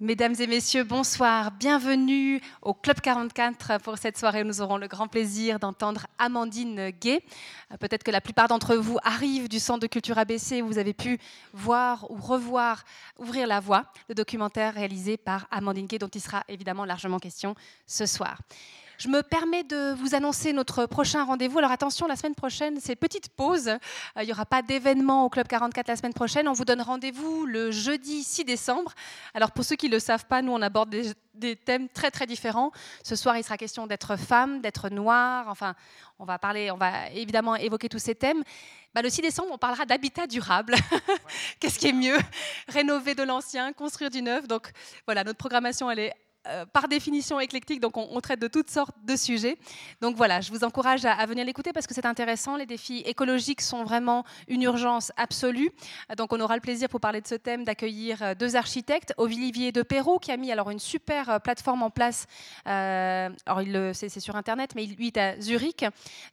Mesdames et messieurs, bonsoir. Bienvenue au Club 44 pour cette soirée. Nous aurons le grand plaisir d'entendre Amandine Gay. Peut-être que la plupart d'entre vous arrivent du Centre de culture ABC où vous avez pu voir ou revoir Ouvrir la voie, le documentaire réalisé par Amandine Gay dont il sera évidemment largement question ce soir. Je me permets de vous annoncer notre prochain rendez-vous. Alors attention, la semaine prochaine, c'est petite pause. Euh, il n'y aura pas d'événement au Club 44 la semaine prochaine. On vous donne rendez-vous le jeudi 6 décembre. Alors pour ceux qui ne le savent pas, nous, on aborde des, thèmes très très différents. Ce soir, il sera question d'être femme, d'être noire. Enfin, on va parler, on va évidemment évoquer tous ces thèmes. Bah, le 6 décembre, on parlera d'habitat durable. Qu'est-ce qui est mieux? Rénover de l'ancien, construire du neuf. Donc voilà, notre programmation, elle est euh, par définition éclectique, donc on, traite de toutes sortes de sujets. Donc voilà, je vous encourage à, venir l'écouter parce que c'est intéressant. Les défis écologiques sont vraiment une urgence absolue. Donc on aura le plaisir pour parler de ce thème d'accueillir euh, deux architectes, Olivier de Perrault qui a mis alors une super euh, plateforme en place. alors c'est sur internet, mais lui est à Zurich,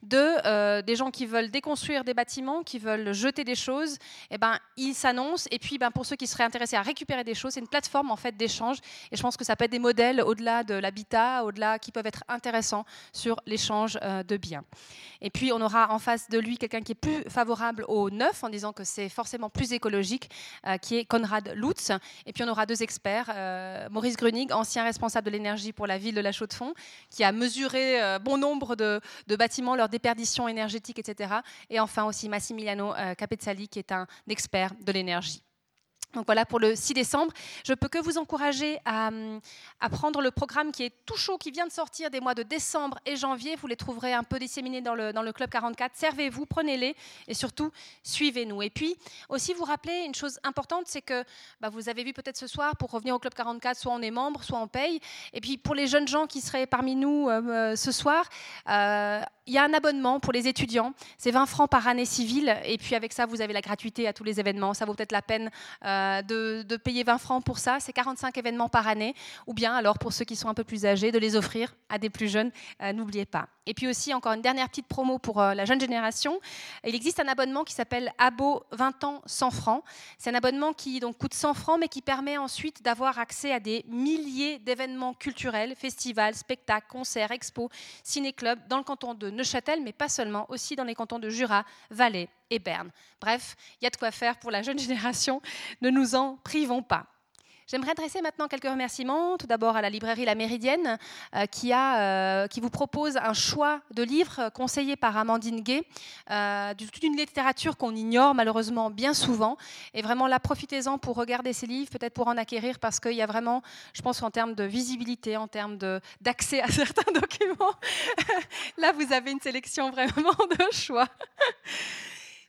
de des gens qui veulent déconstruire des bâtiments, qui veulent jeter des choses. Et eh ben il s'annonce. Et puis ben, pour ceux qui seraient intéressés à récupérer des choses, c'est une plateforme en fait d'échange. Et je pense que ça peut être des modèles au-delà de l'habitat, au-delà qui peuvent être intéressants sur l'échange euh, de biens. Et puis on aura en face de lui quelqu'un qui est plus favorable au neuf en disant que c'est forcément plus écologique, euh, qui est Konrad Lutz. Et puis on aura deux experts, euh, Maurice Grunig, ancien responsable de l'énergie pour la ville de La Chaux-de-Fonds, qui a mesuré bon nombre de, de, bâtiments, leur déperdition énergétique, etc. Et enfin aussi Massimiliano Capezzali, qui est un expert de l'énergie. Donc voilà pour le 6 décembre. Je peux que vous encourager à, prendre le programme qui est tout chaud, qui vient de sortir des mois de décembre et janvier. Vous les trouverez un peu disséminés dans le, dans le Club 44. Servez-vous, prenez-les et surtout suivez-nous. Et puis aussi vous rappeler une chose importante, c'est que bah, vous avez vu peut-être ce soir, pour revenir au Club 44, soit on est membre, soit on paye. Et puis pour les jeunes gens qui seraient parmi nous euh, euh, ce soir, euh, il y a un abonnement pour les étudiants. C'est 20 francs par année civile. Et puis avec ça, vous avez la gratuité à tous les événements. Ça vaut peut-être la peine. De, payer 20 francs pour ça. C'est 45 événements par année. Ou bien, alors, pour ceux qui sont un peu plus âgés, de les offrir à des plus jeunes. Euh, n'oubliez pas. Et puis aussi, encore une dernière petite promo pour euh, la jeune génération. Il existe un abonnement qui s'appelle Abo 20 ans 100 francs. C'est un abonnement qui donc, coûte 100 francs, mais qui permet ensuite d'avoir accès à des milliers d'événements culturels, festivals, spectacles, concerts, expos, ciné-clubs dans le canton de Neuchâtel, mais pas seulement, aussi dans les cantons de Jura, Valais et Berne. Bref, il y a de quoi faire pour la jeune génération. Ne nous en privons pas. J'aimerais adresser maintenant quelques remerciements. Tout d'abord à la librairie La Méridienne, euh, qui, a, euh, qui vous propose un choix de livres conseillés par Amandine Gay, euh, toute une littérature qu'on ignore malheureusement bien souvent. Et vraiment là, profitez-en pour regarder ces livres, peut-être pour en acquérir, parce qu'il y a vraiment, je pense en termes de visibilité, en termes d'accès à certains documents, là vous avez une sélection vraiment de choix.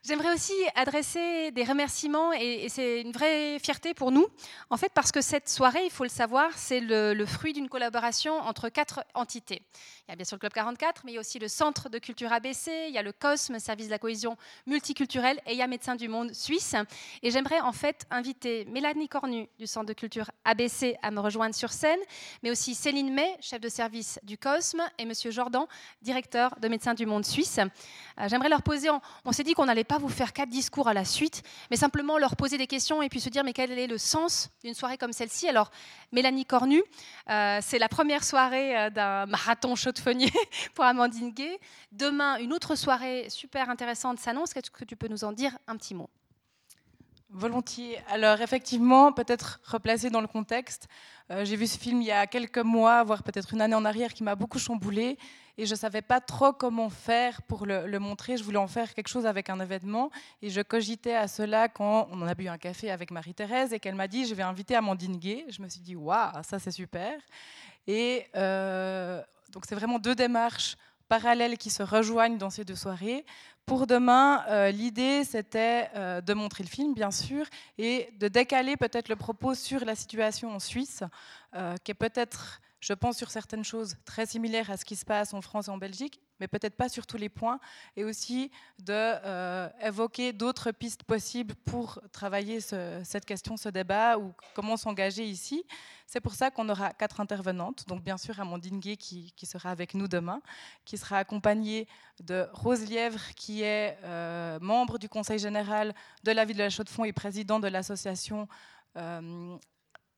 J'aimerais aussi adresser des remerciements et, c'est une vraie fierté pour nous, en fait, parce que cette soirée, il faut le savoir, c'est le, fruit d'une collaboration entre quatre entités. Il y a bien sûr le Club 44, mais il y a aussi le Centre de culture ABC, il y a le COSME, Service de la cohésion multiculturelle, et il y a Médecins du monde suisse. Et j'aimerais en fait inviter Mélanie Cornu du Centre de culture ABC à me rejoindre sur scène, mais aussi Céline May, chef de service du COSME, et Monsieur Jordan, directeur de Médecins du monde suisse. Euh, j'aimerais leur poser, on s'est dit qu'on n'allait pas vous faire quatre discours à la suite, mais simplement leur poser des questions et puis se dire mais quel est le sens d'une soirée comme celle-ci? Alors, Mélanie Cornu, euh, c'est la première soirée euh, d'un marathon chaudefonnier pour Amandine Gay. Demain, une autre soirée super intéressante s'annonce. Est-ce que tu peux nous en dire? Un petit mot Volontiers. Alors effectivement, peut-être replacer dans le contexte, euh, j'ai vu ce film il y a quelques mois, voire peut-être une année en arrière, qui m'a beaucoup chamboulé et je ne savais pas trop comment faire pour le, montrer. Je voulais en faire quelque chose avec un événement et je cogitais à cela quand on en a bu un café avec Marie-Thérèse et qu'elle m'a dit je vais inviter Amandine Gay. Je me suis dit waouh, ça c'est super. Et euh, donc c'est vraiment deux démarches parallèles qui se rejoignent dans ces deux soirées. Pour demain, euh, l'idée, c'était euh, de montrer le film, bien sûr, et de décaler peut-être le propos sur la situation en Suisse, euh, qui est peut-être, je pense, sur certaines choses très similaires à ce qui se passe en France et en Belgique, mais peut-être pas sur tous les points, et aussi d'évoquer d'autres pistes possibles pour travailler cette question, ce débat, ou comment s'engager ici. C'est pour ça qu'on aura quatre intervenantes. Donc, bien sûr, Amandine Gay qui, sera avec nous demain, qui sera accompagnée de Rose Lièvre, qui est euh, membre du Conseil général de la ville de la Chaux-de-Fonds et président de l'association euh,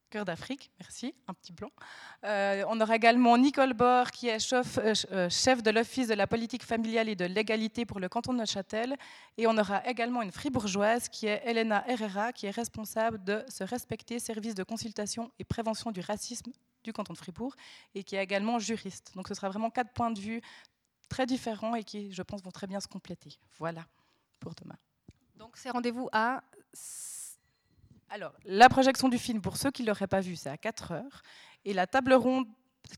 Cœur d'Afrique, merci, un petit blanc. Euh, on aura également Nicole Bord, qui est chef, euh, euh, chef de l'Office de la politique familiale et de l'égalité pour le canton de Neuchâtel. Et on aura également une fribourgeoise, qui est Elena Herrera, qui est responsable de se respecter, service de consultation et prévention du racisme du canton de Fribourg, et qui est également juriste. Donc ce sera vraiment quatre points de vue très différents et qui, je pense, vont très bien se compléter. Voilà pour demain. Donc c'est rendez-vous à alors, la projection du film, pour ceux qui ne l'auraient pas vu, c'est à 4 heures. Et la table ronde,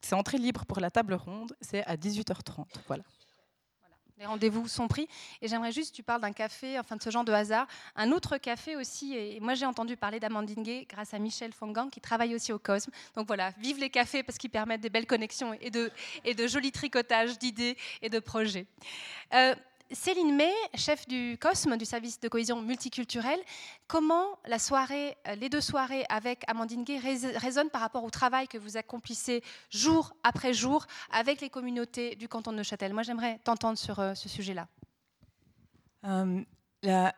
c'est entrée libre pour la table ronde, c'est à 18h30. Voilà. Les rendez-vous sont pris. Et j'aimerais juste, tu parles d'un café, enfin de ce genre de hasard. Un autre café aussi, et moi j'ai entendu parler d'Amandine grâce à Michel Fongang qui travaille aussi au Cosme. Donc voilà, vive les cafés parce qu'ils permettent des belles connexions et de, et de jolis tricotages d'idées et de projets. Euh, Céline May, chef du COSME, du service de cohésion multiculturelle, comment la soirée, euh, les deux soirées avec Amandine Gay résonnent par rapport au travail que vous accomplissez jour après jour avec les communautés du canton de Neuchâtel? Moi, j'aimerais t'entendre sur euh, ce sujet-là. Euh, la,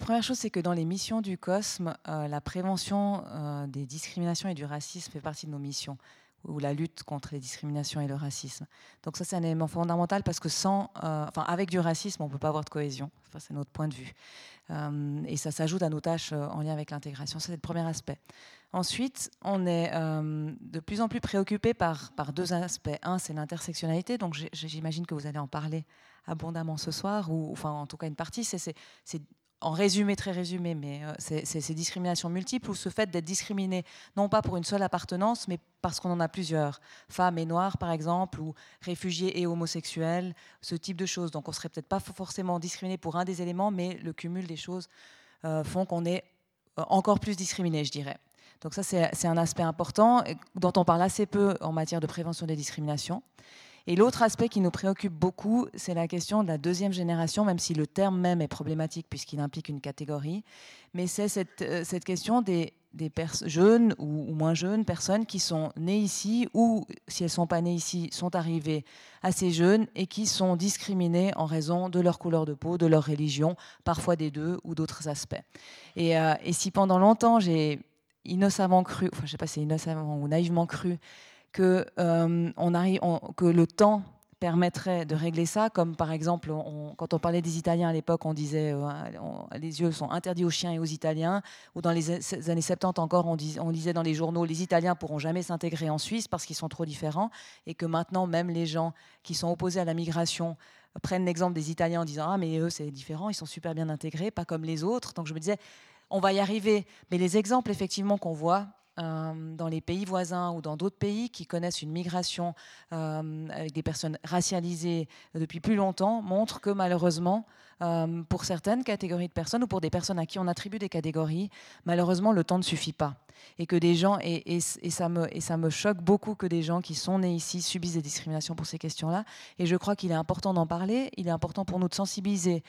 première chose, c'est que dans les missions du COSME, la prévention des discriminations et du racisme fait partie de nos missions ou la lutte contre les discriminations et le racisme. Donc ça, c'est un élément fondamental parce que sans, euh, enfin, avec du racisme, on ne peut pas avoir de cohésion. Enfin, c'est notre point de vue. Euh, et ça s'ajoute à nos tâches euh, en lien avec l'intégration. C'est le premier aspect. Ensuite, on est de plus en plus préoccupé par, par deux aspects. Un, c'est l'intersectionnalité. Donc j'imagine que vous allez en parler abondamment ce soir, ou enfin en tout cas une partie. C'est en résumé, très résumé, mais euh, c'est ces discriminations multiples ou ce fait d'être discriminé, non pas pour une seule appartenance, mais parce qu'on en a plusieurs, femmes et noires par exemple, ou réfugiés et homosexuels, ce type de choses. Donc on serait peut-être pas forcément discriminé pour un des éléments, mais le cumul des choses euh, font qu'on est euh, encore plus discriminé, je dirais. Donc ça, c'est un aspect important dont on parle assez peu en matière de prévention des discriminations. Et l'autre aspect qui nous préoccupe beaucoup, c'est la question de la deuxième génération, même si le terme même est problématique puisqu'il implique une catégorie. Mais c'est cette, euh, question des, jeunes ou, moins jeunes personnes qui sont nées ici ou, si elles ne sont pas nées ici, sont arrivées assez jeunes et qui sont discriminées en raison de leur couleur de peau, de leur religion, parfois des deux ou d'autres aspects. Et, euh, si pendant longtemps j'ai innocemment cru, enfin je ne sais pas si c'est innocemment ou naïvement cru, que, euh, on que le temps permettrait de régler ça, comme par exemple, quand on parlait des Italiens à l'époque, on disait euh, les yeux sont interdits aux chiens et aux Italiens, ou dans les années 70 encore, on, on disait dans les journaux les Italiens pourront jamais s'intégrer en Suisse parce qu'ils sont trop différents, et que maintenant même les gens qui sont opposés à la migration prennent l'exemple des Italiens en disant ah mais eux c'est différent, ils sont super bien intégrés, pas comme les autres. Donc je me disais on va y arriver, mais les exemples effectivement qu'on voit euh, dans les pays voisins ou dans d'autres pays qui connaissent une migration euh, avec des personnes racialisées depuis plus longtemps montrent que malheureusement, euh, pour certaines catégories de personnes ou pour des personnes à qui on attribue des catégories, malheureusement le temps ne suffit pas. Et que des gens, et, ça me, et ça me choque beaucoup que des gens qui sont nés ici subissent des discriminations pour ces questions-là. Et je crois qu'il est important d'en parler, il est important pour nous de sensibiliser,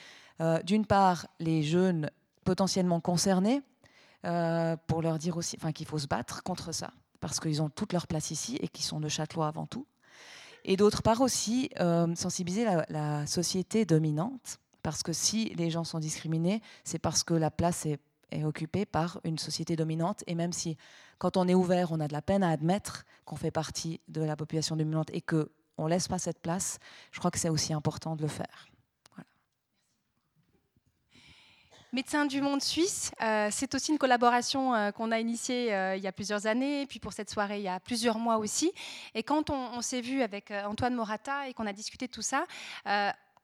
d'une part, les jeunes potentiellement concernés, euh, pour leur dire aussi qu'il faut se battre contre ça, parce qu'ils ont toute leur place ici et qu'ils sont de Châtelois avant tout. Et d'autre part aussi, euh, sensibiliser la, société dominante, parce que si les gens sont discriminés, c'est parce que la place est, est, occupée par une société dominante. Et même si, quand on est ouvert, on a de la peine à admettre qu'on fait partie de la population dominante et qu'on ne laisse pas cette place, je crois que c'est aussi important de le faire. Médecins du monde suisse, euh, c'est aussi une collaboration euh, qu'on a initiée euh, il y a plusieurs années, puis pour cette soirée il y a plusieurs mois aussi. Et quand on, s'est vu avec Antoine Morata et qu'on a discuté de tout ça,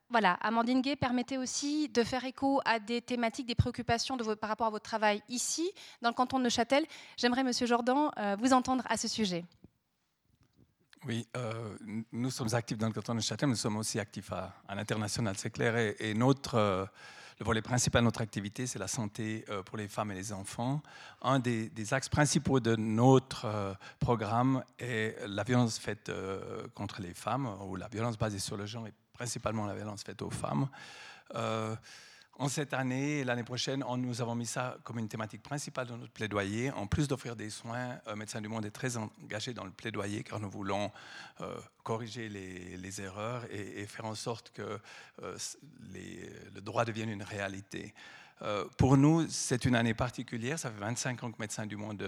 voilà, Amandine Gay permettait aussi de faire écho à des thématiques, des préoccupations par rapport à votre travail ici, dans le canton de Neuchâtel. J'aimerais, Monsieur Jordan, vous entendre à ce sujet. Oui, nous sommes actifs dans le canton de Neuchâtel, mais nous sommes aussi actifs à, l'international, c'est clair. Et notre le volet principal de notre activité, c'est la santé euh, pour les femmes et les enfants. Un des, axes principaux de notre euh, programme est la violence faite euh, contre les femmes, ou la violence basée sur le genre, et principalement la violence faite aux femmes. En cette année et l'année prochaine, nous avons mis ça comme une thématique principale de notre plaidoyer. En plus d'offrir des soins, euh, Médecins du Monde est très engagé dans le plaidoyer car nous voulons euh, corriger les, erreurs et, faire en sorte que euh, le droit devienne une réalité. Pour nous, c'est une année particulière. Ça fait 25 ans que Médecins du Monde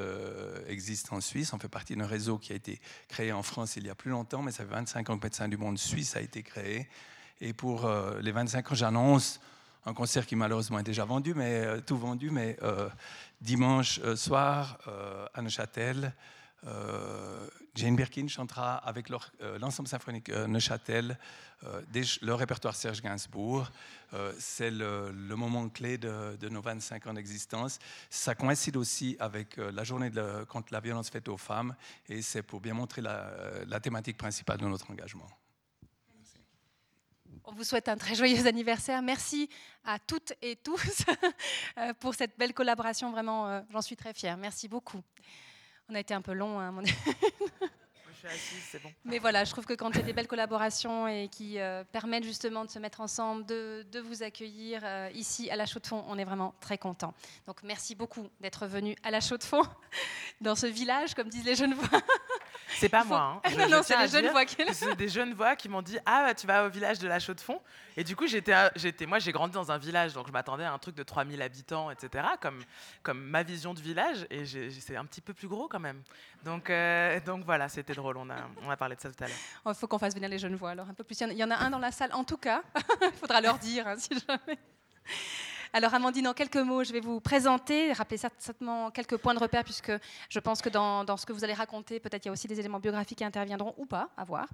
existe en Suisse. On fait partie d'un réseau qui a été créé en France il y a plus longtemps, mais ça fait 25 ans que Médecins du Monde Suisse a été créé. Et pour les 25 ans, j'annonce un concert qui malheureusement est déjà vendu, mais tout vendu, mais dimanche soir à Neuchâtel. Jane Birkin chantera avec l'ensemble symphonique Neuchâtel le répertoire Serge Gainsbourg. Euh, c'est le, moment clé de, nos 25 ans d'existence. Ça coïncide aussi avec euh, la journée contre la violence faite aux femmes et c'est pour bien montrer la, thématique principale de notre engagement. On vous souhaite un très joyeux anniversaire. Merci à toutes et tous euh, pour cette belle collaboration. Vraiment, j'en suis très fière. Merci beaucoup. On a été un peu long. Hein, mon mais voilà, je trouve que quand il y a des belles collaborations et qui euh, permettent justement de se mettre ensemble, de, vous accueillir euh, ici à la Chaux de Fonds, on est vraiment très content. Donc merci beaucoup d'être venu à la Chaux de Fonds, dans ce village, comme disent les jeunes voix. C'est pas moi. Hein. non, non, c'est les jeunes voix qui. C'est des jeunes voix qui m'ont dit Ah, bah, tu vas au village de la Chaux de Fonds. Et du coup, j'étais, j'étais, moi, j'ai grandi dans un village, donc je m'attendais à un truc de 3000 habitants, etc., comme, comme ma vision de village. Et c'est un petit peu plus gros quand même. Donc, euh, donc voilà, c'était drôle. On a, on a parlé de ça tout à l'heure. Il faut qu'on fasse venir les jeunes voix alors un peu plus. Il y en a un dans la salle, en tout cas. Il faudra leur dire hein, si jamais. Alors Amandine, en quelques mots, je vais vous présenter, rappeler certainement quelques points de repère, puisque je pense que dans, ce que vous allez raconter, peut-être il y a aussi des éléments biographiques qui interviendront ou pas, à voir.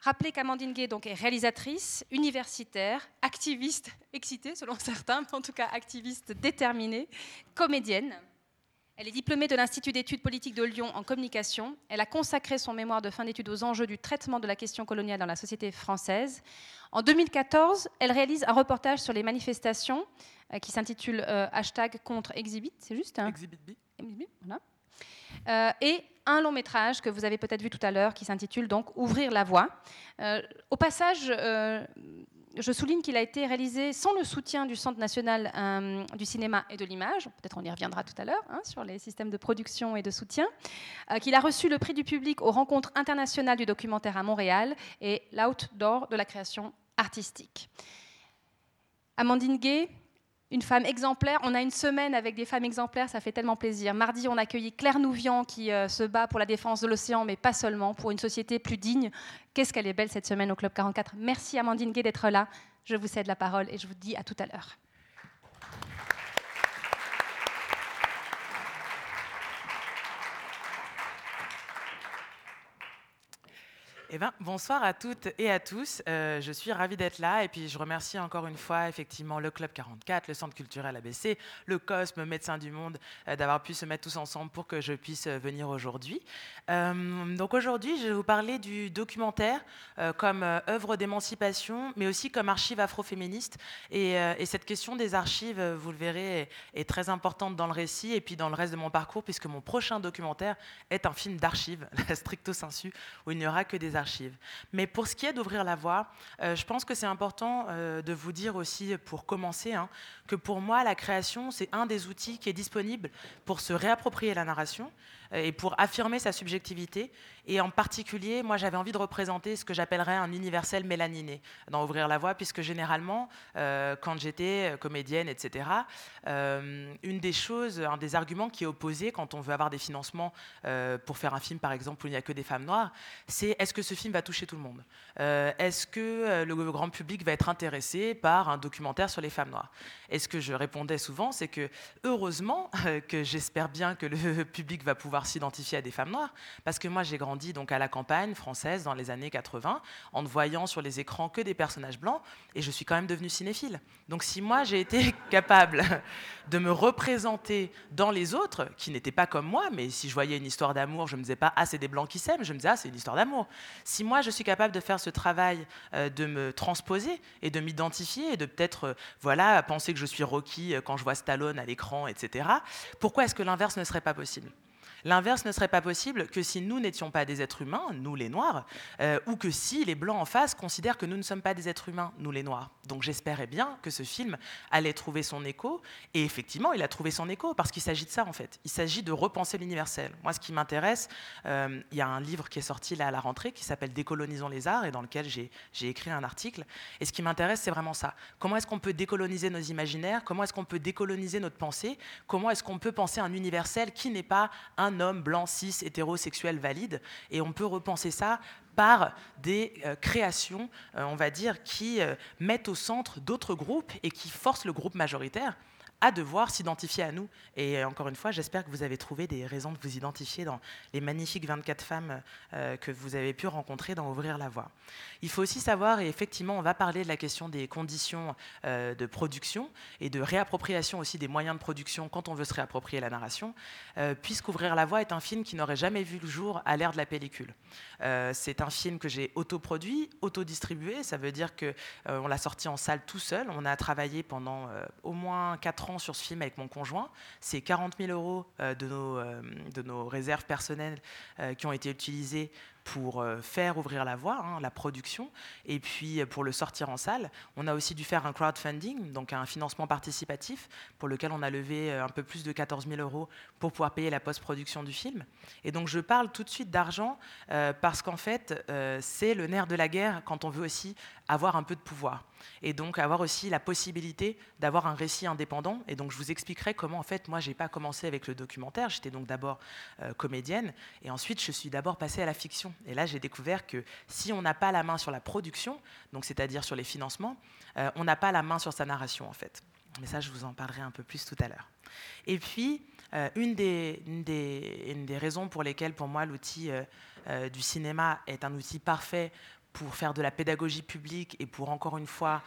Rappelez qu'Amandine Gay donc, est réalisatrice, universitaire, activiste, excitée selon certains, mais en tout cas activiste déterminée, comédienne. Elle est diplômée de l'Institut d'études politiques de Lyon en communication. Elle a consacré son mémoire de fin d'études aux enjeux du traitement de la question coloniale dans la société française. En 2014, elle réalise un reportage sur les manifestations euh, qui s'intitule euh, Hashtag contre Exhibit, c'est juste hein Exhibit B. voilà. Euh, et un long métrage que vous avez peut-être vu tout à l'heure qui s'intitule donc Ouvrir la voie. au passage, je souligne qu'il a été réalisé sans le soutien du Centre national du cinéma et de l'image, peut-être on y reviendra tout à l'heure, hein, sur les systèmes de production et de soutien, qu'il a reçu le prix du public aux rencontres internationales du documentaire à Montréal et l'Outdoor de la création artistique. Amandine Gay, une femme exemplaire. On a une semaine avec des femmes exemplaires, ça fait tellement plaisir. Mardi, on a accueilli Claire Nouvian qui euh, se bat pour la défense de l'océan, mais pas seulement, pour une société plus digne. Qu'est-ce qu'elle est belle cette semaine au Club 44. Merci Amandine Gay d'être là. Je vous cède la parole et je vous dis à tout à l'heure. Eh ben, bonsoir à toutes et à tous. Euh, je suis ravie d'être là et puis je remercie encore une fois effectivement le Club 44, le Centre culturel ABC, le COSME, Médecins du Monde, euh, d'avoir pu se mettre tous ensemble pour que je puisse euh, venir aujourd'hui. donc aujourd'hui, je vais vous parler du documentaire comme œuvre d'émancipation, mais aussi comme archive afroféministe. Et, et, cette question des archives, vous le verrez, est, est, très importante dans le récit et puis dans le reste de mon parcours, puisque mon prochain documentaire est un film d'archives, stricto sensu, où il n'y aura que des archives. Mais pour ce qui est d'ouvrir la voie, euh, je pense que c'est important euh, de vous dire aussi, pour commencer, hein, que pour moi, la création, c'est un des outils qui est disponible pour se réapproprier la narration, et pour affirmer sa subjectivité. Et en particulier, moi, j'avais envie de représenter ce que j'appellerais un universel mélaniné dans Ouvrir la voie, puisque généralement, euh, quand j'étais euh, comédienne, etc., une des choses, un des arguments qui est opposé quand on veut avoir des financements pour faire un film, par exemple, où il n'y a que des femmes noires, c'est est-ce que ce film va toucher tout le monde? Est-ce que le grand public va être intéressé par un documentaire sur les femmes noires? Et ce que je répondais souvent, c'est que heureusement que j'espère bien que le public va pouvoir s'identifier à des femmes noires, parce que moi j'ai grandi donc à la campagne française dans les années 80, en ne voyant sur les écrans que des personnages blancs, et je suis quand même devenue cinéphile. Donc si moi j'ai été capable de me représenter dans les autres, qui n'étaient pas comme moi, mais si je voyais une histoire d'amour, je me disais pas ah c'est des blancs qui s'aiment, je me disais ah c'est une histoire d'amour. Si moi je suis capable de faire ce travail euh, de me transposer et de m'identifier et de peut-être euh, voilà penser que je suis Rocky euh, quand je vois Stallone à l'écran, etc. Pourquoi est-ce que l'inverse ne serait pas possible? L'inverse ne serait pas possible que si nous n'étions pas des êtres humains, nous les Noirs, euh, ou que si les Blancs en face considèrent que nous ne sommes pas des êtres humains, nous les Noirs. Donc j'espérais bien que ce film allait trouver son écho, et effectivement, il a trouvé son écho, parce qu'il s'agit de ça en fait. Il s'agit de repenser l'universel. Moi, ce qui m'intéresse, euh, il y a un livre qui est sorti là à la rentrée qui s'appelle Décolonisons les arts, et dans lequel j'ai écrit un article. Et ce qui m'intéresse, c'est vraiment ça. Comment est-ce qu'on peut décoloniser nos imaginaires? Comment est-ce qu'on peut décoloniser notre pensée? Comment est-ce qu'on peut penser un universel qui n'est pas un homme blanc, cis, hétérosexuel, valide. Et on peut repenser ça par des euh, créations, euh, on va dire, qui euh, mettent au centre d'autres groupes et qui forcent le groupe majoritaire à devoir s'identifier à nous. Et euh, encore une fois, j'espère que vous avez trouvé des raisons de vous identifier dans les magnifiques 24 femmes euh, que vous avez pu rencontrer dans Ouvrir la voie. Il faut aussi savoir, et effectivement, on va parler de la question des conditions euh, de production et de réappropriation aussi des moyens de production quand on veut se réapproprier la narration, puisqu'Ouvrir la voie est un film qui n'aurait jamais vu le jour à l'ère de la pellicule. C'est un film que j'ai autoproduit, autodistribué, ça veut dire qu'on l'a sorti en salle tout seul. On a travaillé pendant au moins 4 sur ce film avec mon conjoint. C'est 40 000 euros euh, de nos, euh, de nos réserves personnelles euh, qui ont été utilisées pour faire ouvrir la voie, hein, la production, et puis pour le sortir en salle. On a aussi dû faire un crowdfunding, donc un financement participatif, pour lequel on a levé un peu plus de 14 000 euros pour pouvoir payer la post-production du film. Et donc je parle tout de suite d'argent parce qu'en fait, c'est le nerf de la guerre quand on veut aussi avoir un peu de pouvoir. Et donc avoir aussi la possibilité d'avoir un récit indépendant. Et donc je vous expliquerai comment en fait moi j'ai pas commencé avec le documentaire. J'étais donc d'abord comédienne et ensuite je suis d'abord passée à la fiction. Et là, j'ai découvert que si on n'a pas la main sur la production, donc c'est-à-dire sur les financements, euh, on n'a pas la main sur sa narration en fait. Mais ça, je vous en parlerai un peu plus tout à l'heure. Et puis, euh, une, des, des, raisons pour lesquelles, pour moi, l'outil euh, du cinéma est un outil parfait pour faire de la pédagogie publique et pour, encore une fois,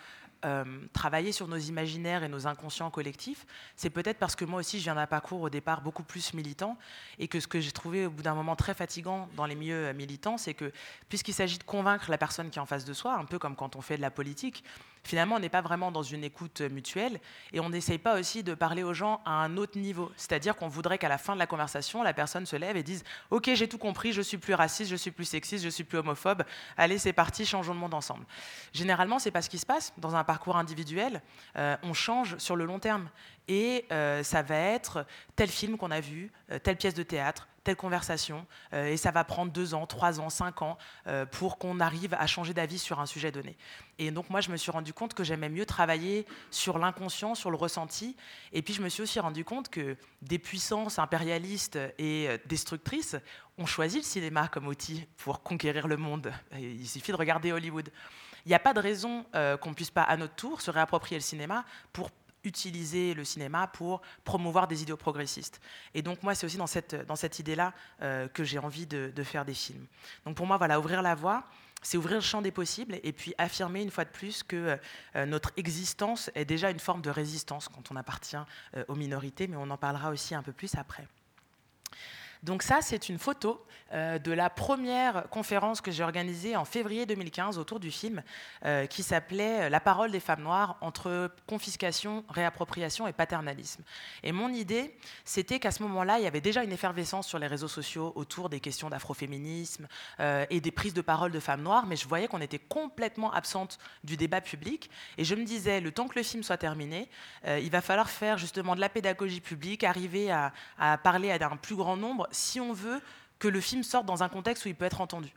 euh, travailler sur nos imaginaires et nos inconscients collectifs, c'est peut-être parce que moi aussi je viens d'un parcours au départ beaucoup plus militant et que ce que j'ai trouvé au bout d'un moment très fatigant dans les milieux euh, militants, c'est que puisqu'il s'agit de convaincre la personne qui est en face de soi, un peu comme quand on fait de la politique, finalement, on n'est pas vraiment dans une écoute mutuelle et on n'essaye pas aussi de parler aux gens à un autre niveau. C'est-à-dire qu'on voudrait qu'à la fin de la conversation, la personne se lève et dise Ok, j'ai tout compris, je suis plus raciste, je suis plus sexiste, je suis plus homophobe, allez, c'est parti, changeons le monde ensemble. Généralement, c'est pas ce qui se passe. Dans un parcours individuel, euh, on change sur le long terme. Et euh, ça va être tel film qu'on a vu, euh, telle pièce de théâtre, conversation, euh, et ça va prendre deux ans, trois ans, cinq ans euh, pour qu'on arrive à changer d'avis sur un sujet donné. Et donc moi, je me suis rendu compte que j'aimais mieux travailler sur l'inconscient, sur le ressenti, et puis je me suis aussi rendu compte que des puissances impérialistes et euh, destructrices ont choisi le cinéma comme outil pour conquérir le monde. Il suffit de regarder Hollywood. Il n'y a pas de raison qu'on puisse pas, à notre tour, se réapproprier le cinéma pour utiliser le cinéma pour promouvoir des idéaux progressistes. Et donc moi, c'est aussi dans cette, dans cette idée-là euh, que j'ai envie de, faire des films. Donc pour moi, voilà, ouvrir la voie, c'est ouvrir le champ des possibles et puis affirmer une fois de plus que euh, notre existence est déjà une forme de résistance quand on appartient euh, aux minorités, mais on en parlera aussi un peu plus après. Donc ça, c'est une photo euh, de la première conférence que j'ai organisée en février 2015 autour du film, euh, qui s'appelait euh, La parole des femmes noires entre confiscation, réappropriation et paternalisme. Et mon idée, c'était qu'à ce moment-là, il y avait déjà une effervescence sur les réseaux sociaux autour des questions d'afroféminisme et des prises de parole de femmes noires, mais je voyais qu'on était complètement absente du débat public. Et je me disais, le temps que le film soit terminé, il va falloir faire justement de la pédagogie publique, arriver à, à parler à un plus grand nombre si on veut que le film sorte dans un contexte où il peut être entendu.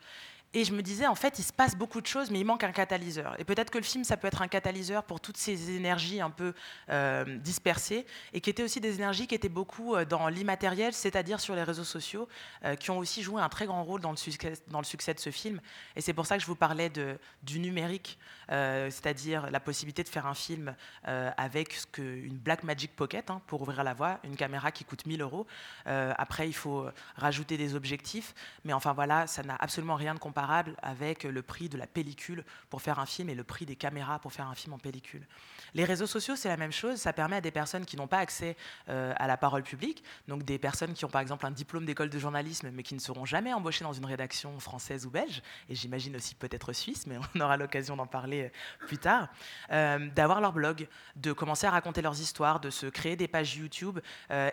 Et je me disais, en fait, il se passe beaucoup de choses, mais il manque un catalyseur. Et peut-être que le film, ça peut être un catalyseur pour toutes ces énergies un peu euh, dispersées, et qui étaient aussi des énergies qui étaient beaucoup euh, dans l'immatériel, c'est-à-dire sur les réseaux sociaux, euh, qui ont aussi joué un très grand rôle dans le succès, dans le succès de ce film. Et c'est pour ça que je vous parlais de, du numérique, c'est-à-dire la possibilité de faire un film avec une Black Magic Pocket, hein, pour ouvrir la voie, une caméra qui coûte 1000 euros. après, il faut rajouter des objectifs, mais enfin voilà, ça n'a absolument rien de comparable avec le prix de la pellicule pour faire un film et le prix des caméras pour faire un film en pellicule. Les réseaux sociaux, c'est la même chose. Ça permet à des personnes qui n'ont pas accès euh, à la parole publique, donc des personnes qui ont par exemple un diplôme d'école de journalisme, mais qui ne seront jamais embauchées dans une rédaction française ou belge, et j'imagine aussi peut-être suisse, mais on aura l'occasion d'en parler euh, plus tard, euh, d'avoir leur blog, de commencer à raconter leurs histoires, de se créer des pages YouTube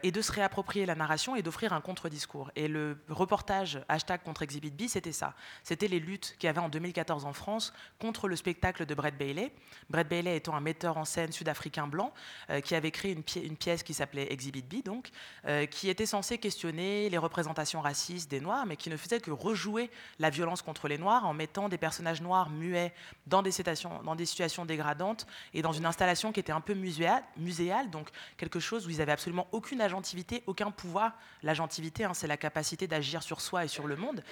et de se réapproprier la narration et d'offrir un contre-discours. Et le reportage hashtag contre Exhibit c'était ça. Les luttes qu'il y avait en 2014 en France contre le spectacle de Brett Bailey. Brett Bailey étant un metteur en scène sud-africain blanc euh, qui avait créé une, pièce qui s'appelait Exhibit B, donc, euh, qui était censée questionner les représentations racistes des Noirs, mais qui ne faisait que rejouer la violence contre les Noirs en mettant des personnages noirs muets dans des, situations, dégradantes et dans une installation qui était un peu muséale, muséale donc quelque chose où ils n'avaient absolument aucune agentivité, aucun pouvoir. L'agentivité, hein, c'est la capacité d'agir sur soi et sur le monde.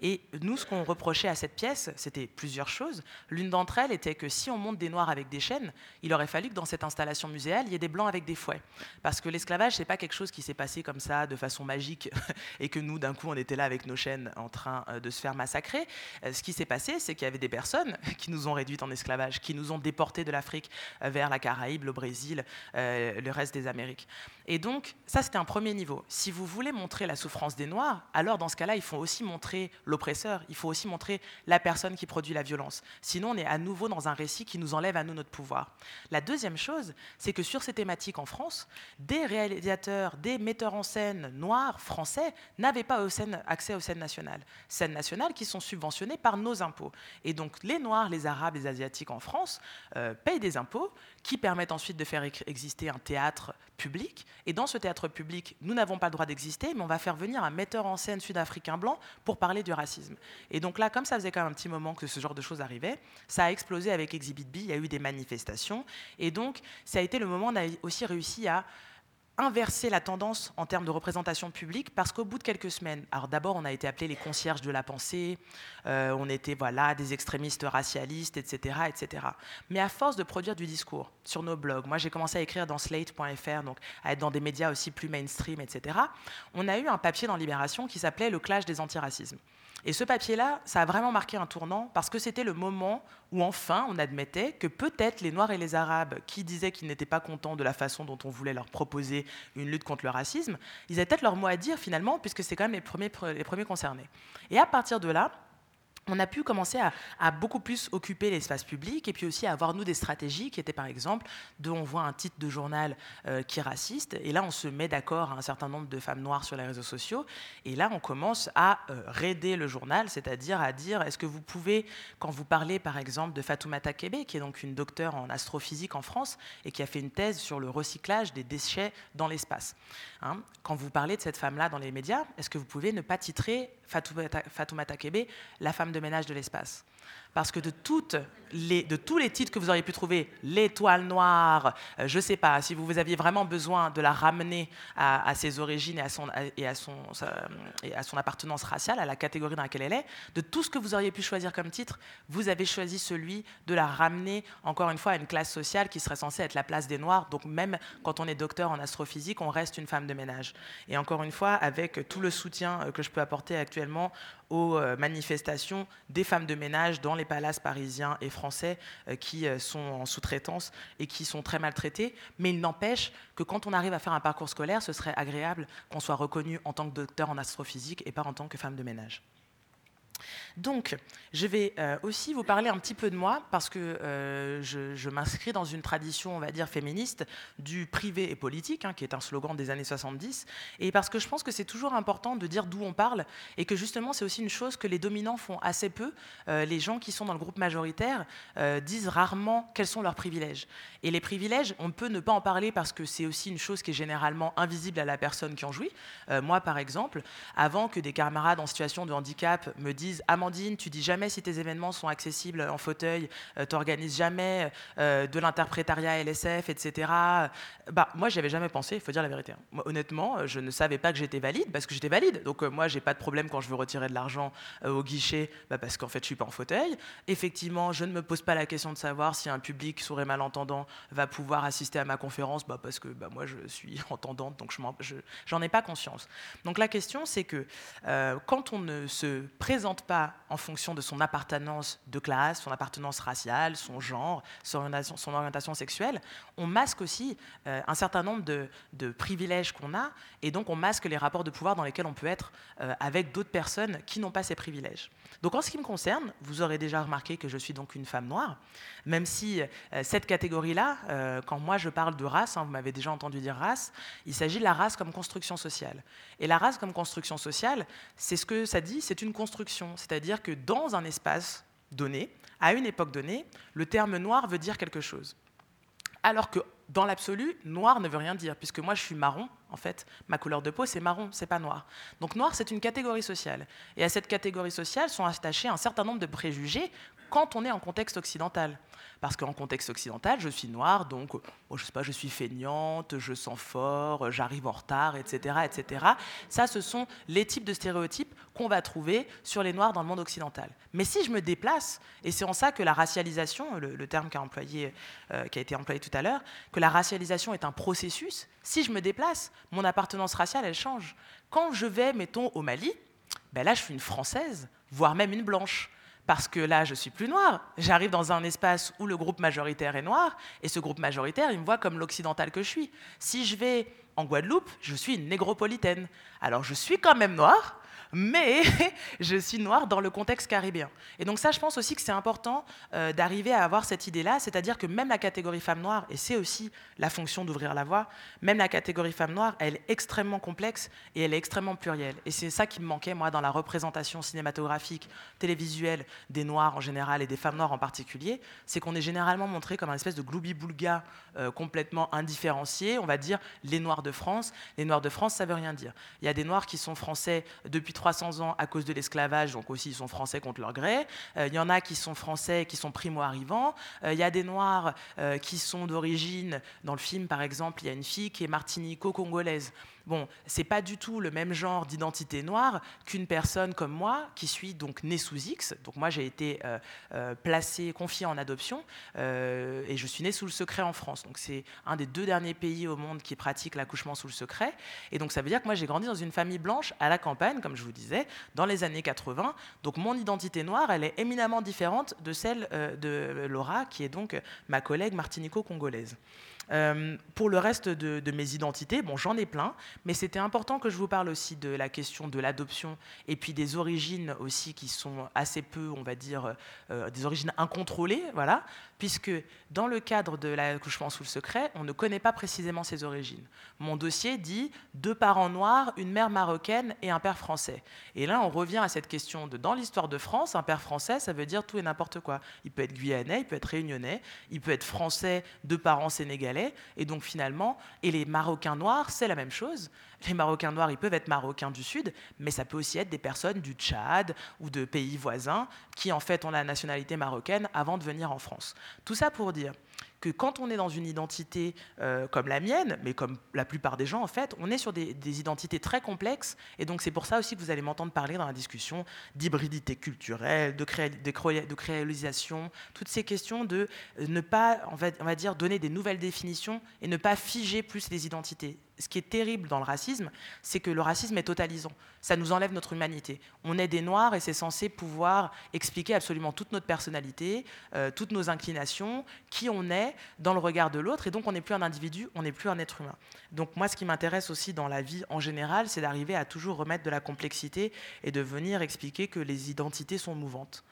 Et nous, ce qu'on reprochait à cette pièce, c'était plusieurs choses. L'une d'entre elles était que si on monte des Noirs avec des chaînes, il aurait fallu que dans cette installation muséale, il y ait des Blancs avec des fouets. Parce que l'esclavage, c'est pas quelque chose qui s'est passé comme ça, de façon magique, et que nous, d'un coup, on était là avec nos chaînes en train euh, de se faire massacrer. Euh, ce qui s'est passé, c'est qu'il y avait des personnes qui nous ont réduites en esclavage, qui nous ont déportés de l'Afrique euh, vers la Caraïbe, le Brésil, le reste des Amériques. Et donc, ça, c'était un premier niveau. Si vous voulez montrer la souffrance des Noirs, alors dans ce cas-là, il faut aussi montrer l'oppresseur, il faut aussi montrer la personne qui produit la violence. Sinon, on est à nouveau dans un récit qui nous enlève à nous notre pouvoir. La deuxième chose, c'est que sur ces thématiques en France, des réalisateurs, des metteurs en scène noirs, français, n'avaient pas accès aux scènes nationales. Scènes nationales qui sont subventionnées par nos impôts. Et donc, les Noirs, les Arabes, les Asiatiques en France euh, payent des impôts qui permettent ensuite de faire exister un théâtre public. Et dans ce théâtre public, nous n'avons pas le droit d'exister, mais on va faire venir un metteur en scène sud-africain blanc pour parler du racisme. Et donc là, comme ça faisait quand même un petit moment que ce genre de choses arrivait, ça a explosé avec Exhibit B, il y a eu des manifestations. Et donc, ça a été le moment où on a aussi réussi à inverser la tendance en termes de représentation publique parce qu'au bout de quelques semaines, alors d'abord on a été appelés les concierges de la pensée, euh, on était voilà des extrémistes racialistes, etc., etc. Mais à force de produire du discours sur nos blogs, moi j'ai commencé à écrire dans Slate.fr, donc à être dans des médias aussi plus mainstream, etc. On a eu un papier dans Libération qui s'appelait Le clash des antiracismes. Et ce papier-là, ça a vraiment marqué un tournant parce que c'était le moment où enfin on admettait que peut-être les Noirs et les Arabes qui disaient qu'ils n'étaient pas contents de la façon dont on voulait leur proposer une lutte contre le racisme, ils avaient peut-être leur mot à dire finalement puisque c'est quand même les premiers, les premiers concernés. Et à partir de là, on a pu commencer à, beaucoup plus occuper l'espace public et puis aussi à avoir, nous, des stratégies qui étaient, par exemple, de on voit un titre de journal euh, qui est raciste, et là, on se met d'accord à un certain nombre de femmes noires sur les réseaux sociaux, et là, on commence à euh, raider le journal, c'est-à-dire à dire, est-ce que vous pouvez, quand vous parlez, par exemple, de Fatoumata Kebe, qui est donc une docteure en astrophysique en France, et qui a fait une thèse sur le recyclage des déchets dans l'espace, hein, quand vous parlez de cette femme-là dans les médias, est-ce que vous pouvez ne pas titrer Fatoumata, Kebe, la femme de ménage de l'espace parce que de, toutes les, de tous les titres que vous auriez pu trouver, l'étoile noire, euh, je ne sais pas, si vous, aviez vraiment besoin de la ramener à, ses origines et à, son, et, à son, et à son appartenance raciale, à la catégorie dans laquelle elle est, de tout ce que vous auriez pu choisir comme titre, vous avez choisi celui de la ramener, encore une fois, à une classe sociale qui serait censée être la place des Noirs. Donc même quand on est docteur en astrophysique, on reste une femme de ménage. Et encore une fois, avec tout le soutien euh, que je peux apporter actuellement aux euh, manifestations des femmes de ménage dans les palaces parisiens et français euh, qui euh, sont en sous-traitance et qui sont très maltraités. Mais il n'empêche que quand on arrive à faire un parcours scolaire, ce serait agréable qu'on soit reconnu en tant que docteur en astrophysique et pas en tant que femme de ménage. Donc, je vais euh, aussi vous parler un petit peu de moi parce que euh, je, m'inscris dans une tradition, on va dire, féministe du privé et politique, hein, qui est un slogan des années 70, et parce que je pense que c'est toujours important de dire d'où on parle et que justement, c'est aussi une chose que les dominants font assez peu. Euh, les gens qui sont dans le groupe majoritaire disent rarement quels sont leurs privilèges. Et les privilèges, on peut ne pas en parler parce que c'est aussi une chose qui est généralement invisible à la personne qui en jouit. moi, par exemple, avant que des camarades en situation de handicap me disent Tu dis jamais si tes événements sont accessibles en fauteuil, euh, tu n'organises jamais euh, de l'interprétariat LSF, etc. Bah, moi, j'y avais jamais pensé, il faut dire la vérité. Hein. honnêtement, euh, je ne savais pas que j'étais valide parce que j'étais valide. Donc, moi, j'ai pas de problème quand je veux retirer de l'argent au guichet bah, parce qu'en fait, je suis pas en fauteuil. Effectivement, je ne me pose pas la question de savoir si un public sourd et malentendant va pouvoir assister à ma conférence bah, parce que moi, je suis entendante, donc je j'en ai pas conscience. Donc, la question, c'est que quand on ne se présente pas en fonction de son appartenance de classe, son appartenance raciale, son genre, son orientation, sexuelle. On masque aussi euh, un certain nombre de, privilèges qu'on a, et donc on masque les rapports de pouvoir dans lesquels on peut être euh, avec d'autres personnes qui n'ont pas ces privilèges. Donc en ce qui me concerne, vous aurez déjà remarqué que je suis donc une femme noire, même si euh, cette catégorie-là, quand moi je parle de race, hein, vous m'avez déjà entendu dire race, il s'agit de la race comme construction sociale. Et la race comme construction sociale, c'est ce que ça dit, c'est une construction, c'est-à-dire que dans un espace donné, à une époque donnée, le terme noir veut dire quelque chose. Alors que dans l'absolu, noir ne veut rien dire, puisque moi je suis marron, en fait, ma couleur de peau c'est marron, c'est pas noir. Donc noir c'est une catégorie sociale. Et à cette catégorie sociale sont attachés un certain nombre de préjugés quand on est en contexte occidental. Parce qu'en contexte occidental, je suis noire, donc je sais pas, je suis feignante, je sens fort, j'arrive en retard, etc., etc. Ça, ce sont les types de stéréotypes qu'on va trouver sur les noirs dans le monde occidental. Mais si je me déplace, et c'est en ça que la racialisation, le, terme qui a, euh, qui a été employé tout à l'heure, que la racialisation est un processus, si je me déplace, mon appartenance raciale, elle change. Quand je vais, mettons, au Mali, ben là, je suis une Française, voire même une blanche parce que là, je suis plus noire. J'arrive dans un espace où le groupe majoritaire est noir, et ce groupe majoritaire, il me voit comme l'occidental que je suis. Si je vais en Guadeloupe, je suis une négropolitaine. Alors je suis quand même noire, mais je suis noire dans le contexte caribéen. Et donc ça, je pense aussi que c'est important euh, d'arriver à avoir cette idée-là, c'est-à-dire que même la catégorie femme noire, et c'est aussi la fonction d'ouvrir la voie, même la catégorie femme noire, elle est extrêmement complexe et elle est extrêmement plurielle. Et c'est ça qui me manquait, moi, dans la représentation cinématographique, télévisuelle des noirs en général et des femmes noires en particulier, c'est qu'on est généralement montré comme un espèce de gloubi-boulga euh, complètement indifférencié. On va dire les noirs de France. Les noirs de France, ça veut rien dire. Il y a des noirs qui sont français depuis 300 ans à cause de l'esclavage, donc aussi ils sont français contre leur gré. Euh, il y en a qui sont français, qui sont primo-arrivants. Euh, il y a des noirs euh, qui sont d'origine, dans le film par exemple, il y a une fille qui est martinico-congolaise. Bon, c'est pas du tout le même genre d'identité noire qu'une personne comme moi, qui suis donc née sous X. Donc moi, j'ai été euh, euh, placée, confiée en adoption, euh, et je suis née sous le secret en France. Donc c'est un des deux derniers pays au monde qui pratique l'accouchement sous le secret. Et donc ça veut dire que moi, j'ai grandi dans une famille blanche à la campagne, comme je vous disais, dans les années 80. Donc mon identité noire, elle est éminemment différente de celle de Laura, qui est donc ma collègue martinico-congolaise. Euh, pour le reste de, mes identités, bon, j'en ai plein, mais c'était important que je vous parle aussi de la question de l'adoption et puis des origines aussi qui sont assez peu, on va dire, euh, des origines incontrôlées, voilà, puisque dans le cadre de l'accouchement sous le secret, on ne connaît pas précisément ses origines. Mon dossier dit deux parents noirs, une mère marocaine et un père français. Et là, on revient à cette question de dans l'histoire de France, un père français, ça veut dire tout et n'importe quoi. Il peut être guyanais, il peut être réunionnais, il peut être français, deux parents sénégalais, et donc finalement, et les Marocains noirs, c'est la même chose. Les Marocains noirs, ils peuvent être Marocains du Sud, mais ça peut aussi être des personnes du Tchad ou de pays voisins qui en fait ont la nationalité marocaine avant de venir en France. Tout ça pour dire que quand on est dans une identité euh, comme la mienne, mais comme la plupart des gens en fait, on est sur des, identités très complexes, et donc c'est pour ça aussi que vous allez m'entendre parler dans la discussion d'hybridité culturelle, de, de, créolisation, toutes ces questions de ne pas, on va dire, donner des nouvelles définitions et ne pas figer plus les identités ce qui est terrible dans le racisme, c'est que le racisme est totalisant. Ça nous enlève notre humanité. On est des noirs et c'est censé pouvoir expliquer absolument toute notre personnalité, euh, toutes nos inclinations, qui on est dans le regard de l'autre. Et donc on n'est plus un individu, on n'est plus un être humain. Donc moi, ce qui m'intéresse aussi dans la vie en général, c'est d'arriver à toujours remettre de la complexité et de venir expliquer que les identités sont mouvantes.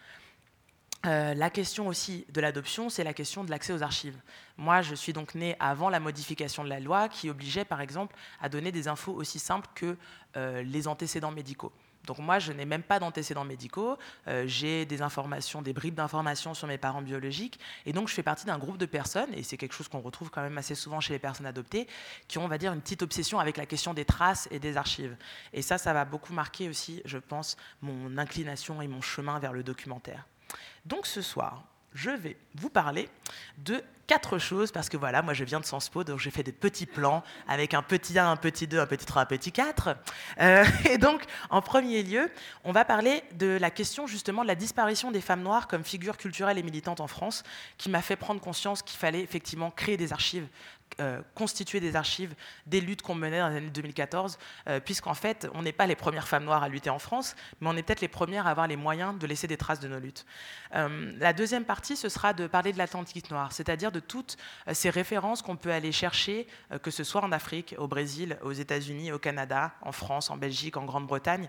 Euh, la question aussi de l'adoption, c'est la question de l'accès aux archives. Moi, je suis donc née avant la modification de la loi qui obligeait, par exemple, à donner des infos aussi simples que euh, les antécédents médicaux. Donc moi, je n'ai même pas d'antécédents médicaux. Euh, j'ai des informations, des bribes d'informations sur mes parents biologiques. Et donc, je fais partie d'un groupe de personnes, et c'est quelque chose qu'on retrouve quand même assez souvent chez les personnes adoptées, qui ont, on va dire, une petite obsession avec la question des traces et des archives. Et ça, ça va beaucoup marquer aussi, je pense, mon inclination et mon chemin vers le documentaire. Donc ce soir, je vais vous parler de quatre choses, parce que voilà, moi je viens de Senspo, donc j'ai fait des petits plans avec un petit 1, un petit 2, un petit 3, un petit 4. Euh, et donc, en premier lieu, on va parler de la question justement de la disparition des femmes noires comme figure culturelle et militante en France, qui m'a fait prendre conscience qu'il fallait effectivement créer des archives euh, constituer des archives des luttes qu'on menait dans les années 2014, euh, puisqu'en fait, on n'est pas les premières femmes noires à lutter en France, mais on est peut-être les premières à avoir les moyens de laisser des traces de nos luttes. Euh, la deuxième partie, ce sera de parler de l'Atlantique noir, c'est-à-dire de toutes ces références qu'on peut aller chercher, que ce soit en Afrique, au Brésil, aux États-Unis, au Canada, en France, en Belgique, en Grande-Bretagne,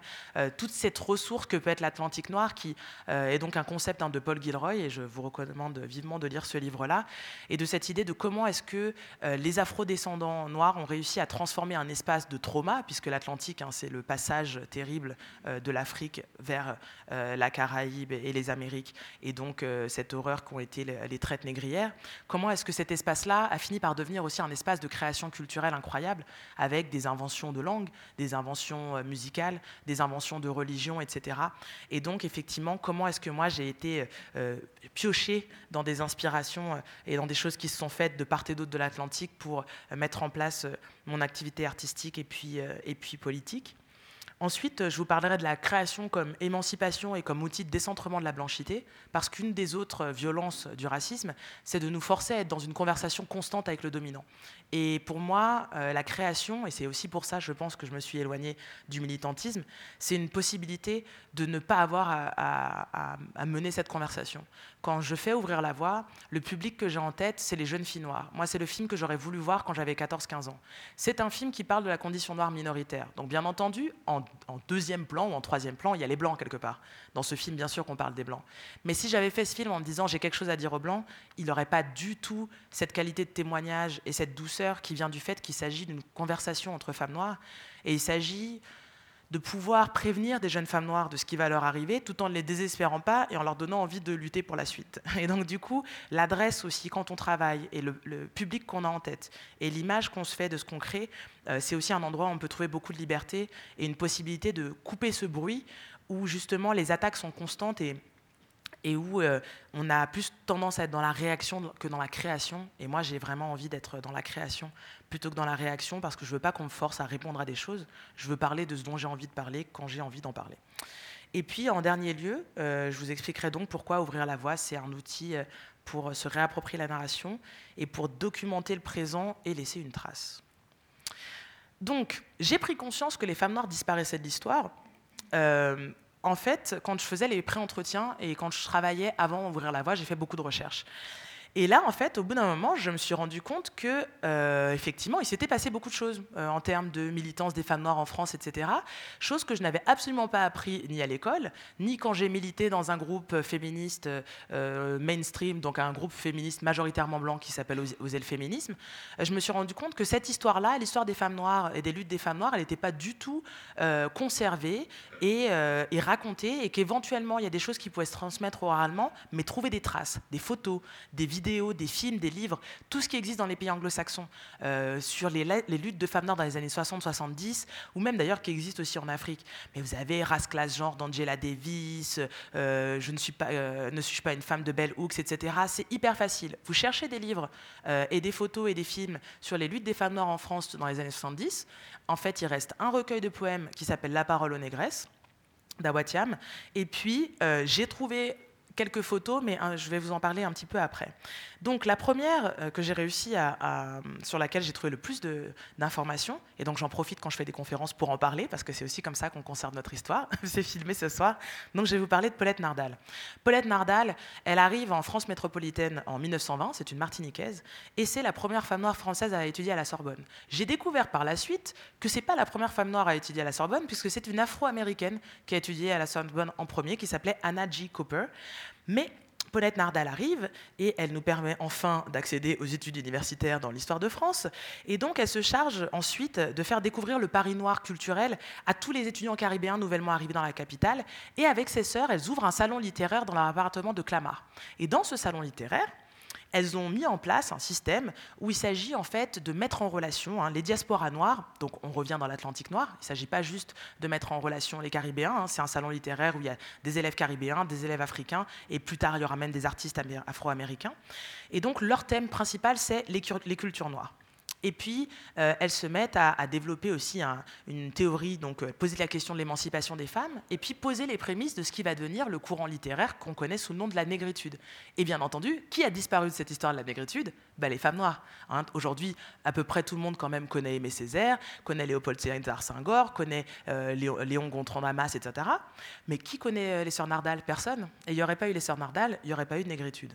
toute cette ressource que peut être l'Atlantique noir, qui est donc un concept hein, de Paul Gilroy, et je vous recommande vivement de lire ce livre-là, et de cette idée de comment est-ce que les afrodescendants noirs ont réussi à transformer un espace de trauma, puisque l'Atlantique, hein, c'est le passage terrible euh, de l'Afrique vers euh, la Caraïbe et les Amériques, et donc cette horreur qu'ont été les, traites négrières. Comment est-ce que cet espace-là a fini par devenir aussi un espace de création culturelle incroyable, avec des inventions de langue, des inventions musicales, des inventions de religion, etc. Et donc, effectivement, comment est-ce que moi j'ai été pioché dans des inspirations et dans des choses qui se sont faites de part et d'autre de l'Atlantique pour euh, mettre en place euh, mon activité artistique et puis, euh, et puis politique. Ensuite, je vous parlerai de la création comme émancipation et comme outil de décentrement de la blanchité, parce qu'une des autres violences du racisme, c'est de nous forcer à être dans une conversation constante avec le dominant. Et pour moi, la création, et c'est aussi pour ça, je pense, que je me suis éloignée du militantisme, c'est une possibilité de ne pas avoir à, à, mener cette conversation quand je fais ouvrir la voie, le public que j'ai en tête, c'est les jeunes filles noires. Moi, c'est le film que j'aurais voulu voir quand j'avais 14-15 ans. C'est un film qui parle de la condition noire minoritaire. Donc, bien entendu, en, deuxième plan ou en troisième plan, il y a les blancs quelque part. Dans ce film, bien sûr qu'on parle des blancs. Mais si j'avais fait ce film en me disant j'ai quelque chose à dire aux blancs, il n'aurait pas du tout cette qualité de témoignage et cette douceur qui vient du fait qu'il s'agit d'une conversation entre femmes noires. Et il s'agit de pouvoir prévenir des jeunes femmes noires de ce qui va leur arriver, tout en ne les désespérant pas et en leur donnant envie de lutter pour la suite. Et donc du coup, l'adresse aussi quand on travaille et le, public qu'on a en tête et l'image qu'on se fait de ce qu'on crée, euh, c'est aussi un endroit où on peut trouver beaucoup de liberté et une possibilité de couper ce bruit où justement les attaques sont constantes et et où euh, on a plus tendance à être dans la réaction que dans la création. Et moi, j'ai vraiment envie d'être dans la création plutôt que dans la réaction parce que je ne veux pas qu'on me force à répondre à des choses. Je veux parler de ce dont j'ai envie de parler quand j'ai envie d'en parler. Et puis, en dernier lieu, euh, je vous expliquerai donc pourquoi ouvrir la voix, c'est un outil euh, pour se réapproprier la narration et pour documenter le présent et laisser une trace. Donc, j'ai pris conscience que les femmes noires disparaissaient de l'histoire en fait, quand je faisais les pré-entretiens et quand je travaillais avant d'ouvrir la voie, j'ai fait beaucoup de recherches. Et là, en fait, au bout d'un moment, je me suis rendu compte que, euh, effectivement, il s'était passé beaucoup de choses euh, en termes de militance des femmes noires en France, etc. Chose que je n'avais absolument pas appris ni à l'école, ni quand j'ai milité dans un groupe féministe euh, mainstream, donc un groupe féministe majoritairement blanc qui s'appelle Oser féminisme. Je me suis rendu compte que cette histoire-là, l'histoire des femmes noires et des luttes des femmes noires, elle n'était pas du tout conservée et, et racontée, et qu'éventuellement, il y a des choses qui pouvaient se transmettre oralement, mais trouver des traces, des photos, des vidéos des films, des livres, tout ce qui existe dans les pays anglo-saxons euh, sur les, luttes de femmes noires dans les années 60-70, ou même d'ailleurs qui existe aussi en Afrique. Mais vous avez Race Class Genre d'Angela Davis, euh, Je ne suis, pas, euh, pas une femme de Bell Hooks, etc. C'est hyper facile. Vous cherchez des livres et des photos et des films sur les luttes des femmes noires en France dans les années 70. En fait, il reste un recueil de poèmes qui s'appelle La parole aux négresses d'Awatiam. Et puis, j'ai trouvé quelques photos, mais hein, je vais vous en parler un petit peu après. Donc la première euh, que j'ai réussi à, sur laquelle j'ai trouvé le plus d'informations, et donc j'en profite quand je fais des conférences pour en parler, parce que c'est aussi comme ça qu'on conserve notre histoire, c'est filmé ce soir, donc je vais vous parler de Paulette Nardal. Paulette Nardal, elle arrive en France métropolitaine en 1920, c'est une martiniquaise, et c'est la première femme noire française à étudier à la Sorbonne. J'ai découvert par la suite que c'est pas la première femme noire à étudier à la Sorbonne, puisque c'est une afro-américaine qui a étudié à la Sorbonne en premier, qui s'appelait Anna G. Cooper. Mais Paulette Nardal arrive et elle nous permet enfin d'accéder aux études universitaires dans l'histoire de France. Et donc, elle se charge ensuite de faire découvrir le Paris noir culturel à tous les étudiants caribéens nouvellement arrivés dans la capitale. Et avec ses sœurs, elles ouvrent un salon littéraire dans leur appartement de Clamart. Et dans ce salon littéraire, elles ont mis en place un système où il s'agit en fait de mettre en relation hein, les diasporas noires, donc on revient dans l'Atlantique noir, il ne s'agit pas juste de mettre en relation les Caribéens, hein, c'est un salon littéraire où il y a des élèves caribéens, des élèves africains, et plus tard il y aura même des artistes afro-américains. Et donc leur thème principal, c'est les, les cultures noires. Et puis, euh, elles se mettent à, développer aussi une théorie, donc euh, poser la question de l'émancipation des femmes, et puis poser les prémices de ce qui va devenir le courant littéraire qu'on connaît sous le nom de la négritude. Et bien entendu, qui a disparu de cette histoire de la négritude? Ben, Les femmes noires. Hein. Aujourd'hui, à peu près tout le monde quand même connaît Aimé Césaire, connaît Léopold Sédar Senghor, connaît euh, Léon, Gontran Damas, etc. Mais qui connaît les sœurs Nardal? Personne. Et il n'y aurait pas eu les sœurs Nardal, il n'y aurait pas eu de négritude.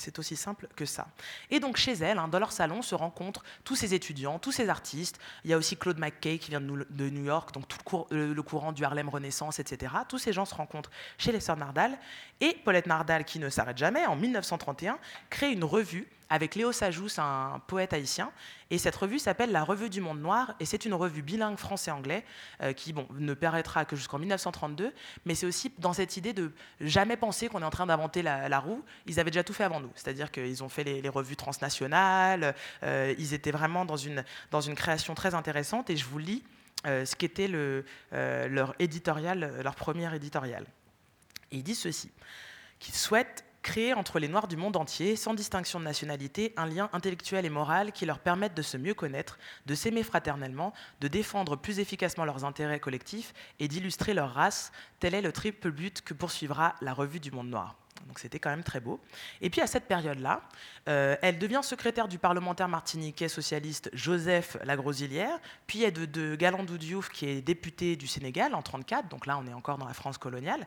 C'est aussi simple que ça. Et donc chez elles, hein, dans leur salon, se rencontrent tous ces étudiants, tous ces artistes. Il y a aussi Claude McKay qui vient de New York, donc tout le, courant du Harlem Renaissance, etc. Tous ces gens se rencontrent chez les sœurs Nardal. Et Paulette Nardal, qui ne s'arrête jamais, en 1931, crée une revue avec Léo Sajous, un poète haïtien. Et cette revue s'appelle La Revue du Monde Noir, et c'est une revue bilingue français-anglais euh, qui bon, ne paraîtra que jusqu'en 1932, mais c'est aussi dans cette idée de jamais penser qu'on est en train d'inventer la, roue. Ils avaient déjà tout fait avant nous, c'est-à-dire qu'ils ont fait les, revues transnationales, euh, ils étaient vraiment dans une, dans une création très intéressante, et je vous lis euh, ce qu'était le, leur éditorial, leur premier éditorial. Et ils disent ceci, qu'ils souhaitent créer entre les Noirs du monde entier, sans distinction de nationalité, un lien intellectuel et moral qui leur permette de se mieux connaître, de s'aimer fraternellement, de défendre plus efficacement leurs intérêts collectifs et d'illustrer leur race. Tel est le triple but que poursuivra la Revue du Monde Noir. Donc c'était quand même très beau. Et puis à cette période-là, euh, elle devient secrétaire du parlementaire martiniquais socialiste Joseph Lagrosilière, puis elle de, de Galandou Diouf qui est député du Sénégal en 34, donc là on est encore dans la France coloniale.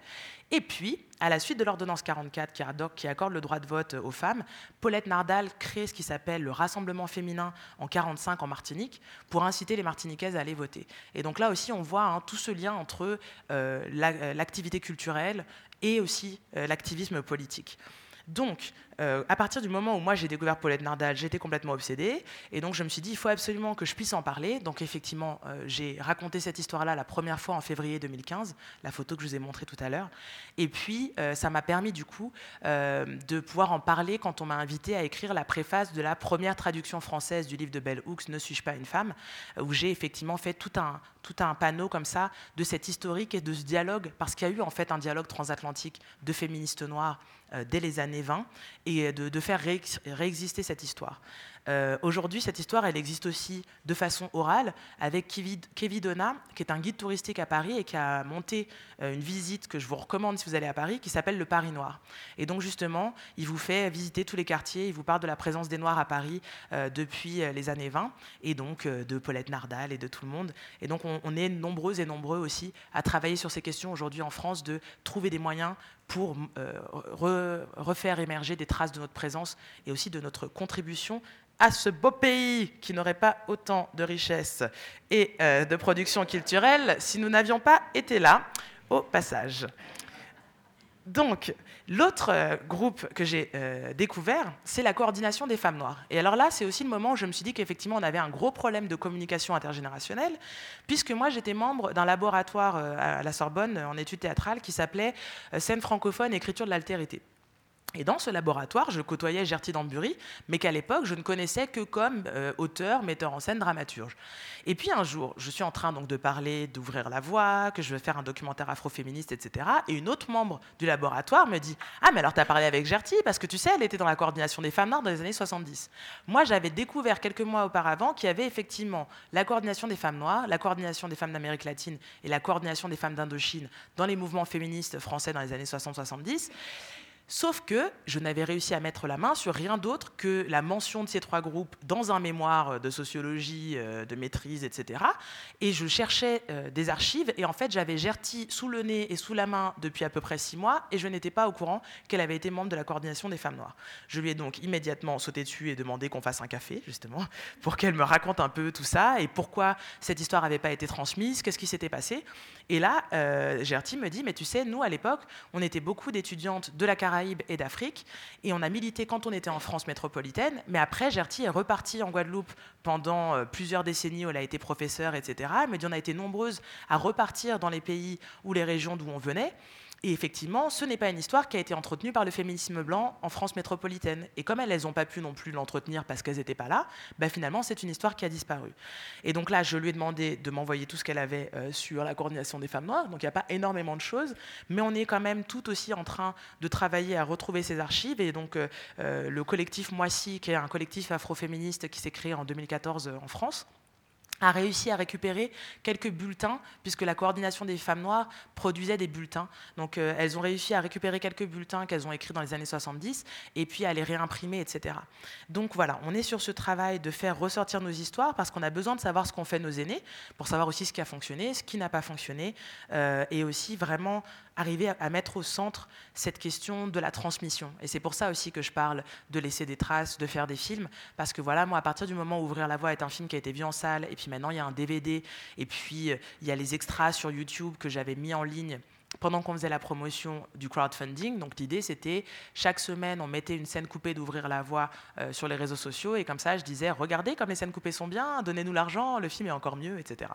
Et puis, à la suite de l'ordonnance 44 qui, accorde le droit de vote aux femmes, Paulette Nardal crée ce qui s'appelle le Rassemblement féminin en 45 en Martinique pour inciter les Martiniquaises à aller voter. Et donc là aussi on voit hein, tout ce lien entre euh, euh, l'activité culturelle et aussi euh, l'activisme politique. Donc, euh, à partir du moment où moi j'ai découvert Paulette Nardal, j'étais complètement obsédée. Et donc je me suis dit, il faut absolument que je puisse en parler. Donc effectivement, euh, j'ai raconté cette histoire-là la première fois en février 2015, la photo que je vous ai montrée tout à l'heure. Et puis, euh, ça m'a permis du coup de pouvoir en parler quand on m'a invité à écrire la préface de la première traduction française du livre de Bell Hooks, Ne suis-je pas une femme, où j'ai effectivement fait tout un, tout un panneau comme ça de cette historique et de ce dialogue, parce qu'il y a eu en fait un dialogue transatlantique de féministes noires dès les années 20 et de, faire réexister cette histoire. Euh, aujourd'hui, cette histoire, elle existe aussi de façon orale avec Kevin Donna, qui est un guide touristique à Paris et qui a monté euh, une visite que je vous recommande si vous allez à Paris, qui s'appelle le Paris Noir. Et donc, justement, il vous fait visiter tous les quartiers, il vous parle de la présence des Noirs à Paris euh, depuis les années 20, et donc de Paulette Nardal et de tout le monde. Et donc, on, est nombreux et nombreux aussi à travailler sur ces questions aujourd'hui en France, de trouver des moyens pour refaire émerger des traces de notre présence et aussi de notre contribution à ce beau pays qui n'aurait pas autant de richesses et euh, de production culturelle si nous n'avions pas été là au passage. Donc, l'autre euh, groupe que j'ai euh, découvert, c'est la coordination des femmes noires. Et alors là, c'est aussi le moment où je me suis dit qu'effectivement, on avait un gros problème de communication intergénérationnelle, puisque moi, j'étais membre d'un laboratoire à la Sorbonne en études théâtrales qui s'appelait Scène francophone, écriture de l'altérité. Et dans ce laboratoire, je côtoyais Gertie Dambury, mais qu'à l'époque, je ne connaissais que comme euh, auteur, metteur en scène, dramaturge. Et puis un jour, je suis en train donc de parler d'ouvrir la voie, que je vais faire un documentaire afroféministe, etc. Et une autre membre du laboratoire me dit Ah, mais alors tu as parlé avec Gertie, parce que tu sais, elle était dans la coordination des femmes noires dans les années 70. Moi, j'avais découvert quelques mois auparavant qu'il y avait effectivement la coordination des femmes noires, la coordination des femmes d'Amérique latine et la coordination des femmes d'Indochine dans les mouvements féministes français dans les années 60-70. Sauf que je n'avais réussi à mettre la main sur rien d'autre que la mention de ces trois groupes dans un mémoire de sociologie, euh, de maîtrise, etc. Et je cherchais euh, des archives, et en fait, j'avais Gertie sous le nez et sous la main depuis à peu près six mois, et je n'étais pas au courant qu'elle avait été membre de la coordination des femmes noires. Je lui ai donc immédiatement sauté dessus et demandé qu'on fasse un café, justement, pour qu'elle me raconte un peu tout ça, et pourquoi cette histoire n'avait pas été transmise, qu'est-ce qui s'était passé. Et là, euh, Gertie me dit, mais tu sais, nous, à l'époque, on était beaucoup d'étudiantes de la Et d'Afrique, et on a milité quand on était en France métropolitaine, mais après, Gertie est repartie en Guadeloupe pendant euh, plusieurs décennies où elle a été professeure, etc. Elle me dit, on a été nombreuses à repartir dans les pays ou les régions d'où on venait. Et effectivement, ce n'est pas une histoire qui a été entretenue par le féminisme blanc en France métropolitaine. Et comme elles, n'ont pas pu non plus l'entretenir parce qu'elles n'étaient pas là, bah finalement, c'est une histoire qui a disparu. Et donc là, je lui ai demandé de m'envoyer tout ce qu'elle avait euh, sur la coordination des femmes noires. Donc il n'y a pas énormément de choses, mais on est quand même tout aussi en train de travailler à retrouver ces archives. Et donc euh, euh, le collectif Moissy, qui est un collectif afroféministe qui s'est créé en 2014 en France, a réussi à récupérer quelques bulletins, puisque la coordination des femmes noires produisait des bulletins. Donc euh, elles ont réussi à récupérer quelques bulletins qu'elles ont écrits dans les années 70, et puis à les réimprimer, etc. Donc voilà, on est sur ce travail de faire ressortir nos histoires, parce qu'on a besoin de savoir ce qu'ont fait nos aînés, pour savoir aussi ce qui a fonctionné, ce qui n'a pas fonctionné, euh, et aussi vraiment arriver à, mettre au centre cette question de la transmission. Et c'est pour ça aussi que je parle de laisser des traces, de faire des films, parce que voilà, moi, à partir du moment où Ouvrir la voie est un film qui a été vu en salle, et puis maintenant il y a un DVD, et puis euh, il y a les extras sur YouTube que j'avais mis en ligne pendant qu'on faisait la promotion du crowdfunding. Donc l'idée, c'était chaque semaine, on mettait une scène coupée d'ouvrir la voie euh, sur les réseaux sociaux. Et comme ça, je disais, regardez comme les scènes coupées sont bien, donnez-nous l'argent, le film est encore mieux, etc.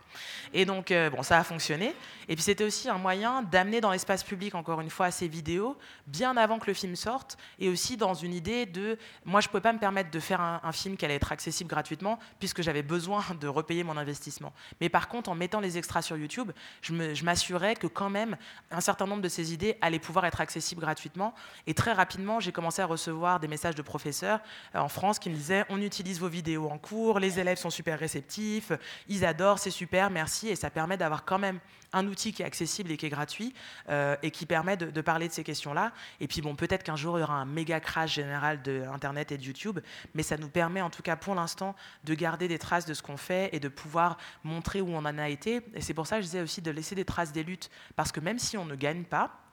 Et donc, euh, bon, ça a fonctionné. Et puis c'était aussi un moyen d'amener dans l'espace public, encore une fois, ces vidéos, bien avant que le film sorte. Et aussi dans une idée de, moi, je ne pouvais pas me permettre de faire un, film qui allait être accessible gratuitement, puisque j'avais besoin de repayer mon investissement. Mais par contre, en mettant les extras sur YouTube, je m'assurais que quand même, un certain nombre de ces idées allaient pouvoir être accessibles gratuitement. Et très rapidement, j'ai commencé à recevoir des messages de professeurs euh, en France qui me disaient on utilise vos vidéos en cours, les élèves sont super réceptifs, ils adorent, c'est super, merci. Et ça permet d'avoir quand même un outil qui est accessible et qui est gratuit euh, et qui permet de, parler de ces questions-là. Et puis bon, peut-être qu'un jour il y aura un méga crash général de et de YouTube, mais ça nous permet en tout cas pour l'instant de garder des traces de ce qu'on fait et de pouvoir montrer où on en a été. Et c'est pour ça que je disais aussi de laisser des traces des luttes, parce que même si on ne gagne pas,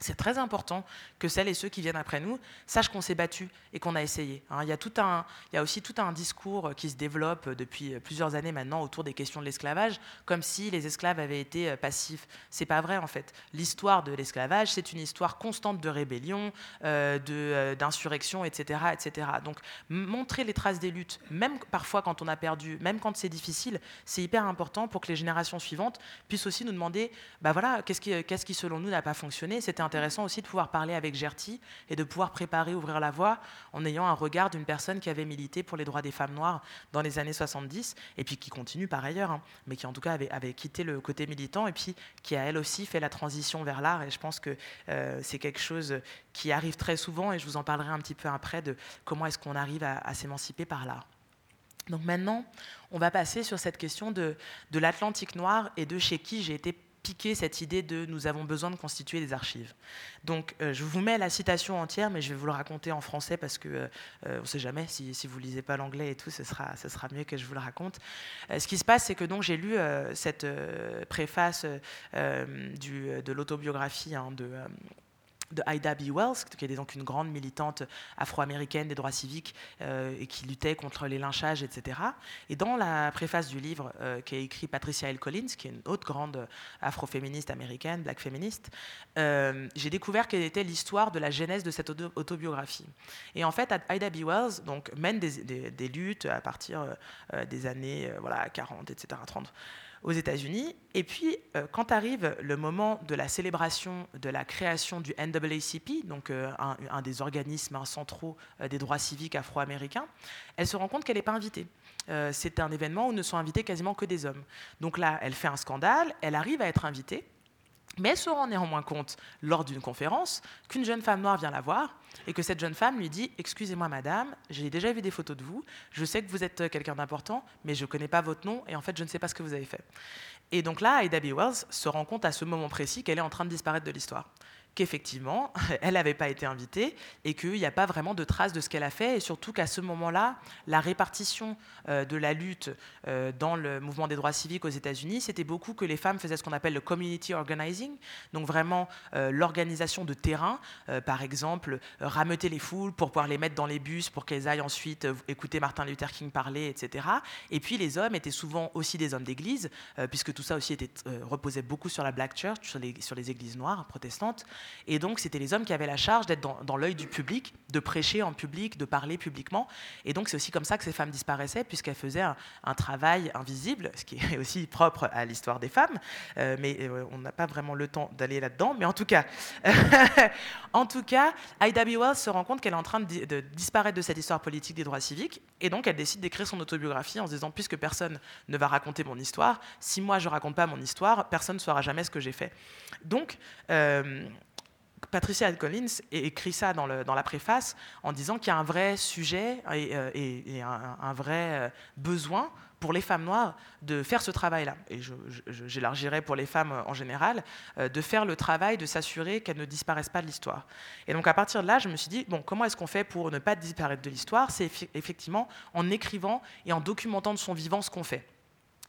c'est très important que celles et ceux qui viennent après nous sachent qu'on s'est battu et qu'on a essayé. Hein. il, y a aussi tout un discours qui se développe depuis plusieurs années maintenant autour des questions de l'esclavage, comme si les esclaves avaient été euh, passifs. C'est pas vrai en fait. L'histoire de l'esclavage, c'est une histoire constante de rébellion, euh, euh, d'insurrection, etc., etc. Donc montrer les traces des luttes, même parfois quand on a perdu, même quand c'est difficile, c'est hyper important pour que les générations suivantes puissent aussi nous demander, bah voilà, qu'est-ce qui, selon nous n'a pas fonctionné? Intéressant aussi de pouvoir parler avec Gertie et de pouvoir préparer, ouvrir la voie en ayant un regard d'une personne qui avait milité pour les droits des femmes noires dans les années 70 et puis qui continue par ailleurs, hein, mais qui en tout cas avait, quitté le côté militant et puis qui a elle aussi fait la transition vers l'art. Et je pense que euh, c'est quelque chose qui arrive très souvent et je vous en parlerai un petit peu après de comment est-ce qu'on arrive à, à s'émanciper par l'art. Donc maintenant, on va passer sur cette question de, de l'Atlantique noir et de chez qui j'ai été piquer cette idée de nous avons besoin de constituer des archives. Donc euh, je vous mets la citation entière, mais je vais vous le raconter en français parce que euh, euh, on ne sait jamais si, si vous lisez pas l'anglais et tout, ce sera, mieux que je vous le raconte. ce qui se passe, c'est que donc j'ai lu cette préface de l'autobiographie hein, de de Ida B. Wells, qui est donc une grande militante afro-américaine des droits civiques euh, et qui luttait contre les lynchages, etc. Et dans la préface du livre euh, qui écrit Patricia L. Collins, qui est une autre grande afro-féministe américaine, black féministe, euh, j'ai découvert quelle était l'histoire de la genèse de cette autobiographie. Et en fait, Ida B. Wells donc, mène des, des luttes à partir des années voilà, 40, etc., 30 aux États-Unis. Et puis, euh, quand arrive le moment de la célébration de la création du NAACP, donc euh, un, des organismes centraux euh, des droits civiques afro-américains, elle se rend compte qu'elle n'est pas invitée. c'est un événement où ne sont invités quasiment que des hommes. Donc là, elle fait un scandale, elle arrive à être invitée, mais elle se rend néanmoins compte, lors d'une conférence, qu'une jeune femme noire vient la voir et que cette jeune femme lui dit Excusez-moi, madame, j'ai déjà vu des photos de vous, je sais que vous êtes quelqu'un d'important, mais je ne connais pas votre nom et en fait, je ne sais pas ce que vous avez fait. Et donc là, Ada B. Wells se rend compte à ce moment précis qu'elle est en train de disparaître de l'histoire qu'effectivement, elle n'avait pas été invitée et qu'il n'y a pas vraiment de traces de ce qu'elle a fait, et surtout qu'à ce moment-là, la répartition euh, de la lutte euh, dans le mouvement des droits civiques aux États-Unis, c'était beaucoup que les femmes faisaient ce qu'on appelle le community organizing, donc vraiment euh, l'organisation de terrain, par exemple, rameuter les foules pour pouvoir les mettre dans les bus pour qu'elles aillent ensuite écouter Martin Luther King parler, etc. Et puis les hommes étaient souvent aussi des hommes d'église, puisque tout ça aussi était, reposait beaucoup sur la black church, sur les, sur les églises noires protestantes. Et donc, c'était les hommes qui avaient la charge d'être dans, l'œil du public, de prêcher en public, de parler publiquement. Et donc, c'est aussi comme ça que ces femmes disparaissaient, puisqu'elles faisaient un, travail invisible, ce qui est aussi propre à l'histoire des femmes. Euh, mais euh, on n'a pas vraiment le temps d'aller là-dedans. Mais en tout cas, en tout cas, Ida B. Wells se rend compte qu'elle est en train de, de disparaître de cette histoire politique des droits civiques. Et donc, elle décide d'écrire son autobiographie en se disant, puisque personne ne va raconter mon histoire, si moi je raconte pas mon histoire, personne ne saura jamais ce que j'ai fait. Donc, euh, Patricia Collins écrit ça dans, la préface en disant qu'il y a un vrai sujet et, euh, un, vrai euh, besoin pour les femmes noires de faire ce travail-là, et j'élargirai pour les femmes en général, de faire le travail de s'assurer qu'elles ne disparaissent pas de l'histoire. Et donc à partir de là, je me suis dit, bon, comment est-ce qu'on fait pour ne pas disparaître de l'histoire? C'est effectivement en écrivant et en documentant de son vivant ce qu'on fait.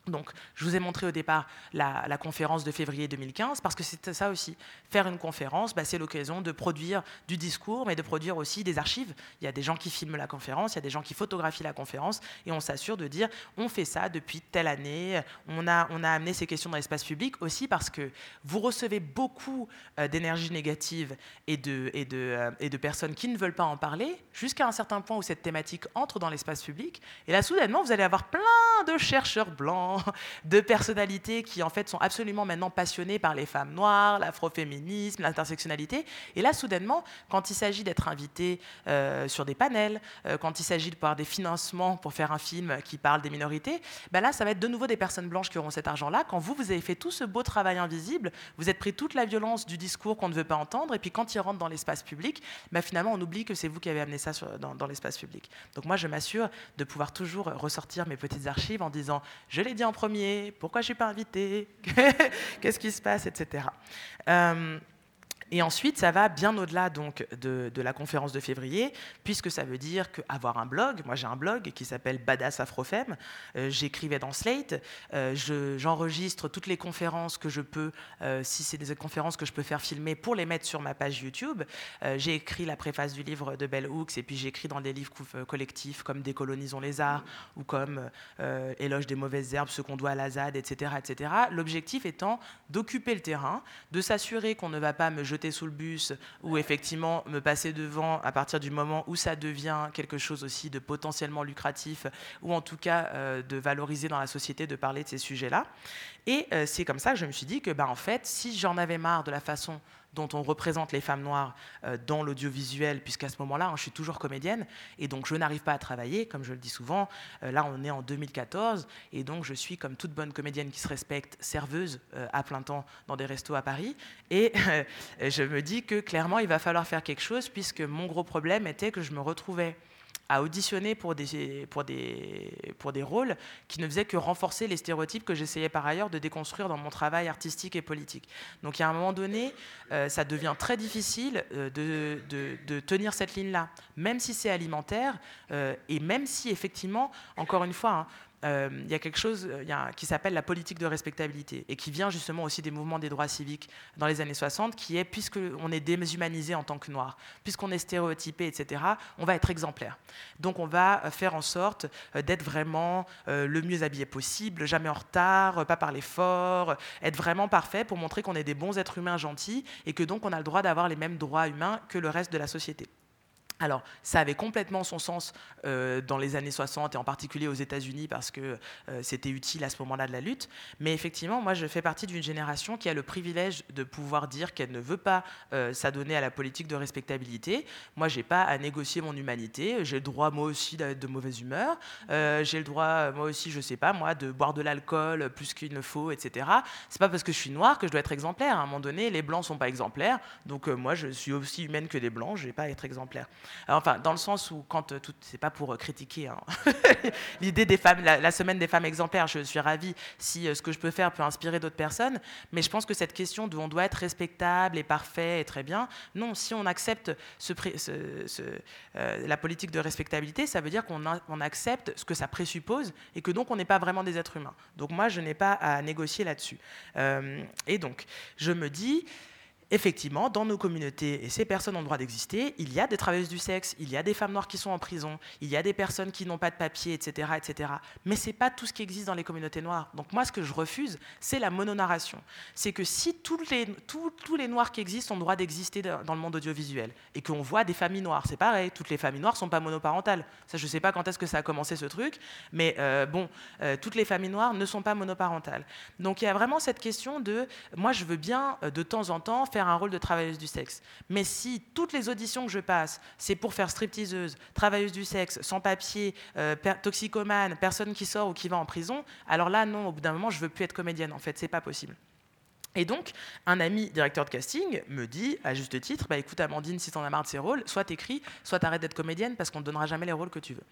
Donc, je vous ai montré au départ la, conférence de février 2015, parce que c'est ça aussi. Faire une conférence, bah, c'est l'occasion de produire du discours, mais de produire aussi des archives. Il y a des gens qui filment la conférence, il y a des gens qui photographient la conférence, et on s'assure de dire, on fait ça depuis telle année, on a, amené ces questions dans l'espace public aussi parce que vous recevez beaucoup euh, d'énergie négative et de, et, de, euh, et de personnes qui ne veulent pas en parler, jusqu'à un certain point où cette thématique entre dans l'espace public, et là, soudainement, vous allez avoir plein de chercheurs blancs, de personnalités qui en fait sont absolument maintenant passionnées par les femmes noires, l'afroféminisme, l'intersectionnalité. Et là, soudainement, quand il s'agit d'être invité euh, sur des panels, euh, quand il s'agit de pouvoir des financements pour faire un film qui parle des minorités, ben là, ça va être de nouveau des personnes blanches qui auront cet argent-là. Quand vous, vous avez fait tout ce beau travail invisible, vous êtes pris toute la violence du discours qu'on ne veut pas entendre, et puis quand il rentre dans l'espace public, ben finalement, on oublie que c'est vous qui avez amené ça dans, dans l'espace public. Donc moi, je m'assure de pouvoir toujours ressortir mes petites archives en disant, je l'ai dit en premier Pourquoi je ne suis pas invité Qu'est-ce qui se passe Etc. Et ensuite, ça va bien au-delà donc de, la conférence de février, puisque ça veut dire qu'avoir un blog, moi j'ai un blog qui s'appelle Badass Afrofem, euh, j'écrivais dans Slate, euh, j'enregistre toutes les conférences que je peux, euh, si c'est des conférences que je peux faire filmer pour les mettre sur ma page YouTube. j'ai écrit la préface du livre de Bell Hooks, et puis j'ai écrit dans des livres collectifs comme Décolonisons les arts, ou comme Éloge des mauvaises herbes, ce qu'on doit à la ZAD, etc. etc. L'objectif étant d'occuper le terrain, de s'assurer qu'on ne va pas me jeter jeter sous le bus ou effectivement me passer devant à partir du moment où ça devient quelque chose aussi de potentiellement lucratif ou en tout cas euh, de valoriser dans la société de parler de ces sujets-là. Et euh, c'est comme ça que je me suis dit que bah, en fait, si j'en avais marre de la façon dont on représente les femmes noires euh, dans l'audiovisuel, puisqu'à ce moment-là, hein, je suis toujours comédienne, et donc je n'arrive pas à travailler, comme je le dis souvent. Euh, là, on est en 2014, et donc je suis, comme toute bonne comédienne qui se respecte, serveuse euh, à plein temps dans des restos à Paris. Et je me dis que clairement, il va falloir faire quelque chose, puisque mon gros problème était que je me retrouvais à auditionner pour des, pour, des, pour des rôles qui ne faisaient que renforcer les stéréotypes que j'essayais par ailleurs de déconstruire dans mon travail artistique et politique. Donc, à un moment donné, euh, ça devient très difficile euh, de, de, de, tenir cette ligne-là, même si c'est alimentaire, euh, et même si, effectivement, encore une fois, hein, il y a quelque chose euh, qui s'appelle la politique de respectabilité et qui vient justement aussi des mouvements des droits civiques dans les années 60, qui est puisqu'on est déshumanisé en tant que noir, puisqu'on est stéréotypé, etc., on va être exemplaire. Donc on va euh, faire en sorte d'être vraiment le mieux habillé possible, jamais en retard, pas parler fort, être vraiment parfait pour montrer qu'on est des bons êtres humains gentils et que donc on a le droit d'avoir les mêmes droits humains que le reste de la société. Alors, ça avait complètement son sens euh, dans les années 60 et en particulier aux États-Unis parce que euh, c'était utile à ce moment-là de la lutte. Mais effectivement, moi, je fais partie d'une génération qui a le privilège de pouvoir dire qu'elle ne veut pas euh, s'adonner à la politique de respectabilité. Moi, j'ai pas à négocier mon humanité. J'ai le droit, moi aussi, d'être de mauvaise humeur. j'ai le droit, moi aussi, je sais pas, moi, de boire de l'alcool plus qu'il ne faut, etc. C'est pas parce que je suis noire que je dois être exemplaire. À un moment donné, les blancs sont pas exemplaires. Donc, moi, je suis aussi humaine que les blancs. Je vais pas être exemplaire. Enfin, dans le sens où, quand euh, tout, c'est pas pour euh, critiquer hein. l'idée des femmes, la, semaine des femmes exemplaires, je suis ravie si euh, ce que je peux faire peut inspirer d'autres personnes, mais je pense que cette question de on doit être respectable et parfait et très bien, non, si on accepte ce, ce, la politique de respectabilité, ça veut dire qu'on on accepte ce que ça présuppose et que donc on n'est pas vraiment des êtres humains. Donc moi, je n'ai pas à négocier là-dessus. et donc, je me dis, effectivement, dans nos communautés, et ces personnes ont le droit d'exister, il y a des travailleuses du sexe, il y a des femmes noires qui sont en prison, il y a des personnes qui n'ont pas de papier, etc. etc. Mais ce n'est pas tout ce qui existe dans les communautés noires. Donc moi, ce que je refuse, c'est la mononarration. C'est que si tous les, tous, tous les noirs qui existent ont le droit d'exister dans le monde audiovisuel, et qu'on voit des familles noires, c'est pareil, toutes les familles noires ne sont pas monoparentales. Ça, je ne sais pas quand est-ce que ça a commencé ce truc, mais euh, bon, euh, toutes les familles noires ne sont pas monoparentales. Donc il y a vraiment cette question de, moi je veux bien euh, de temps en temps faire un rôle de travailleuse du sexe, mais si toutes les auditions que je passe, c'est pour faire stripteaseuse, travailleuse du sexe, sans papier, toxicomane, personne qui sort ou qui va en prison, alors là non, au bout d'un moment je veux plus être comédienne en fait, c'est pas possible. Et donc, un ami directeur de casting me dit, à juste titre, bah, écoute Amandine, si t'en as marre de ces rôles, soit t'écris, soit t'arrêtes d'être comédienne parce qu'on ne donnera jamais les rôles que tu veux.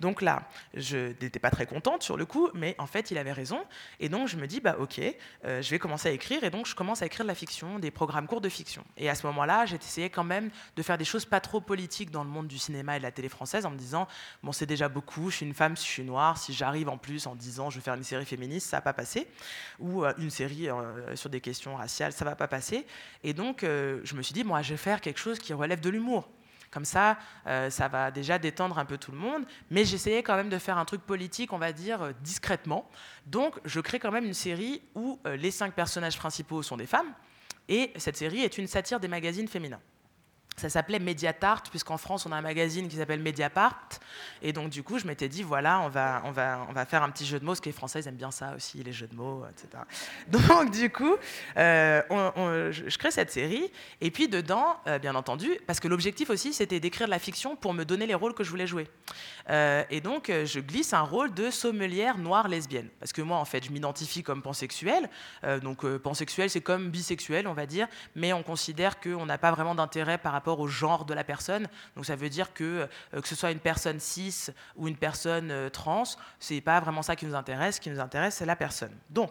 Donc là, je n'étais pas très contente sur le coup, mais en fait, il avait raison. Et donc, je me dis, bah ok, euh, je vais commencer à écrire. Et donc, je commence à écrire de la fiction, des programmes courts de fiction. Et à ce moment-là, j'ai essayé quand même de faire des choses pas trop politiques dans le monde du cinéma et de la télé française en me disant, bon, c'est déjà beaucoup, je suis une femme, je suis noire, si j'arrive en plus en disant, je vais faire une série féministe, ça va pas passer. Ou euh, une série euh, sur des questions raciales, ça va pas passer. Et donc, euh, je me suis dit, moi, je vais faire quelque chose qui relève de l'humour. Comme ça, euh, ça va déjà détendre un peu tout le monde. Mais j'essayais quand même de faire un truc politique, on va dire, euh, discrètement. Donc, je crée quand même une série où les cinq personnages principaux sont des femmes. Et cette série est une satire des magazines féminins ça s'appelait Mediatart, puisqu'en France, on a un magazine qui s'appelle Mediapart. Et donc, du coup, je m'étais dit, voilà, on va, on, va, on va faire un petit jeu de mots, parce que les Français aiment bien ça aussi, les jeux de mots, etc. Donc, du coup, euh, je crée cette série. Et puis, dedans, euh, bien entendu, parce que l'objectif aussi, c'était d'écrire de la fiction pour me donner les rôles que je voulais jouer. Euh, et donc, je glisse un rôle de sommelière noire lesbienne. Parce que moi, en fait, je m'identifie comme pansexuel. donc, pansexuel, c'est comme bisexuel, on va dire. Mais on considère qu'on n'a pas vraiment d'intérêt par rapport au genre de la personne. Donc ça veut dire que euh, que ce soit une personne cis ou une personne euh, trans, c'est pas vraiment ça qui nous intéresse. Ce qui nous intéresse, c'est la personne. Donc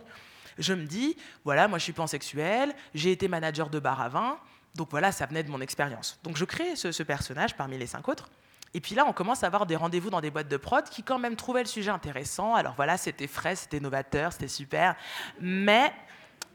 je me dis, voilà, moi je suis pansexuel, j'ai été manager de bar à vin, donc voilà, ça venait de mon expérience. Donc je crée ce, ce personnage parmi les cinq autres. Et puis là, on commence à avoir des rendez-vous dans des boîtes de prod qui quand même trouvaient le sujet intéressant. Alors voilà, c'était frais, c'était novateur, c'était super. Mais,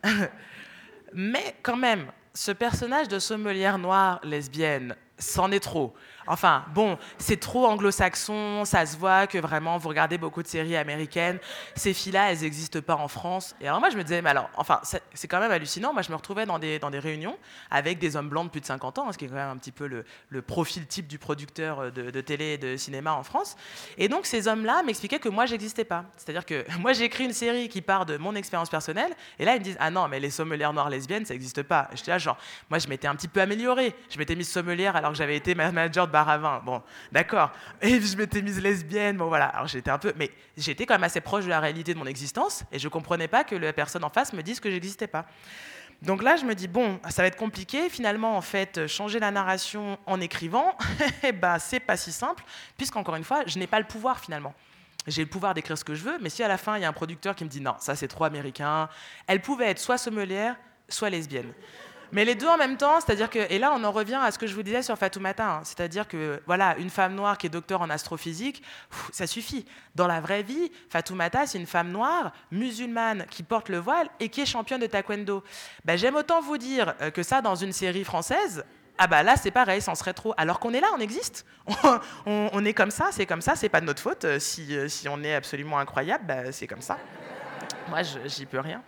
mais quand même, ce personnage de sommelière noire lesbienne, c'en est trop. Enfin, bon, c'est trop anglo-saxon, ça se voit que vraiment, vous regardez beaucoup de séries américaines, ces filles-là, elles n'existent pas en France. Et alors moi, je me disais, mais alors, enfin, c'est quand même hallucinant. Moi, je me retrouvais dans des, dans des réunions avec des hommes blancs de plus de 50 ans, hein, ce qui est quand même un petit peu le, profil type du producteur euh, de, télé et de cinéma en France. Et donc, ces hommes-là m'expliquaient que moi, j'existais pas. C'est-à-dire que moi, j'ai écrit une série qui part de mon expérience personnelle, et là, ils me disent, ah non, mais les sommelières noires lesbiennes, ça n'existe pas. J'étais là, genre, moi, je m'étais un petit peu améliorée. Je m'étais mise sommelière alors que j'avais été manager bar à vin. Bon, d'accord. Et je m'étais mise lesbienne. Bon, voilà. Alors j'étais un peu. Mais j'étais quand même assez proche de la réalité de mon existence. Et je comprenais pas que la personne en face me dise que j'existais pas. Donc là, je me dis, bon, ça va être compliqué. Finalement, en fait, changer la narration en écrivant, eh ben, c'est pas si simple, puisqu'encore une fois, je n'ai pas le pouvoir finalement. J'ai le pouvoir d'écrire ce que je veux, mais si à la fin, il y a un producteur qui me dit, non, ça c'est trop américain, elle pouvait être soit sommelière, soit lesbienne. Mais les deux en même temps, c'est-à-dire que, et là on en revient à ce que je vous disais sur Fatoumata, hein, c'est-à-dire que voilà, une femme noire qui est docteur en astrophysique, ça suffit. Dans la vraie vie, Fatoumata, c'est une femme noire, musulmane, qui porte le voile et qui est championne de taekwondo. Ben, J'aime autant vous dire euh, que ça dans une série française, ah bah là c'est pareil, ça en serait trop. Alors qu'on est là, on existe, on, est comme ça, c'est comme ça, c'est pas de notre faute. Euh, si, euh, si on est absolument incroyable, bah, c'est comme ça. Moi, j'y peux rien.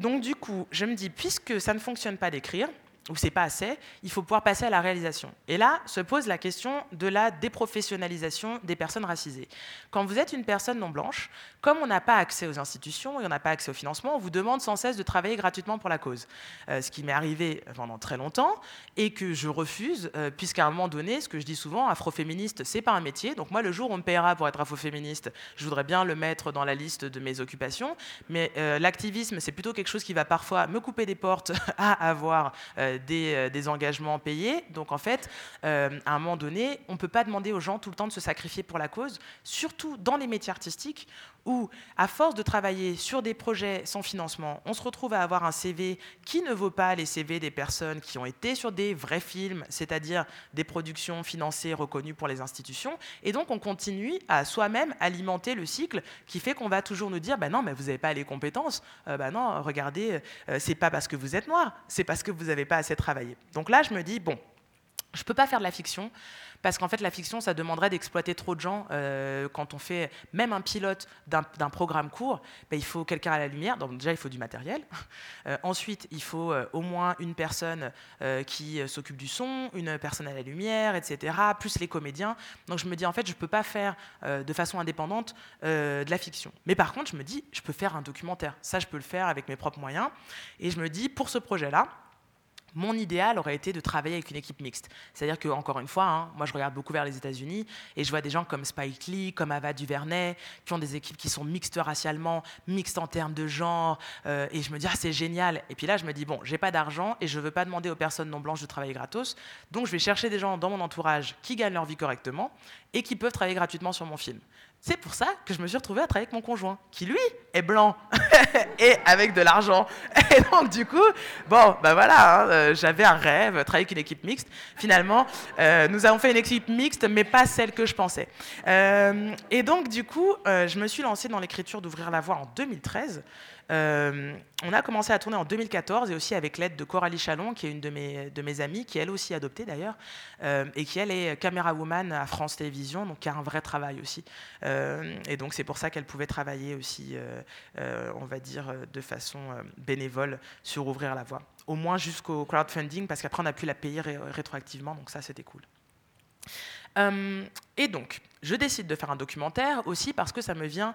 Donc du coup, je me dis, puisque ça ne fonctionne pas d'écrire, ou c'est pas assez, il faut pouvoir passer à la réalisation. Et là se pose la question de la déprofessionnalisation des personnes racisées. Quand vous êtes une personne non blanche, comme on n'a pas accès aux institutions et on n'a pas accès au financement, on vous demande sans cesse de travailler gratuitement pour la cause. Euh, ce qui m'est arrivé pendant très longtemps et que je refuse, euh, puisqu'à un moment donné, ce que je dis souvent, afroféministe, c'est pas un métier. Donc moi, le jour où on me paiera pour être afroféministe, je voudrais bien le mettre dans la liste de mes occupations. Mais euh, l'activisme, c'est plutôt quelque chose qui va parfois me couper des portes à avoir euh, des, engagements payés. Donc en fait, euh, à un moment donné, on ne peut pas demander aux gens tout le temps de se sacrifier pour la cause, surtout dans les métiers artistiques où, à force de travailler sur des projets sans financement, on se retrouve à avoir un CV qui ne vaut pas les CV des personnes qui ont été sur des vrais films, c'est-à-dire des productions financées, reconnues pour les institutions. Et donc, on continue à soi-même alimenter le cycle qui fait qu'on va toujours nous dire bah non, mais vous n'avez pas les compétences. Euh, bah non, regardez, euh, c'est pas parce que vous êtes noir, c'est parce que vous n'avez pas assez travaillé. Donc là, je me dis bon, je ne peux pas faire de la fiction parce qu'en fait, la fiction, ça demanderait d'exploiter trop de gens. Euh, quand on fait même un pilote d'un programme court, ben, il faut quelqu'un à la lumière. Donc déjà, il faut du matériel. Euh, ensuite, il faut euh, au moins une personne qui s'occupe du son, une personne à la lumière, etc., plus les comédiens. Donc je me dis, en fait, je ne peux pas faire de façon indépendante de la fiction. Mais par contre, je me dis, je peux faire un documentaire. Ça, je peux le faire avec mes propres moyens. Et je me dis, pour ce projet-là, mon idéal aurait été de travailler avec une équipe mixte. C'est-à-dire que, encore une fois, hein, moi je regarde beaucoup vers les États-Unis et je vois des gens comme Spike Lee, comme Ava DuVernay, qui ont des équipes qui sont mixtes racialement, mixtes en termes de genre, euh, et je me dis ah c'est génial. Et puis là je me dis bon, j'ai pas d'argent et je veux pas demander aux personnes non blanches de travailler gratos, donc je vais chercher des gens dans mon entourage qui gagnent leur vie correctement et qui peuvent travailler gratuitement sur mon film. C'est pour ça que je me suis retrouvée à travailler avec mon conjoint, qui lui est blanc et avec de l'argent. Et donc du coup, bon, ben voilà, hein, euh, j'avais un rêve, travailler avec une équipe mixte. Finalement, euh, nous avons fait une équipe mixte, mais pas celle que je pensais. Euh, et donc du coup, je me suis lancée dans l'écriture d'Ouvrir la Voie en 2013. Euh, on a commencé à tourner en 2014 et aussi avec l'aide de Coralie Chalon, qui est une de mes, de mes amies, qui elle aussi adoptée d'ailleurs, euh, et qui elle est caméra woman à France Télévisions, donc qui a un vrai travail aussi. Euh, et donc c'est pour ça qu'elle pouvait travailler aussi, on va dire, de façon bénévole sur Ouvrir la Voie. Au moins jusqu'au crowdfunding, parce qu'après on a pu la payer rétroactivement, donc ça c'était cool. et donc, je décide de faire un documentaire aussi parce que ça me vient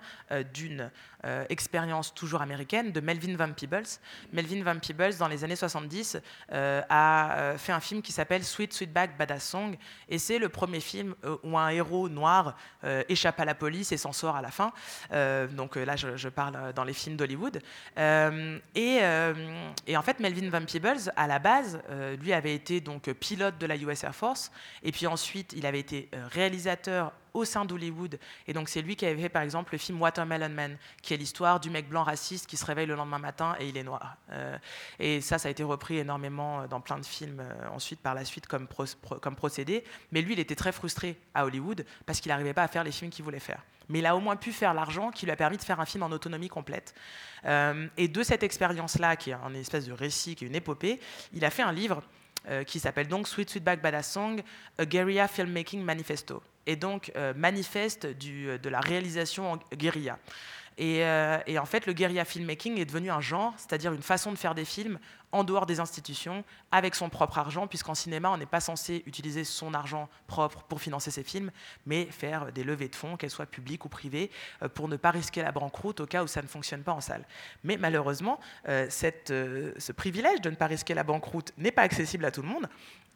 d'une euh, expérience toujours américaine de Melvin Van Peebles. Melvin Van Peebles, dans les années 70, euh, a fait un film qui s'appelle Sweet Sweetback Badass Song. Et c'est le premier film où un héros noir échappe à la police et s'en sort à la fin. donc là, je, parle dans les films d'Hollywood. Et, et, en fait, Melvin Van Peebles, à la base, lui avait été donc pilote de la US Air Force. Et puis ensuite, il avait été réalisateur au sein d'Hollywood. Et donc c'est lui qui avait fait par exemple le film Watermelon Man, qui est l'histoire du mec blanc raciste qui se réveille le lendemain matin et il est noir. Euh, et ça, ça a été repris énormément euh, dans plein de films euh, ensuite par la suite comme, procédé. Mais lui, il était très frustré à Hollywood parce qu'il n'arrivait pas à faire les films qu'il voulait faire. Mais il a au moins pu faire l'argent qui lui a permis de faire un film en autonomie complète. et de cette expérience-là, qui est un espèce de récit, qui est une épopée, il a fait un livre qui s'appelle donc Sweet Sweetback Badass Song, A Guerrilla Filmmaking Manifesto et donc manifeste de la réalisation en guérilla. Euh, et, en fait, le guérilla filmmaking est devenu un genre, c'est-à-dire une façon de faire des films en dehors des institutions, avec son propre argent, puisqu'en cinéma, on n'est pas censé utiliser son argent propre pour financer ses films, mais faire des levées de fonds, qu'elles soient publiques ou privées, pour ne pas risquer la banqueroute au cas où ça ne fonctionne pas en salle. Mais malheureusement, cette, ce privilège de ne pas risquer la banqueroute n'est pas accessible à tout le monde.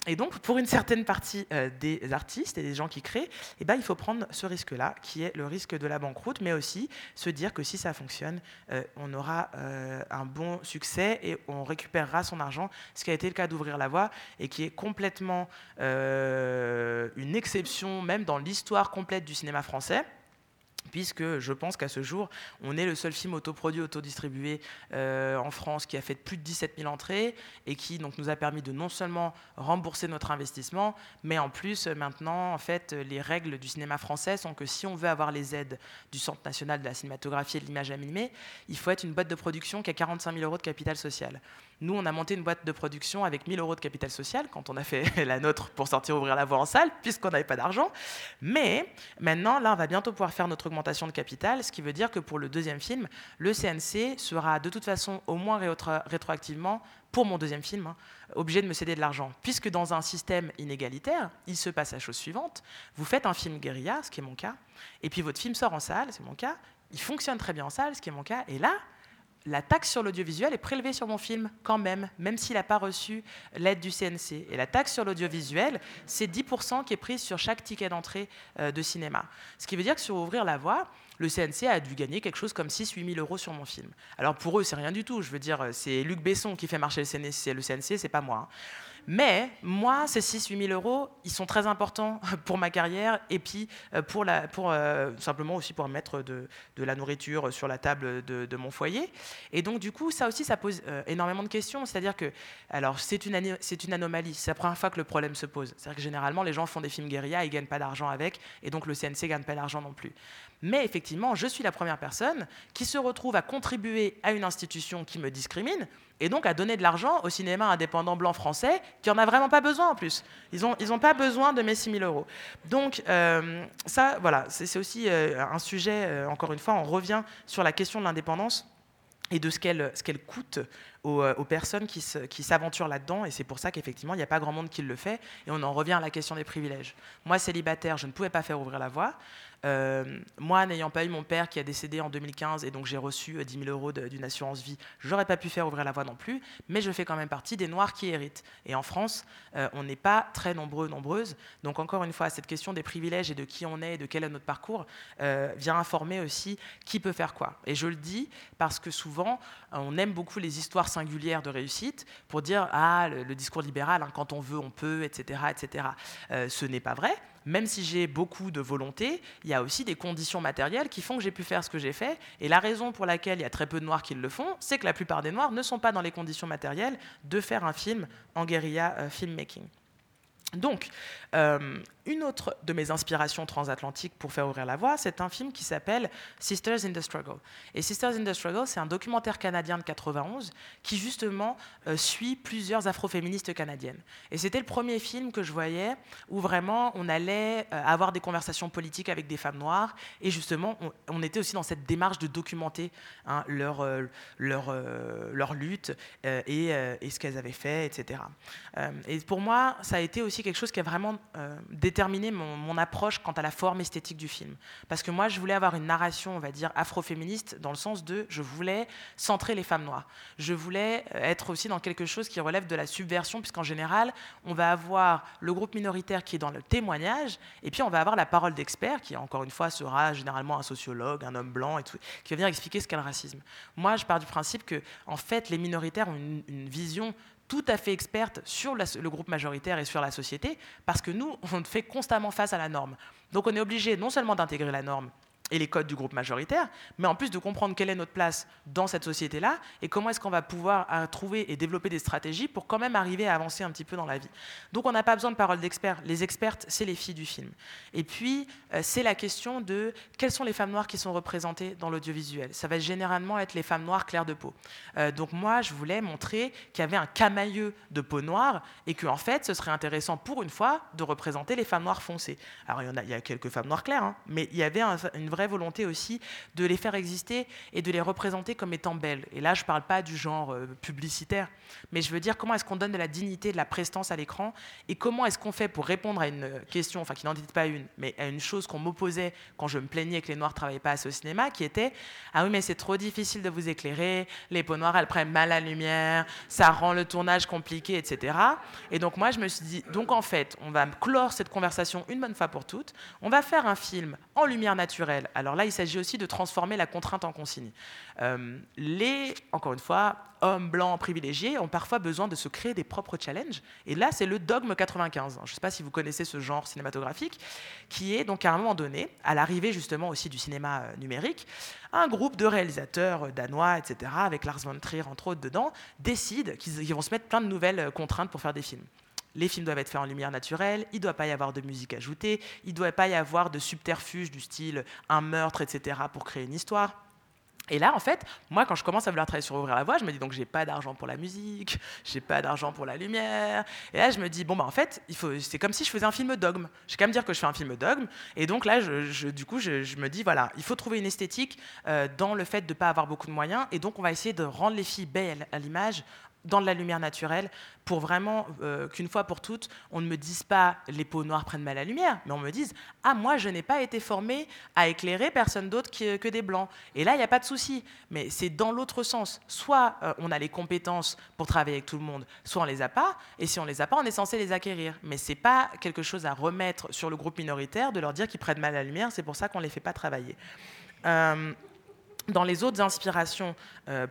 Et donc, pour une certaine partie euh, des artistes et des gens qui créent, eh ben, il faut prendre ce risque-là, qui est le risque de la banqueroute, mais aussi se dire que si ça fonctionne, euh, on aura euh, un bon succès et on récupérera son argent, ce qui a été le cas d'Ouvrir la Voie et qui est complètement une exception, même dans l'histoire complète du cinéma français puisque je pense qu'à ce jour, on est le seul film autoproduit, autodistribué euh, en France qui a fait plus de 17 000 entrées et qui donc, nous a permis de non seulement rembourser notre investissement, mais en plus, maintenant, en fait, les règles du cinéma français sont que si on veut avoir les aides du Centre national de la cinématographie et de l'image animée, il faut être une boîte de production qui a 45 000 euros de capital social. Nous, on a monté une boîte de production avec 1000 euros de capital social quand on a fait la nôtre pour sortir ouvrir la voie en salle, puisqu'on n'avait pas d'argent. Mais maintenant, là, on va bientôt pouvoir faire notre augmentation de capital, ce qui veut dire que pour le deuxième film, le CNC sera de toute façon au moins rétroactivement pour mon deuxième film, hein, obligé de me céder de l'argent. Puisque dans un système inégalitaire, il se passe la chose suivante. Vous faites un film guérilla, ce qui est mon cas, et puis votre film sort en salle, c'est mon cas, il fonctionne très bien en salle, ce qui est mon cas, et là, la taxe sur l'audiovisuel est prélevée sur mon film quand même, même s'il n'a pas reçu l'aide du CNC. Et la taxe sur l'audiovisuel, c'est 10% qui est prise sur chaque ticket d'entrée euh, de cinéma. Ce qui veut dire que sur Ouvrir la Voie, le CNC a dû gagner quelque chose comme 6-8 000 euros sur mon film. Alors pour eux, c'est rien du tout. Je veux dire, c'est Luc Besson qui fait marcher le CNC, le CNC c'est pas moi. Hein. Mais moi, ces 6-8 000 euros, ils sont très importants pour ma carrière et puis euh, pour, euh, simplement aussi pour mettre de, la nourriture sur la table de, mon foyer. Et donc, du coup, ça aussi, ça pose euh, énormément de questions. C'est-à-dire que, alors, c'est une, anomalie. C'est la première fois que le problème se pose. C'est-à-dire que généralement, les gens font des films guérilla, ils ne gagnent pas d'argent avec, et donc le CNC ne gagne pas d'argent non plus. Mais effectivement, je suis la première personne qui se retrouve à contribuer à une institution qui me discrimine et donc à donner de l'argent au cinéma indépendant blanc français qui n'en a vraiment pas besoin en plus. Ils n'ont pas besoin de mes 6 000 euros. Donc euh, ça, voilà, c'est aussi euh, un sujet, euh, encore une fois, on revient sur la question de l'indépendance et de ce qu'elle coûte aux, personnes qui s'aventurent là-dedans. Et c'est pour ça qu'effectivement, il n'y a pas grand monde qui le fait. Et on en revient à la question des privilèges. Moi, célibataire, je ne pouvais pas faire ouvrir la voie. Euh, moi, n'ayant pas eu mon père qui a décédé en 2015 et donc j'ai reçu 10 euh, 000 euros d'une assurance vie, j'aurais pas pu faire ouvrir la voie non plus, mais je fais quand même partie des Noirs qui héritent. Et en France, euh, on n'est pas très nombreux, nombreuses. Donc encore une fois, cette question des privilèges et de qui on est et de quel est notre parcours vient informer aussi qui peut faire quoi. Et je le dis parce que souvent, on aime beaucoup les histoires singulières de réussite pour dire ah le, discours libéral, hein, quand on veut, on peut, etc., etc. ce n'est pas vrai même si j'ai beaucoup de volonté, il y a aussi des conditions matérielles qui font que j'ai pu faire ce que j'ai fait. Et la raison pour laquelle il y a très peu de Noirs qui le font, c'est que la plupart des Noirs ne sont pas dans les conditions matérielles de faire un film en guérilla euh, filmmaking. Donc, euh, une autre de mes inspirations transatlantiques pour faire ouvrir la voie, c'est un film qui s'appelle Sisters in the Struggle. Et Sisters in the Struggle, c'est un documentaire canadien de 91 qui justement euh, suit plusieurs afroféministes canadiennes. Et c'était le premier film que je voyais où vraiment on allait euh, avoir des conversations politiques avec des femmes noires et justement on, était aussi dans cette démarche de documenter hein, leur, leur, leur lutte et, et, ce qu'elles avaient fait, etc. et pour moi, ça a été aussi quelque chose qui a vraiment euh, déterminé mon, approche quant à la forme esthétique du film. Parce que moi, je voulais avoir une narration, on va dire, afroféministe, dans le sens de je voulais centrer les femmes noires. Je voulais euh, être aussi dans quelque chose qui relève de la subversion, puisqu'en général, on va avoir le groupe minoritaire qui est dans le témoignage, et puis on va avoir la parole d'expert, qui encore une fois sera généralement un sociologue, un homme blanc, et tout, qui va venir expliquer ce qu'est le racisme. Moi, je pars du principe que, en fait, les minoritaires ont une vision tout à fait experte sur le groupe majoritaire et sur la société, parce que nous, on fait constamment face à la norme. Donc on est obligé non seulement d'intégrer la norme, et les codes du groupe majoritaire, mais en plus de comprendre quelle est notre place dans cette société-là et comment est-ce qu'on va pouvoir euh, trouver et développer des stratégies pour quand même arriver à avancer un petit peu dans la vie. Donc on n'a pas besoin de paroles d'experts. Les expertes, c'est les filles du film. Et puis, euh, c'est la question de quelles sont les femmes noires qui sont représentées dans l'audiovisuel. Ça va généralement être les femmes noires claires de peau. Euh, donc moi, je voulais montrer qu'il y avait un camailleux de peau noire et qu'en fait, ce serait intéressant pour une fois de représenter les femmes noires foncées. Alors il y, en a quelques femmes noires claires, hein, mais il y avait une vraie volonté aussi de les faire exister et de les représenter comme étant belles. Et là, je ne parle pas du genre euh, publicitaire, mais je veux dire comment est-ce qu'on donne de la dignité, de la prestance à l'écran et comment est-ce qu'on fait pour répondre à une question, enfin qui n'en dit pas une, mais à une chose qu'on m'opposait quand je me plaignais que les Noirs ne travaillaient pas assez au cinéma, qui était Ah oui, mais c'est trop difficile de vous éclairer, les peaux noires, elles prennent mal la lumière, ça rend le tournage compliqué, etc. Et donc moi, je me suis dit, donc en fait, on va clore cette conversation une bonne fois pour toutes, on va faire un film en lumière naturelle alors là, il s'agit aussi de transformer la contrainte en consigne. Euh, les, encore une fois, hommes blancs privilégiés ont parfois besoin de se créer des propres challenges. Et là, c'est le dogme 95. Je ne sais pas si vous connaissez ce genre cinématographique, qui est donc à un moment donné, à l'arrivée justement aussi du cinéma euh, numérique, un groupe de réalisateurs euh, danois, etc., avec Lars von Trier entre autres dedans, décident qu'ils vont se mettre plein de nouvelles contraintes pour faire des films. Les films doivent être faits en lumière naturelle, il ne doit pas y avoir de musique ajoutée, il ne doit pas y avoir de subterfuge du style un meurtre, etc., pour créer une histoire. Et là, en fait, moi, quand je commence à vouloir travailler sur Ouvrir la Voie, je me dis donc j'ai pas d'argent pour la musique, j'ai pas d'argent pour la lumière. Et là, je me dis bon bah en fait, c'est comme si je faisais un film dogme. J'ai quand même dire que je fais un film dogme. Et donc là, je, du coup, je, me dis voilà, il faut trouver une esthétique euh, dans le fait de ne pas avoir beaucoup de moyens. Et donc, on va essayer de rendre les filles belles à l'image dans de la lumière naturelle pour vraiment euh, qu'une fois pour toutes, on ne me dise pas les peaux noires prennent mal la lumière, mais on me dise ah moi je n'ai pas été formée à éclairer personne d'autre que, des blancs. Et là il n'y a pas de souci, mais c'est dans l'autre sens. Soit euh, on a les compétences pour travailler avec tout le monde, soit on les a pas. Et si on les a pas, on est censé les acquérir. Mais c'est pas quelque chose à remettre sur le groupe minoritaire de leur dire qu'ils prennent mal la lumière. C'est pour ça qu'on les fait pas travailler. dans les autres inspirations euh,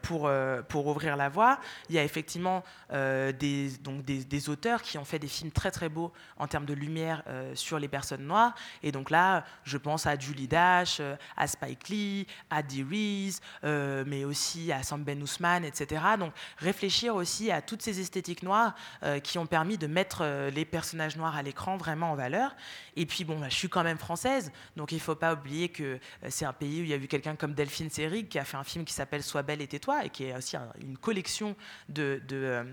pour, euh, pour ouvrir la voie, il y a effectivement euh, des, donc des, auteurs qui ont fait des films très très beaux en termes de lumière sur les personnes noires. Et donc là, je pense à Julie Dash, à Spike Lee, à Dee Reese, mais aussi à Sam Ben Ousmane, etc. Donc réfléchir aussi à toutes ces esthétiques noires qui ont permis de mettre les personnages noirs à l'écran vraiment en valeur. Et puis bon, bah, je suis quand même française, donc il ne faut pas oublier que c'est un pays où il y a eu quelqu'un comme Delphine Seyrig qui a fait un film qui s'appelle Sois belle et tais-toi et qui est aussi une collection de, euh,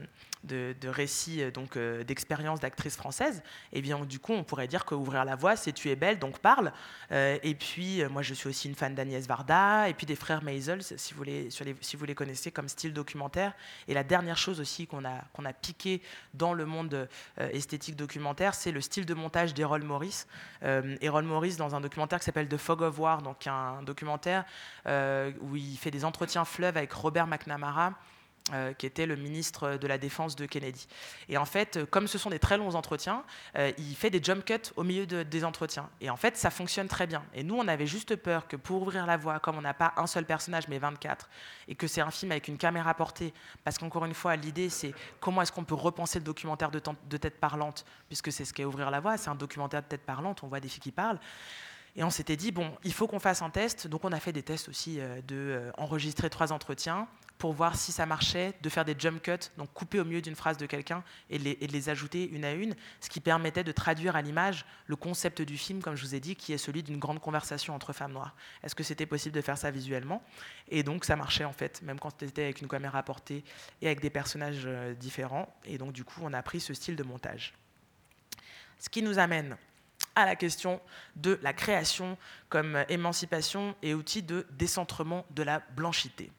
de, récits euh, donc euh, d'expériences d'actrices françaises, et eh bien du coup on pourrait dire que ouvrir la voie c'est tu es belle donc parle. Euh, et puis moi je suis aussi une fan d'Agnès Varda et puis des frères Maisel si vous les, si vous les connaissez comme style documentaire. Et la dernière chose aussi qu'on a qu'on a piqué dans le monde esthétique documentaire, c'est le style de montage d'Errol Morris. Errol Morris dans un documentaire qui s'appelle The Fog of War, donc un documentaire où il fait des entretiens fleuves avec Robert McNamara. Euh, qui était le ministre de la Défense de Kennedy. Et en fait, euh, comme ce sont des très longs entretiens, euh, il fait des jump cuts au milieu des entretiens. Et en fait, ça fonctionne très bien. Et nous, on avait juste peur que pour ouvrir la voie, comme on n'a pas un seul personnage, mais 24, et que c'est un film avec une caméra portée, parce qu'encore une fois, l'idée, c'est comment est-ce qu'on peut repenser le documentaire de, de tête parlante, puisque c'est ce qu'est ouvrir la voie, c'est un documentaire de tête parlante, on voit des filles qui parlent. Et on s'était dit, bon, il faut qu'on fasse un test. Donc on a fait des tests aussi de enregistrer trois entretiens, pour voir si ça marchait, de faire des jump cuts, donc couper au milieu d'une phrase de quelqu'un et, de les ajouter une à une, ce qui permettait de traduire à l'image le concept du film, comme je vous ai dit, qui est celui d'une grande conversation entre femmes noires. Est-ce que c'était possible de faire ça visuellement? Et donc ça marchait en fait, même quand c'était avec une caméra portée et avec des personnages euh, différents. Et donc du coup, on a pris ce style de montage. Ce qui nous amène à la question de la création comme émancipation et outil de décentrement de la blanchité.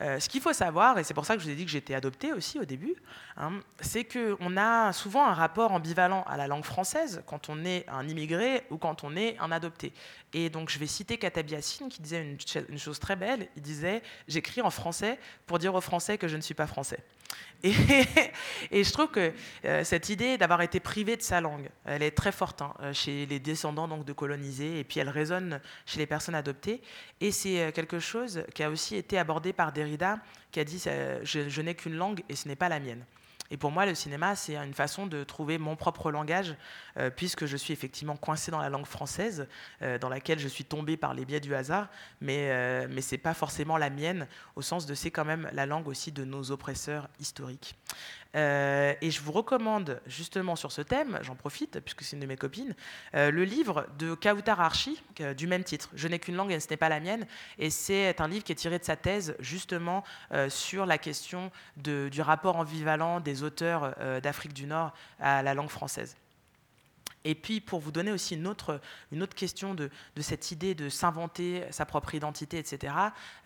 Euh, ce qu'il faut savoir, et c'est pour ça que je vous ai dit que j'étais adoptée aussi au début, hein, c'est qu'on a souvent un rapport ambivalent à la langue française quand on est un immigré ou quand on est un adopté. Et donc je vais citer Katabi Yassine qui disait une chose très belle, il disait « j'écris en français pour dire aux Français que je ne suis pas français ». Et, je trouve que euh, cette idée d'avoir été privé de sa langue, elle est très forte hein, euh, chez les descendants donc, de colonisés, et puis elle résonne chez les personnes adoptées. Et c'est euh, quelque chose qui a aussi été abordé par Derrida, qui a dit je n'ai qu'une langue et ce n'est pas la mienne ». Et pour moi, le cinéma, c'est une façon de trouver mon propre langage, euh, puisque je suis effectivement coincé dans la langue française, euh, dans laquelle je suis tombé par les biais du hasard, mais, euh, ce n'est pas forcément la mienne, au sens de c'est quand même la langue aussi de nos oppresseurs historiques. Et je vous recommande justement sur ce thème, j'en profite puisque c'est une de mes copines, le livre de Kautar Archi du même titre, Je n'ai qu'une langue et ce n'est pas la mienne. Et c'est un livre qui est tiré de sa thèse justement sur la question du rapport ambivalent des auteurs d'Afrique du Nord à la langue française. Et puis, pour vous donner aussi une autre, une autre question de, cette idée de s'inventer sa propre identité, etc.,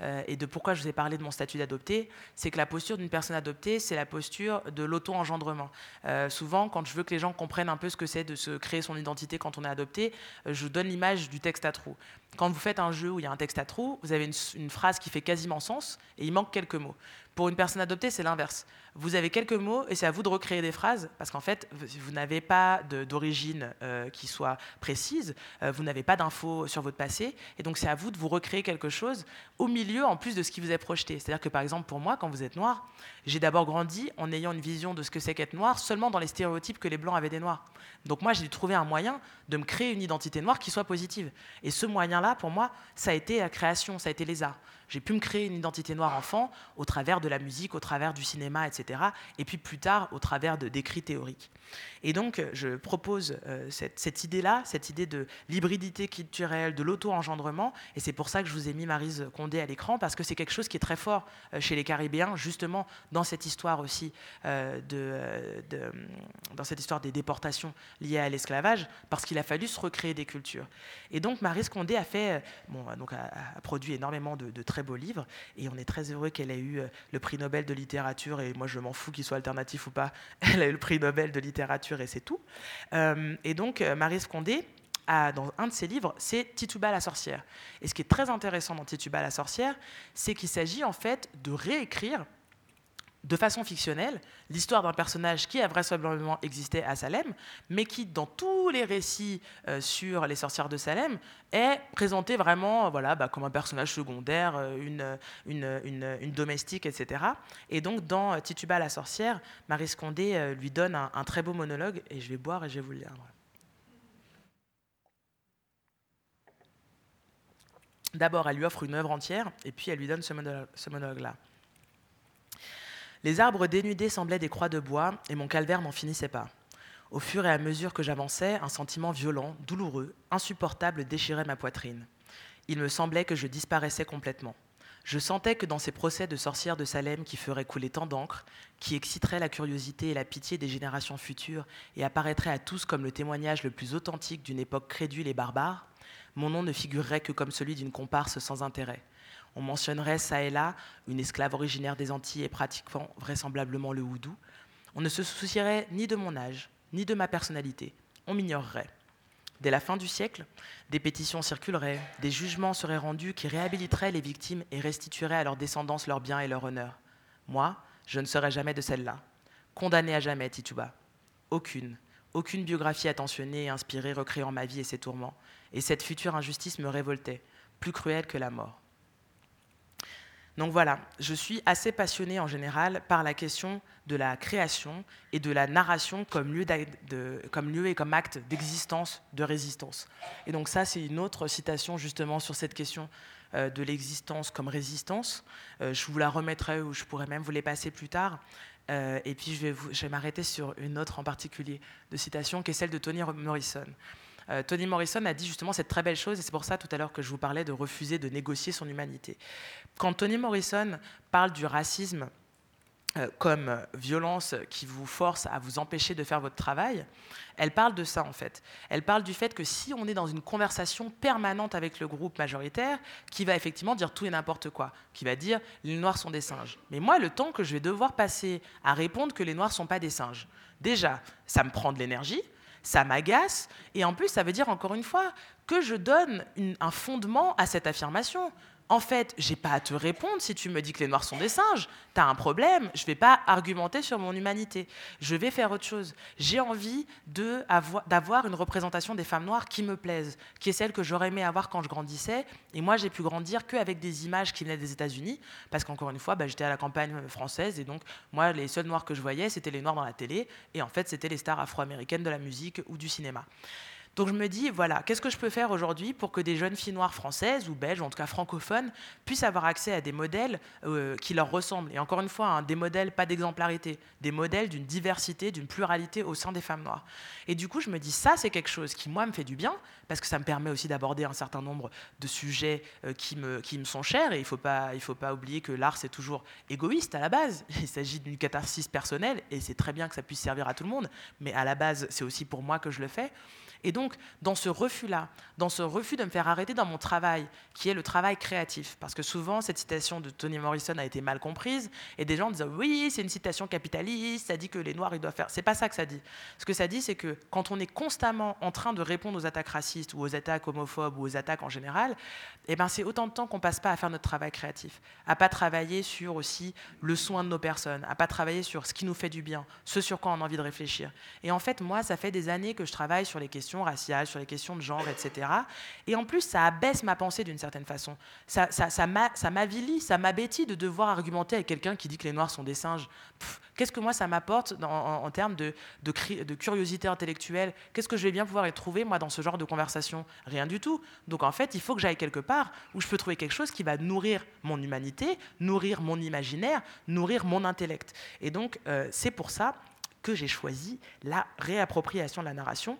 euh, et de pourquoi je vous ai parlé de mon statut d'adopté, c'est que la posture d'une personne adoptée, c'est la posture de l'auto-engendrement. Euh, souvent, quand je veux que les gens comprennent un peu ce que c'est de se créer son identité quand on est adopté, euh, je donne l'image du texte à trous. Quand vous faites un jeu où il y a un texte à trous, vous avez une, phrase qui fait quasiment sens, et il manque quelques mots. Pour une personne adoptée, c'est l'inverse. Vous avez quelques mots et c'est à vous de recréer des phrases parce qu'en fait, vous n'avez pas d'origine euh, qui soit précise, euh, vous n'avez pas d'infos sur votre passé et donc c'est à vous de vous recréer quelque chose au milieu en plus de ce qui vous est projeté. C'est-à-dire que par exemple, pour moi, quand vous êtes noir, j'ai d'abord grandi en ayant une vision de ce que c'est qu'être noir seulement dans les stéréotypes que les blancs avaient des noirs. Donc moi, j'ai dû trouver un moyen de me créer une identité noire qui soit positive. Et ce moyen-là, pour moi, ça a été la création, ça a été les arts. J'ai pu me créer une identité noire enfant au travers de la musique, au travers du cinéma, etc. Et puis plus tard, au travers d'écrits théoriques. Et donc, je propose euh, cette, idée-là, cette idée de l'hybridité culturelle, de l'auto-engendrement. Et c'est pour ça que je vous ai mis Marise Condé à l'écran, parce que c'est quelque chose qui est très fort euh, chez les Caribéens, justement dans cette histoire aussi, euh, de, dans cette histoire des déportations liées à l'esclavage, parce qu'il a fallu se recréer des cultures. Et donc, Marise Condé a fait, bon, donc a, produit énormément de, de, très beaux livres, et on est très heureux qu'elle ait eu le prix Nobel de littérature, et moi je m'en fous qu'il soit alternatif ou pas, elle a eu le prix Nobel de littérature et c'est tout. Euh, et donc, euh, Marie Scondé, a, dans un de ses livres, c'est Tituba la sorcière. Et ce qui est très intéressant dans Tituba la sorcière, c'est qu'il s'agit en fait de réécrire de façon fictionnelle l'histoire d'un personnage qui a vraisemblablement existé à Salem, mais qui, dans tous les récits euh, sur les sorcières de Salem, est présenté vraiment voilà, bah, comme un personnage secondaire, euh, une, une, domestique, etc. Et donc, dans euh, Tituba la sorcière, Marie Scondé lui donne un, un, très beau monologue, et je vais boire et je vais vous le lire. D'abord, elle lui offre une œuvre entière, et puis elle lui donne ce monologue-là. Les arbres dénudés semblaient des croix de bois, et mon calvaire n'en finissait pas. Au fur et à mesure que j'avançais, un sentiment violent, douloureux, insupportable déchirait ma poitrine. Il me semblait que je disparaissais complètement. Je sentais que dans ces procès de sorcières de Salem qui feraient couler tant d'encre, qui exciteraient la curiosité et la pitié des générations futures et apparaîtraient à tous comme le témoignage le plus authentique d'une époque crédule et barbare, mon nom ne figurerait que comme celui d'une comparse sans intérêt. On mentionnerait ça et là une esclave originaire des Antilles et pratiquant vraisemblablement le houdou. On ne se soucierait ni de mon âge, ni de ma personnalité. On m'ignorerait. Dès la fin du siècle, des pétitions circuleraient, des jugements seraient rendus qui réhabiliteraient les victimes et restitueraient à leurs descendants leurs biens et leur honneur. Moi, je ne serais jamais de celle-là. Condamnée à jamais, Tituba. Aucune, aucune biographie attentionnée et inspirée recréant ma vie et ses tourments. Et cette future injustice me révoltait, plus cruelle que la mort. Donc voilà, je suis assez passionnée en général par la question de la création et de la narration comme lieu, et comme acte d'existence, de résistance. Et donc ça, c'est une autre citation justement sur cette question euh, de l'existence comme résistance. Euh, je vous la remettrai ou je pourrais même vous les passer plus tard. Euh, et puis je vais, vais m'arrêter sur une autre en particulier de citation qui est celle de Toni Morrison. Euh, Toni Morrison a dit justement cette très belle chose, et c'est pour ça tout à l'heure que je vous parlais de refuser de négocier son humanité. Quand Toni Morrison parle du racisme euh, comme violence qui vous force à vous empêcher de faire votre travail, elle parle de ça en fait. Elle parle du fait que si on est dans une conversation permanente avec le groupe majoritaire, qui va effectivement dire tout et n'importe quoi, qui va dire les noirs sont des singes. Mais moi, le temps que je vais devoir passer à répondre que les noirs sont pas des singes, déjà, ça me prend de l'énergie, ça m'agace, et en plus, ça veut dire encore une fois que je donne un fondement à cette affirmation. En fait, j'ai pas à te répondre si tu me dis que les Noirs sont des singes. Tu as un problème, je vais pas argumenter sur mon humanité. Je vais faire autre chose. J'ai envie d'avoir une représentation des femmes noires qui me plaisent, qui est celle que j'aurais aimé avoir quand je grandissais. Et moi, j'ai pu grandir qu'avec des images qui venaient des États-Unis, parce qu'encore une fois, bah, j'étais à la campagne française, et donc moi, les seuls Noirs que je voyais, c'était les Noirs dans la télé, et en fait, c'était les stars afro-américaines de la musique ou du cinéma. Donc je me dis, voilà, qu'est-ce que je peux faire aujourd'hui pour que des jeunes filles noires françaises ou belges, en tout cas francophones, puissent avoir accès à des modèles euh, qui leur ressemblent. Et encore une fois, hein, des modèles pas d'exemplarité, des modèles d'une diversité, d'une pluralité au sein des femmes noires. Et du coup, je me dis, ça, c'est quelque chose qui, moi, me fait du bien, parce que ça me permet aussi d'aborder un certain nombre de sujets euh, qui, me, qui me sont chers. Et il ne faut, pas, faut pas oublier que l'art, c'est toujours égoïste à la base. Il s'agit d'une catharsis personnelle, et c'est très bien que ça puisse servir à tout le monde, mais à la base, c'est aussi pour moi que je le fais. Et donc, dans ce refus-là, dans ce refus de me faire arrêter dans mon travail, qui est le travail créatif, parce que souvent, cette citation de Toni Morrison a été mal comprise, et des gens disent oui, c'est une citation capitaliste, ça dit que les Noirs, ils doivent faire. C'est pas ça que ça dit. Ce que ça dit, c'est que quand on est constamment en train de répondre aux attaques racistes, ou aux attaques homophobes, ou aux attaques en général, eh ben, c'est autant de temps qu'on passe pas à faire notre travail créatif, à pas travailler sur aussi le soin de nos personnes, à pas travailler sur ce qui nous fait du bien, ce sur quoi on a envie de réfléchir. Et en fait, moi, ça fait des années que je travaille sur les questions raciales, sur les questions de genre, etc. Et en plus, ça abaisse ma pensée d'une certaine façon. Ça, ça, ça m'avilit, ça m'abétit de devoir argumenter avec quelqu'un qui dit que les Noirs sont des singes. Qu'est-ce que moi, ça m'apporte en, termes de, de, curiosité intellectuelle? Qu'est-ce que je vais bien pouvoir y trouver, moi, dans ce genre de conversation? Rien du tout. Donc, en fait, il faut que j'aille quelque part où je peux trouver quelque chose qui va nourrir mon humanité, nourrir mon imaginaire, nourrir mon intellect. Et donc, euh, c'est pour ça que j'ai choisi la réappropriation de la narration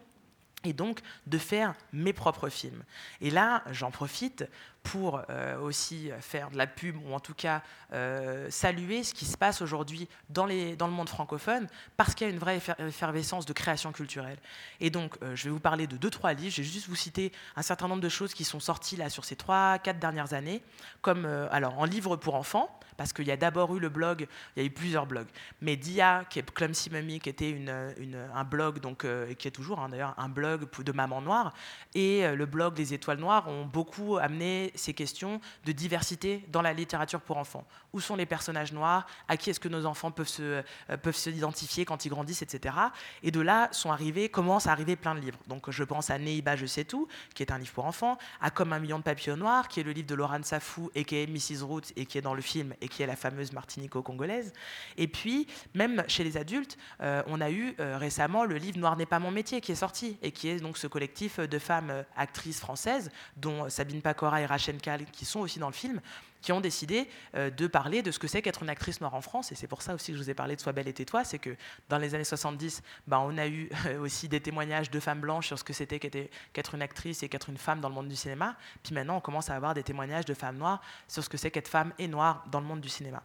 et donc de faire mes propres films. Et là, j'en profite pour euh, aussi faire de la pub, ou en tout cas euh, saluer ce qui se passe aujourd'hui dans, le monde francophone, parce qu'il y a une vraie effervescence de création culturelle. Et donc, euh, je vais vous parler de deux, trois livres, je vais juste vous citer un certain nombre de choses qui sont sorties là sur ces trois, quatre dernières années, comme alors en livre pour enfants, parce qu'il y a d'abord eu le blog, il y a eu plusieurs blogs, mais Dia, qui est Clumsy Mummy, qui était une, un blog, donc, qui est toujours hein, d'ailleurs un blog de maman noire, et le blog Les Étoiles Noires ont beaucoup amené ces questions de diversité dans la littérature pour enfants. Où sont les personnages noirs? À qui est-ce que nos enfants peuvent se, euh, peuvent s'identifier quand ils grandissent, etc. Et de là sont arrivés, commencent à arriver plein de livres. Donc je pense à Neiba, je sais tout, qui est un livre pour enfants, à Comme un million de papillons noirs, qui est le livre de Laurent Safou et qui est Mrs. Roots et qui est dans le film et qui est la fameuse martinico-congolaise. Et puis, même chez les adultes, euh, on a eu euh, récemment le livre Noir n'est pas mon métier qui est sorti et qui est donc ce collectif de femmes actrices françaises, dont Sabine Pacora et Rachel Kahl, qui sont aussi dans le film, qui ont décidé de parler de ce que c'est qu'être une actrice noire en France. Et c'est pour ça aussi que je vous ai parlé de Sois belle et tais-toi. C'est que dans les années 70, bah, on a eu aussi des témoignages de femmes blanches sur ce que c'était qu'être une actrice et qu'être une femme dans le monde du cinéma. Puis maintenant, on commence à avoir des témoignages de femmes noires sur ce que c'est qu'être femme et noire dans le monde du cinéma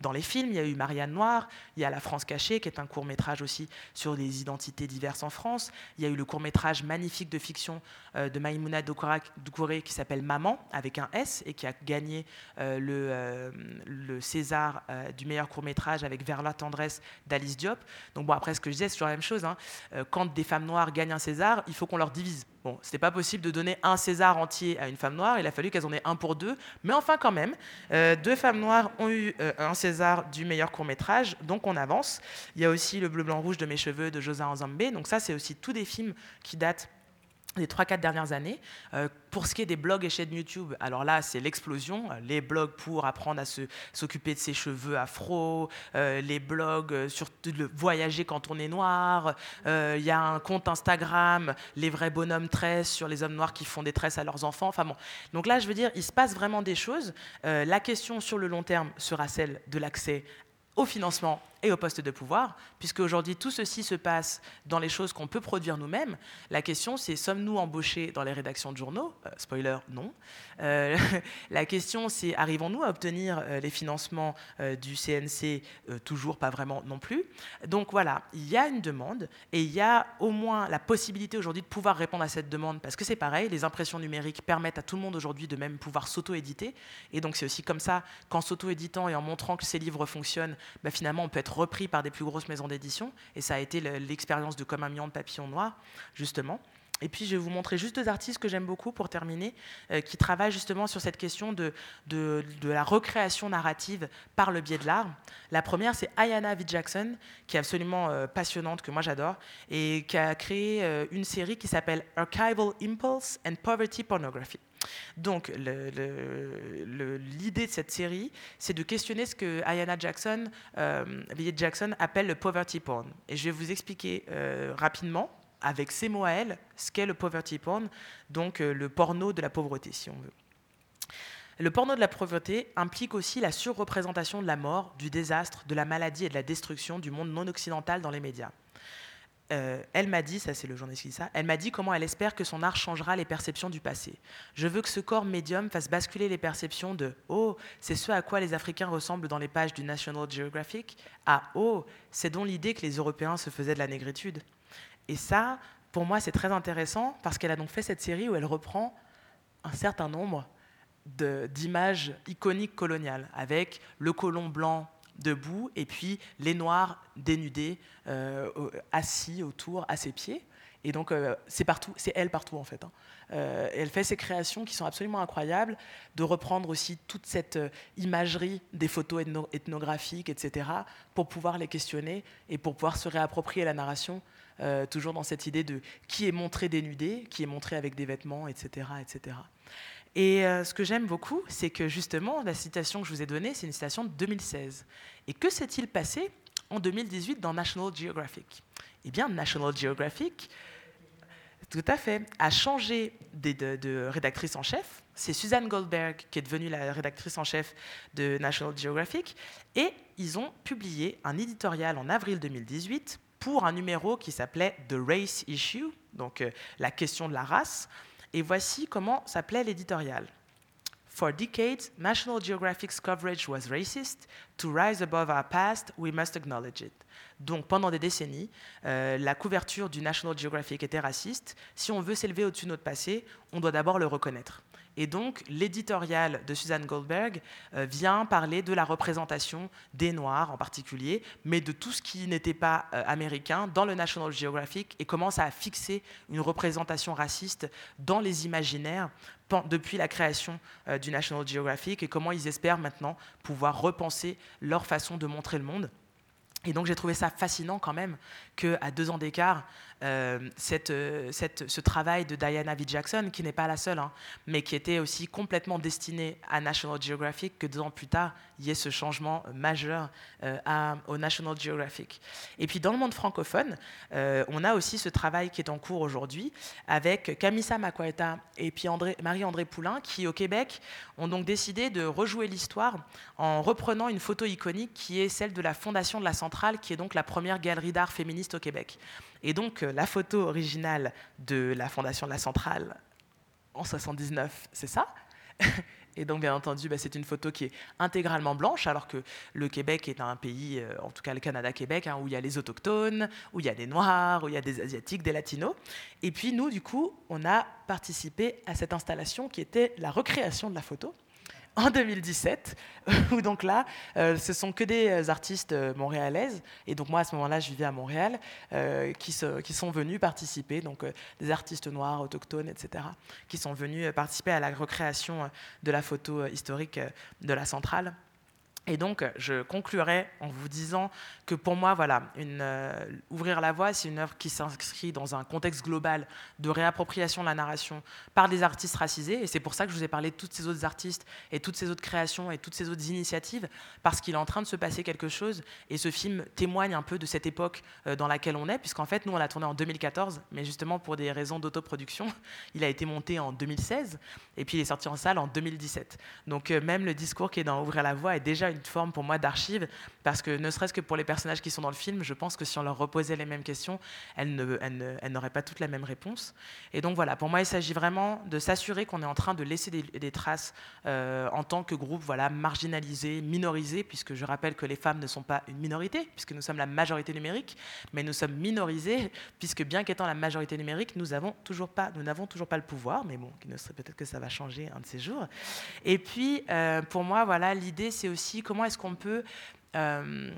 dans les films. Il y a eu Marianne Noire, il y a La France cachée, qui est un court métrage aussi sur les identités diverses en France. Il y a eu le court métrage magnifique de fiction euh, de Maïmouna Doucouré qui s'appelle Maman, avec un S, et qui a gagné euh, le, euh, le, César du meilleur court métrage avec Vers la tendresse d'Alice Diop. Donc bon, après ce que je disais, c'est toujours la même chose. Hein. Quand des femmes noires gagnent un César, il faut qu'on leur divise. Bon, c'était pas possible de donner un César entier à une femme noire, il a fallu qu'elles en aient un pour deux, mais enfin quand même, deux femmes noires ont eu un César du meilleur court métrage, donc on avance. Il y a aussi Le bleu, blanc, rouge de mes cheveux de Josa Anzambé, donc ça c'est aussi tous des films qui datent les 3-4 dernières années. Euh, pour ce qui est des blogs et chaînes YouTube, alors là, c'est l'explosion. Les blogs pour apprendre à s'occuper de ses cheveux afro, euh, les blogs euh, sur le voyager quand on est noir. Il y a un compte Instagram, les vrais bonhommes tresses sur les hommes noirs qui font des tresses à leurs enfants. Enfin bon. Donc là, je veux dire, il se passe vraiment des choses. la question sur le long terme sera celle de l'accès au financement et au poste de pouvoir, puisque aujourd'hui tout ceci se passe dans les choses qu'on peut produire nous-mêmes. La question c'est sommes-nous embauchés dans les rédactions de journaux? Euh, Spoiler, non. Euh, la question c'est arrivons-nous à obtenir euh, les financements du CNC Toujours pas vraiment non plus? Donc voilà, il y a une demande et il y a au moins la possibilité aujourd'hui de pouvoir répondre à cette demande, parce que c'est pareil, les impressions numériques permettent à tout le monde aujourd'hui de même pouvoir s'auto-éditer, et donc c'est aussi comme ça qu'en s'auto-éditant et en montrant que ces livres fonctionnent, bah, finalement on peut être repris par des plus grosses maisons d'édition. Et ça a été l'expérience de Comme un million de papillons noirs, justement. Et puis, je vais vous montrer juste deux artistes que j'aime beaucoup pour terminer, euh, qui travaillent justement sur cette question de, la recréation narrative par le biais de l'art. La première, c'est Ayana V. Jackson, qui est absolument euh, passionnante, que moi j'adore, et qui a créé euh, une série qui s'appelle Archival Impulse and Poverty Pornography. Donc, l'idée de cette série, c'est de questionner ce que Ayana Jackson, euh, Jackson appelle le poverty porn. Et je vais vous expliquer rapidement, avec ces mots à elle, ce qu'est le poverty porn, donc euh, le porno de la pauvreté, si on veut. Le porno de la pauvreté implique aussi la surreprésentation de la mort, du désastre, de la maladie et de la destruction du monde non occidental dans les médias. Euh, elle m'a dit, ça c'est le journaliste qui dit ça, elle m'a dit comment elle espère que son art changera les perceptions du passé. Je veux que ce corps médium fasse basculer les perceptions de Oh, c'est ce à quoi les Africains ressemblent dans les pages du National Geographic à Oh, c'est donc l'idée que les Européens se faisaient de la négritude. Et ça, pour moi, c'est très intéressant parce qu'elle a donc fait cette série où elle reprend un certain nombre d'images iconiques coloniales avec le colon blanc debout, et puis les noirs dénudés, euh, assis autour, à ses pieds. Et donc, euh, c'est partout, c'est elle partout en fait. Hein. Euh, elle fait ces créations qui sont absolument incroyables, de reprendre aussi toute cette imagerie des photos ethnographiques, etc., pour pouvoir les questionner et pour pouvoir se réapproprier la narration, toujours dans cette idée de qui est montré dénudé, qui est montré avec des vêtements, etc., etc. Et euh, ce que j'aime beaucoup, c'est que justement, la citation que je vous ai donnée, c'est une citation de 2016. Et que s'est-il passé en 2018 dans National Geographic? Eh bien, National Geographic, tout à fait, a changé de, rédactrice en chef. C'est Suzanne Goldberg qui est devenue la rédactrice en chef de National Geographic. Et ils ont publié un éditorial en avril 2018 pour un numéro qui s'appelait The Race Issue, donc euh, la question de la race, et voici comment s'appelait l'éditorial. For decades, National Geographic's coverage was racist. To rise above our past, we must acknowledge it. Donc pendant des décennies, euh, la couverture du National Geographic était raciste. Si on veut s'élever au-dessus de notre passé, on doit d'abord le reconnaître. Et donc, l'éditorial de Suzanne Goldberg euh, vient parler de la représentation des Noirs en particulier, mais de tout ce qui n'était pas euh, américain dans le National Geographic et commence à fixer une représentation raciste dans les imaginaires depuis la création euh, du National Geographic et comment ils espèrent maintenant pouvoir repenser leur façon de montrer le monde. Et donc j'ai trouvé ça fascinant quand même qu'à deux ans d'écart, euh, euh, ce travail de Diana V. Jackson, qui n'est pas la seule, hein, mais qui était aussi complètement destiné à National Geographic, que deux ans plus tard, il y ait ce changement majeur euh, au National Geographic. Et puis dans le monde francophone, on a aussi ce travail qui est en cours aujourd'hui avec Camissa Makweta et puis Marie-André Poulain, qui au Québec ont donc décidé de rejouer l'histoire en reprenant une photo iconique qui est celle de la fondation de la Centrale, qui est donc la première galerie d'art féministe au Québec. Et donc, euh, la photo originale de la fondation de la centrale en 79, c'est ça? Et donc, bien entendu, bah, c'est une photo qui est intégralement blanche, alors que le Québec est un pays, euh, en tout cas le Canada-Québec, hein, où il y a les autochtones, où il y a des Noirs, où il y a des Asiatiques, des Latinos. Et puis, nous, du coup, on a participé à cette installation qui était la recréation de la photo en 2017, où donc là, euh, ce sont que des euh, artistes euh, montréalaises, et donc moi à ce moment-là, je vivais à Montréal, qui, qui, sont venus participer, donc des artistes noirs, autochtones, etc., qui sont venus participer à la recréation de la photo historique de la centrale. Et donc, je conclurai en vous disant que pour moi, voilà, euh, Ouvrir la voie, c'est une œuvre qui s'inscrit dans un contexte global de réappropriation de la narration par des artistes racisés. Et c'est pour ça que je vous ai parlé de tous ces autres artistes et toutes ces autres créations et toutes ces autres initiatives, parce qu'il est en train de se passer quelque chose. Et ce film témoigne un peu de cette époque euh, dans laquelle on est, puisqu'en fait, nous, on l'a tourné en 2014, mais justement pour des raisons d'autoproduction, il a été monté en 2016, et puis il est sorti en salle en 2017. Donc, euh, même le discours qui est dans Ouvrir la voie est déjà une forme pour moi d'archive, parce que ne serait-ce que pour les personnages qui sont dans le film, je pense que si on leur reposait les mêmes questions, elles, n'auraient pas toutes la même réponse. Et donc voilà, pour moi, il s'agit vraiment de s'assurer qu'on est en train de laisser des, traces euh, en tant que groupe voilà, marginalisé, minorisé, puisque je rappelle que les femmes ne sont pas une minorité, puisque nous sommes la majorité numérique, mais nous sommes minorisés, puisque bien qu'étant la majorité numérique, nous n'avons toujours, pas, nous toujours pas le pouvoir, mais bon, peut-être que ça va changer un de ces jours. Et puis, euh, pour moi, voilà, l'idée, c'est aussi comment est-ce qu'on peut euh,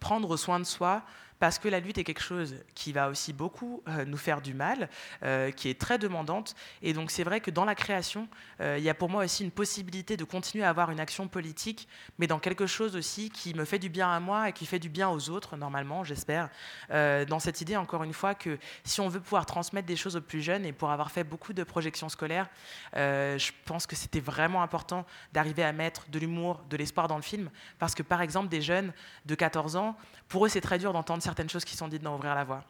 prendre soin de soi parce que la lutte est quelque chose qui va aussi beaucoup euh, nous faire du mal, euh, qui est très demandante. Et donc c'est vrai que dans la création, euh, il y a pour moi aussi une possibilité de continuer à avoir une action politique, mais dans quelque chose aussi qui me fait du bien à moi et qui fait du bien aux autres, normalement, j'espère. dans cette idée, encore une fois, que si on veut pouvoir transmettre des choses aux plus jeunes, et pour avoir fait beaucoup de projections scolaires, je pense que c'était vraiment important d'arriver à mettre de l'humour, de l'espoir dans le film, parce que par exemple, des jeunes de 14 ans, pour eux, c'est très dur d'entendre certaines choses qui sont dites dans Ouvrir la voie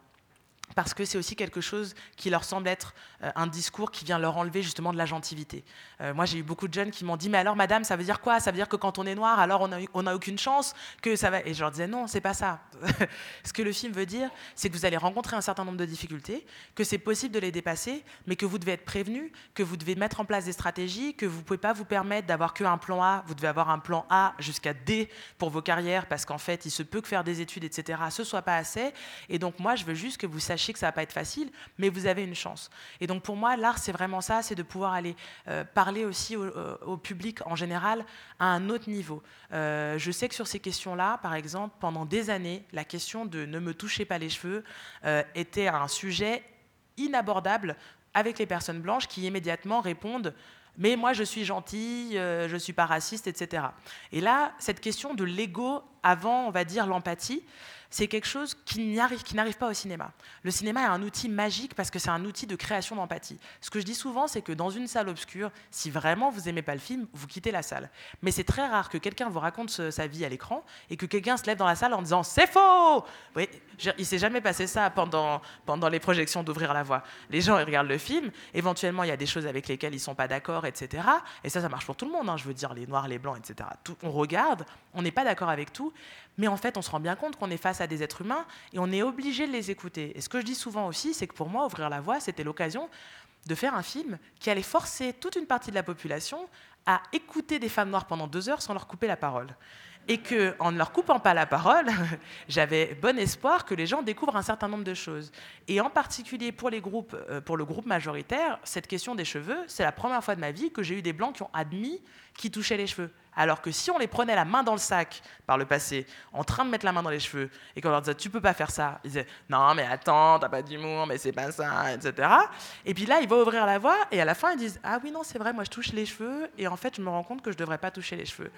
parce que c'est aussi quelque chose qui leur semble être euh, un discours qui vient leur enlever justement de la gentilité. Euh, moi, j'ai eu beaucoup de jeunes qui m'ont dit Mais alors, madame, ça veut dire quoi? Ça veut dire que quand on est noir, alors on n'a aucune chance que ça va... Et je leur disais Non, c'est pas ça. Ce que le film veut dire, c'est que vous allez rencontrer un certain nombre de difficultés, que c'est possible de les dépasser, mais que vous devez être prévenu, que vous devez mettre en place des stratégies, que vous ne pouvez pas vous permettre d'avoir qu'un plan A, vous devez avoir un plan A jusqu'à D pour vos carrières, parce qu'en fait, il se peut que faire des études, etc., ce soit pas assez. Et donc, moi, je veux juste que vous sachiez que ça va pas être facile, mais vous avez une chance. Et donc pour moi, l'art, c'est vraiment ça, c'est de pouvoir aller euh, parler aussi euh, au, public en général à un autre niveau. Euh, je sais que sur ces questions-là, par exemple, pendant des années, la question de ne me touchez pas les cheveux était un sujet inabordable avec les personnes blanches qui immédiatement répondent mais moi je suis gentille, je ne suis pas raciste, etc. Et là, cette question de l'ego avant, on va dire, l'empathie, c'est quelque chose qui n'arrive pas au cinéma. Le cinéma est un outil magique parce que c'est un outil de création d'empathie. Ce que je dis souvent, c'est que dans une salle obscure, si vraiment vous n'aimez pas le film, vous quittez la salle. Mais c'est très rare que quelqu'un vous raconte sa vie à l'écran et que quelqu'un se lève dans la salle en disant c'est faux. Oui, il s'est jamais passé ça pendant, les projections d'ouvrir la voie. Les gens ils regardent le film, éventuellement il y a des choses avec lesquelles ils sont pas d'accord, etc. Et ça, ça marche pour tout le monde. Hein. je veux dire les noirs, les blancs, etc. on regarde, on n'est pas d'accord avec tout, mais en fait, on se rend bien compte qu'on est face à des êtres humains et on est obligé de les écouter. Et ce que je dis souvent aussi, c'est que pour moi, ouvrir la voie, c'était l'occasion de faire un film qui allait forcer toute une partie de la population à écouter des femmes noires pendant deux heures sans leur couper la parole. Et que en ne leur coupant pas la parole, j'avais bon espoir que les gens découvrent un certain nombre de choses. Et en particulier euh, pour le groupe majoritaire, cette question des cheveux, c'est la première fois de ma vie que j'ai eu des blancs qui ont admis qu'ils touchaient les cheveux. Alors que si on les prenait la main dans le sac par le passé, en train de mettre la main dans les cheveux, et qu'on leur disait tu peux pas faire ça, ils disaient non mais attends, t'as pas d'humour, mais c'est pas ça, etc. Et puis là, il va ouvrir la voie, et à la fin, ils disent ah oui non c'est vrai, moi je touche les cheveux, et en fait je me rends compte que je devrais pas toucher les cheveux.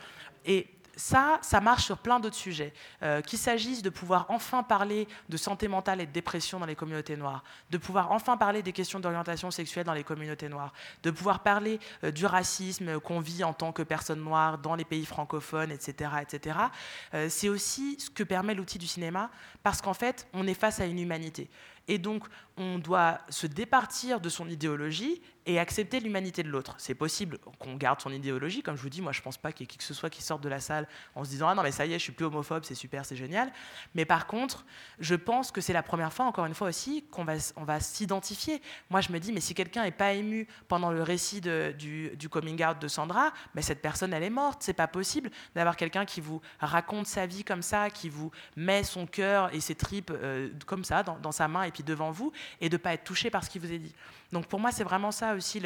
Ça, ça marche sur plein d'autres sujets. Euh, qu'il s'agisse de pouvoir enfin parler de santé mentale et de dépression dans les communautés noires, de pouvoir enfin parler des questions d'orientation sexuelle dans les communautés noires, de pouvoir parler euh, du racisme qu'on vit en tant que personne noire dans les pays francophones, etc. etc. Euh, c'est aussi ce que permet l'outil du cinéma, parce qu'en fait, on est face à une humanité. Et donc, on doit se départir de son idéologie et accepter l'humanité de l'autre. C'est possible qu'on garde son idéologie, comme je vous dis, moi je ne pense pas qu'il y ait qui que ce soit qui sorte de la salle en se disant ah non mais ça y est, je suis plus homophobe, c'est super, c'est génial. Mais par contre, je pense que c'est la première fois, encore une fois aussi, qu'on va, on va s'identifier. Moi je me dis mais si quelqu'un n'est pas ému pendant le récit du, coming out de Sandra, mais cette personne elle est morte. C'est pas possible d'avoir quelqu'un qui vous raconte sa vie comme ça, qui vous met son cœur et ses tripes euh, comme ça dans, dans sa main et puis devant vous et de pas être touché par ce qui vous est dit. Donc pour moi, c'est vraiment ça aussi,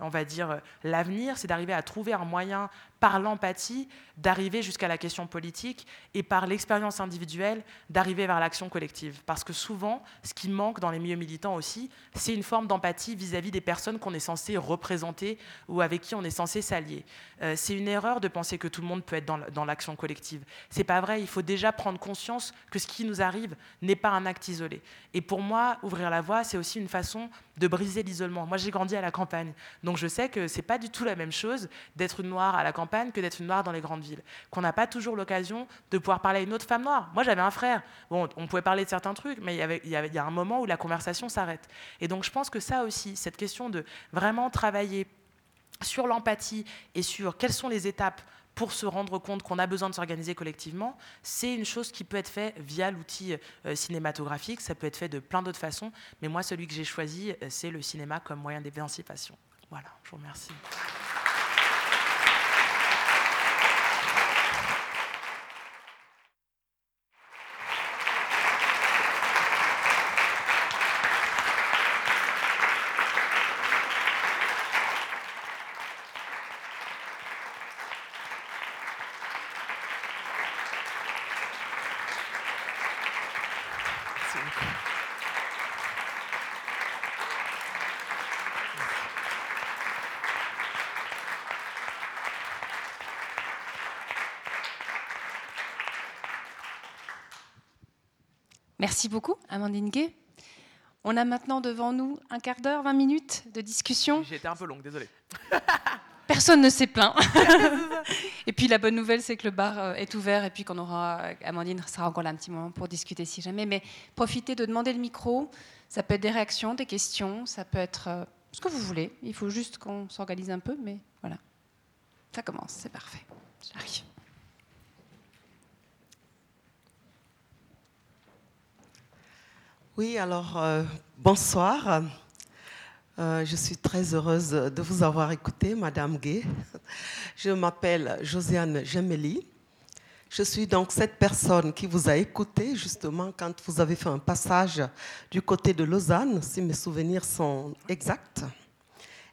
on va dire, l'avenir, c'est d'arriver à trouver un moyen, par l'empathie, d'arriver jusqu'à la question politique et par l'expérience individuelle, d'arriver vers l'action collective. Parce que souvent, ce qui manque dans les milieux militants aussi, c'est une forme d'empathie vis-à-vis des personnes qu'on est censé représenter ou avec qui on est censé s'allier. Euh, c'est une erreur de penser que tout le monde peut être dans l'action collective. C'est pas vrai. Il faut déjà prendre conscience que ce qui nous arrive n'est pas un acte isolé. Et pour moi, ouvrir la voie, c'est aussi une façon de briser l'isolement. Moi, j'ai grandi à la campagne, donc je sais que c'est pas du tout la même chose d'être une noire à la campagne que d'être une noire dans les grandes villes. Qu'on n'a pas toujours l'occasion de pouvoir parler à une autre femme noire. Moi, j'avais un frère. Bon, on pouvait parler de certains trucs, mais il il y a un moment où la conversation s'arrête. Et donc, je pense que ça aussi, cette question de vraiment travailler sur l'empathie et sur quelles sont les étapes pour se rendre compte qu'on a besoin de s'organiser collectivement, c'est une chose qui peut être faite via l'outil euh, cinématographique, ça peut être fait de plein d'autres façons, mais moi, celui que j'ai choisi, euh, c'est le cinéma comme moyen d'émancipation. Voilà, je vous remercie. Merci beaucoup, Amandine Gay. On a maintenant devant nous un quart d'heure, 20 minutes de discussion. J'ai été un peu longue, désolé. Personne ne s'est plaint. et puis la bonne nouvelle, c'est que le bar euh, est ouvert et puis qu'on aura, Amandine sera encore là un petit moment pour discuter si jamais. Mais profitez de demander le micro. Ça peut être des réactions, des questions, ça peut être euh, ce que vous voulez. Il faut juste qu'on s'organise un peu, mais voilà. Ça commence, c'est parfait. J'arrive. Oui, alors euh, bonsoir. Euh, je suis très heureuse de vous avoir écouté, Madame Gay. Je m'appelle Josiane Gemelli. Je suis donc cette personne qui vous a écouté justement quand vous avez fait un passage du côté de Lausanne, si mes souvenirs sont exacts,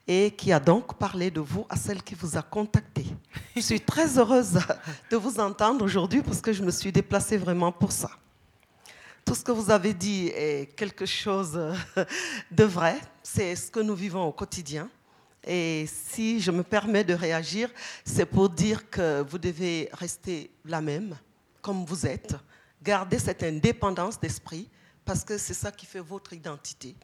et qui a donc parlé de vous à celle qui vous a contacté. Je suis très heureuse de vous entendre aujourd'hui parce que je me suis déplacée vraiment pour ça. Tout ce que vous avez dit est quelque chose de vrai. C'est ce que nous vivons au quotidien. Et si je me permets de réagir, c'est pour dire que vous devez rester la même, comme vous êtes. Garder cette indépendance d'esprit, parce que c'est ça qui fait votre identité.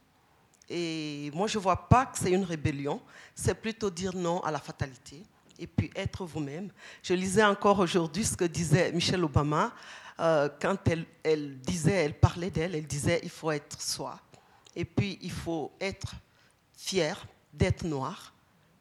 Et moi, je ne vois pas que c'est une rébellion, c'est plutôt dire non à la fatalité et puis être vous-même. Je lisais encore aujourd'hui ce que disait Michelle Obama euh, quand elle, disait, elle parlait d'elle, elle disait il faut être soi. Et puis il faut être fier d'être noir.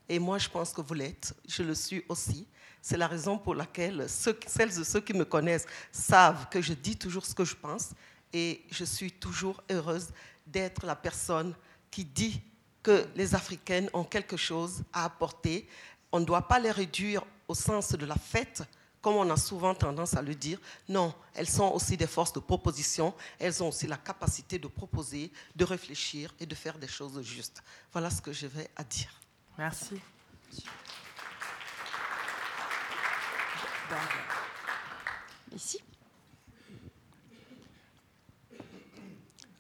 Et moi, je pense que vous l'êtes. Je le suis aussi. C'est la raison pour laquelle celles et ceux qui me connaissent savent que je dis toujours ce que je pense. Et je suis toujours heureuse d'être la personne qui dit que les Africaines ont quelque chose à apporter. On ne doit pas les réduire au sens de la fête, comme on a souvent tendance à le dire. Non, elles sont aussi des forces de proposition. Elles ont aussi la capacité de proposer, de réfléchir et de faire des choses justes. Voilà ce que je vais à dire. Merci. Ici.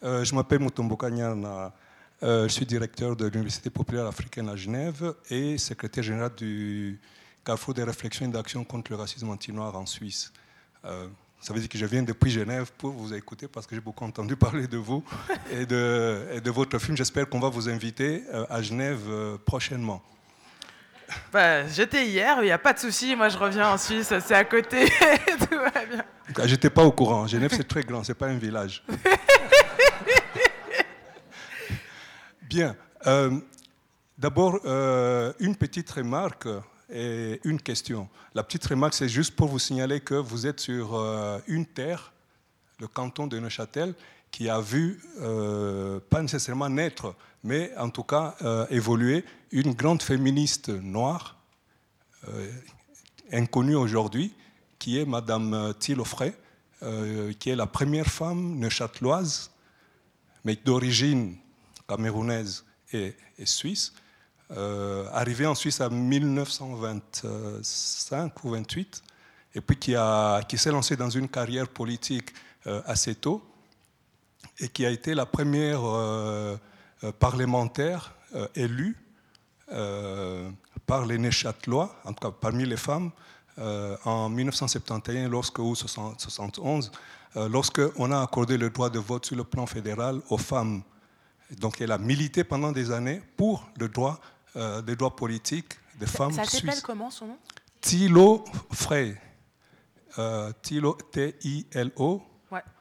Euh, je m'appelle Mutombo Kanyana. Euh, je suis directeur de l'Université populaire africaine à Genève et secrétaire général du Carrefour des réflexions et d'actions contre le racisme anti-noir en Suisse. Euh, ça veut dire que je viens depuis Genève pour vous écouter parce que j'ai beaucoup entendu parler de vous et de, et de votre film. J'espère qu'on va vous inviter à Genève prochainement. Bah, J'étais hier, il n'y a pas de souci. Moi, je reviens en Suisse, c'est à côté. Tout va bien. J'étais pas au courant. Genève, c'est très grand, c'est pas un village. Bien. Euh, D'abord, euh, une petite remarque et une question. La petite remarque, c'est juste pour vous signaler que vous êtes sur euh, une terre, le canton de Neuchâtel, qui a vu, euh, pas nécessairement naître, mais en tout cas euh, évoluer, une grande féministe noire, inconnue aujourd'hui, qui est Madame Thilo Frey, qui est la première femme neuchâteloise, mais d'origine camerounaise et, suisse, arrivée en Suisse en 1925 ou 28, et puis qui, qui s'est lancée dans une carrière politique assez tôt et qui a été la première euh, euh, parlementaire euh, élue par les Neuchâtelois, en tout cas parmi les femmes, en 1971 lorsque, ou 1971, lorsque on a accordé le droit de vote sur le plan fédéral aux femmes. Donc elle a milité pendant des années pour le droit, des droits politiques des femmes ça suisses. Ça s'appelle comment son nom? Thilo Frey. Thilo, T-I-L-O,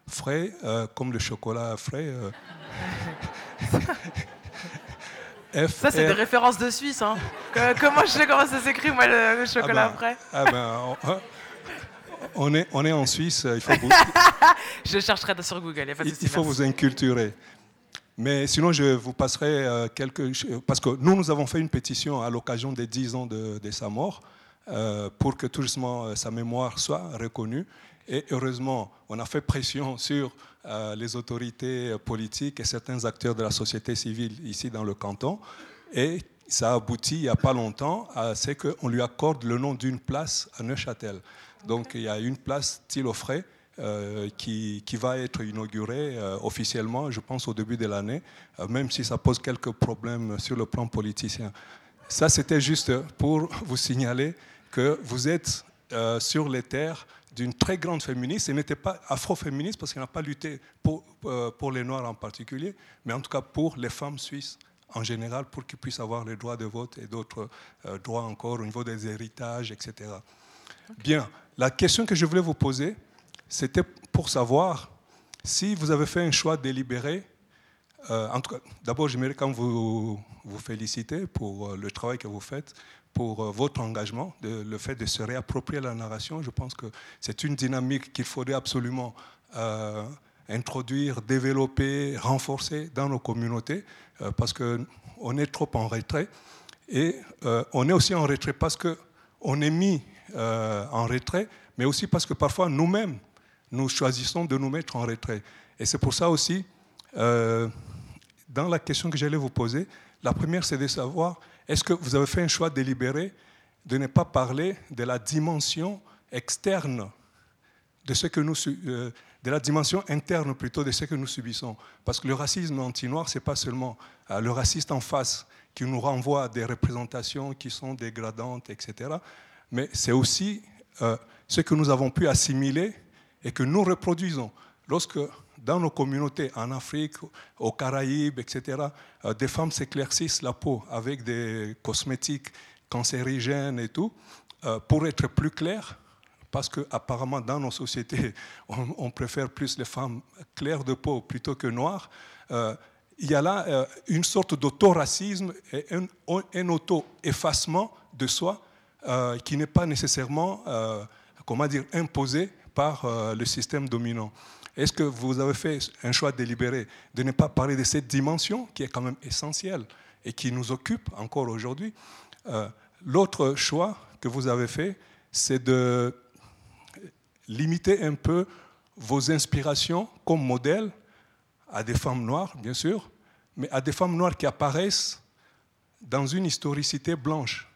frais, euh, comme le chocolat frais. Euh. ça, c'est des références de Suisse. Hein. comment je sais comment ça s'écrit, moi, le, chocolat ah ben, frais ah ben, on, est, on est en Suisse, il faut vous... je chercherai sur Google, il, il faut vous inculturer. Mais sinon, je vous passerai euh, quelques... Parce que nous, nous avons fait une pétition à l'occasion des 10 ans de, sa mort pour que tout justement sa mémoire soit reconnue. Et heureusement, on a fait pression sur euh, les autorités politiques et certains acteurs de la société civile ici dans le canton. Et ça a abouti il n'y a pas longtemps à ce qu'on lui accorde le nom d'une place à Neuchâtel. Donc il y a une place Tilofray euh, qui, qui, va être inaugurée euh, officiellement, je pense, au début de l'année, euh, même si ça pose quelques problèmes sur le plan politicien. Ça, c'était juste pour vous signaler que vous êtes sur les terres d'une très grande féministe. Elle n'était pas afro-féministe parce qu'elle n'a pas lutté pour, pour les Noirs en particulier, mais en tout cas pour les femmes suisses en général, pour qu'ils puissent avoir les droits de vote et d'autres droits encore au niveau des héritages, etc. Bien, la question que je voulais vous poser, c'était pour savoir si vous avez fait un choix délibéré. Euh, en tout cas, d'abord, j'aimerais quand vous vous féliciter pour le travail que vous faites pour euh, votre engagement, le fait de se réapproprier la narration. Je pense que c'est une dynamique qu'il faudrait absolument euh, introduire, développer, renforcer dans nos communautés, euh, parce qu'on est trop en retrait. Et on est aussi en retrait parce qu'on est mis en retrait, mais aussi parce que parfois nous-mêmes, nous choisissons de nous mettre en retrait. Et c'est pour ça aussi, dans la question que j'allais vous poser, la première, c'est de savoir est-ce que vous avez fait un choix délibéré de ne pas parler de la dimension externe de ce que nous, euh, de la dimension interne plutôt de ce que nous subissons? Parce que le racisme anti-noir, ce n'est pas seulement euh, le raciste en face qui nous renvoie à des représentations qui sont dégradantes, etc. Mais c'est aussi euh, ce que nous avons pu assimiler et que nous reproduisons. Lorsque dans nos communautés, en Afrique, aux Caraïbes, etc., euh, des femmes s'éclaircissent la peau avec des cosmétiques cancérigènes et tout, euh, pour être plus claires, parce qu'apparemment dans nos sociétés, on, préfère plus les femmes claires de peau plutôt que noires. Euh, il y a là une sorte d'autoracisme et un, un auto-effacement de soi qui n'est pas nécessairement, comment dire, imposé par le système dominant. Est-ce que vous avez fait un choix délibéré de ne pas parler de cette dimension qui est quand même essentielle et qui nous occupe encore aujourd'hui? Euh, L'autre choix que vous avez fait, c'est de limitez un peu vos inspirations comme modèle à des femmes noires, bien sûr, mais à des femmes noires qui apparaissent dans une historicité blanche,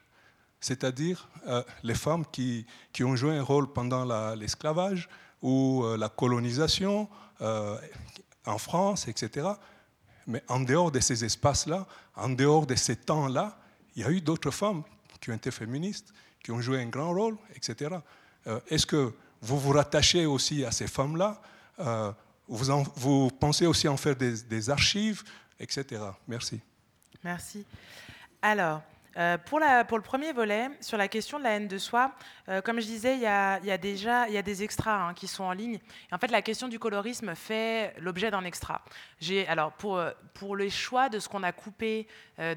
c'est-à-dire euh, les femmes qui, qui, ont joué un rôle pendant l'esclavage ou euh, la colonisation euh, en France, etc. Mais en dehors de ces espaces-là, en dehors de ces temps-là, il y a eu d'autres femmes qui ont été féministes, qui ont joué un grand rôle, etc. Est-ce que vous vous rattachez aussi à ces femmes-là? Vous, pensez aussi en faire des archives, etc. Merci. Merci. Alors, euh, pour, le premier volet, sur la question de la haine de soi, euh, comme je disais, il y, a, déjà y a des extras hein, qui sont en ligne. en fait, la question du colorisme fait l'objet d'un extra. Alors, pour, euh, pour les choix de ce qu'on a coupé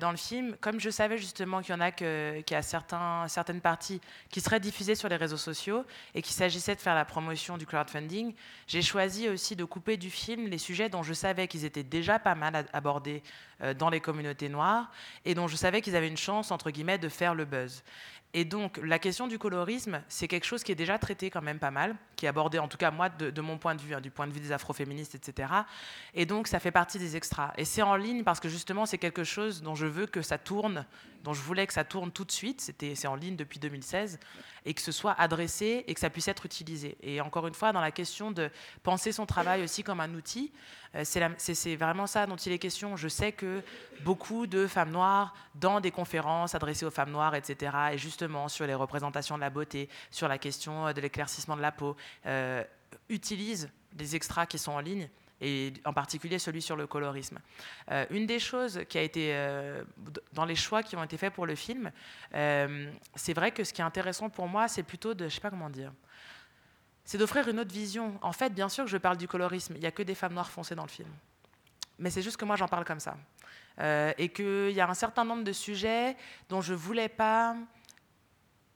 dans le film, comme je savais justement qu'il y en a, y a certaines parties qui seraient diffusées sur les réseaux sociaux et qu'il s'agissait de faire la promotion du crowdfunding, j'ai choisi aussi de couper du film les sujets dont je savais qu'ils étaient déjà pas mal abordés dans les communautés noires et dont je savais qu'ils avaient une chance entre guillemets, de faire le buzz. Et donc, la question du colorisme, c'est quelque chose qui est déjà traité quand même pas mal, qui est abordé, en tout cas moi, de, mon point de vue, hein, du point de vue des afroféministes, etc. Et donc, ça fait partie des extras. Et c'est en ligne parce que justement, c'est quelque chose dont je veux que ça tourne, dont je voulais que ça tourne tout de suite. C'est en ligne depuis 2016 et que ce soit adressé et que ça puisse être utilisé. Et encore une fois, dans la question de penser son travail aussi comme un outil, euh, c'est vraiment ça dont il est question. Je sais que beaucoup de femmes noires, dans des conférences adressées aux femmes noires, etc., et justement sur les représentations de la beauté, sur la question de l'éclaircissement de la peau, euh, utilisent des extras qui sont en ligne et en particulier celui sur le colorisme. Euh, une des choses qui a été euh, dans les choix qui ont été faits pour le film, euh, c'est vrai que ce qui est intéressant pour moi, c'est plutôt de, je sais pas comment dire, c'est d'offrir une autre vision. En fait, bien sûr que je parle du colorisme, il n'y a que des femmes noires foncées dans le film, mais c'est juste que moi j'en parle comme ça, et qu'il y a un certain nombre de sujets dont je voulais pas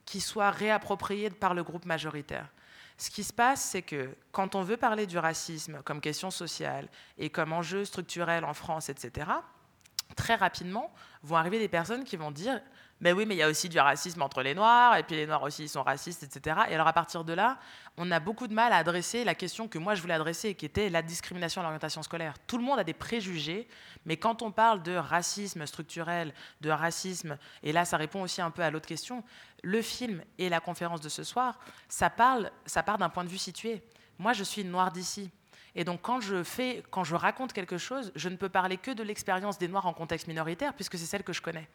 qu'ils soient réappropriés par le groupe majoritaire. Ce qui se passe, c'est que quand on veut parler du racisme comme question sociale et comme enjeu structurel en France, etc., très rapidement vont arriver des personnes qui vont dire mais oui, mais il y a aussi du racisme entre les Noirs, et puis les Noirs aussi, ils sont racistes, etc. Et alors à partir de là, on a beaucoup de mal à adresser la question que moi je voulais adresser, qui était la discrimination à l'orientation scolaire. Tout le monde a des préjugés, mais quand on parle de racisme structurel, de racisme, et là ça répond aussi un peu à l'autre question, le film et la conférence de ce soir, ça, parle, ça part d'un point de vue situé. Moi, je suis une Noire d'ici. Et donc, quand je, fais, quand je raconte quelque chose, je ne peux parler que de l'expérience des Noirs en contexte minoritaire, puisque c'est celle que je connais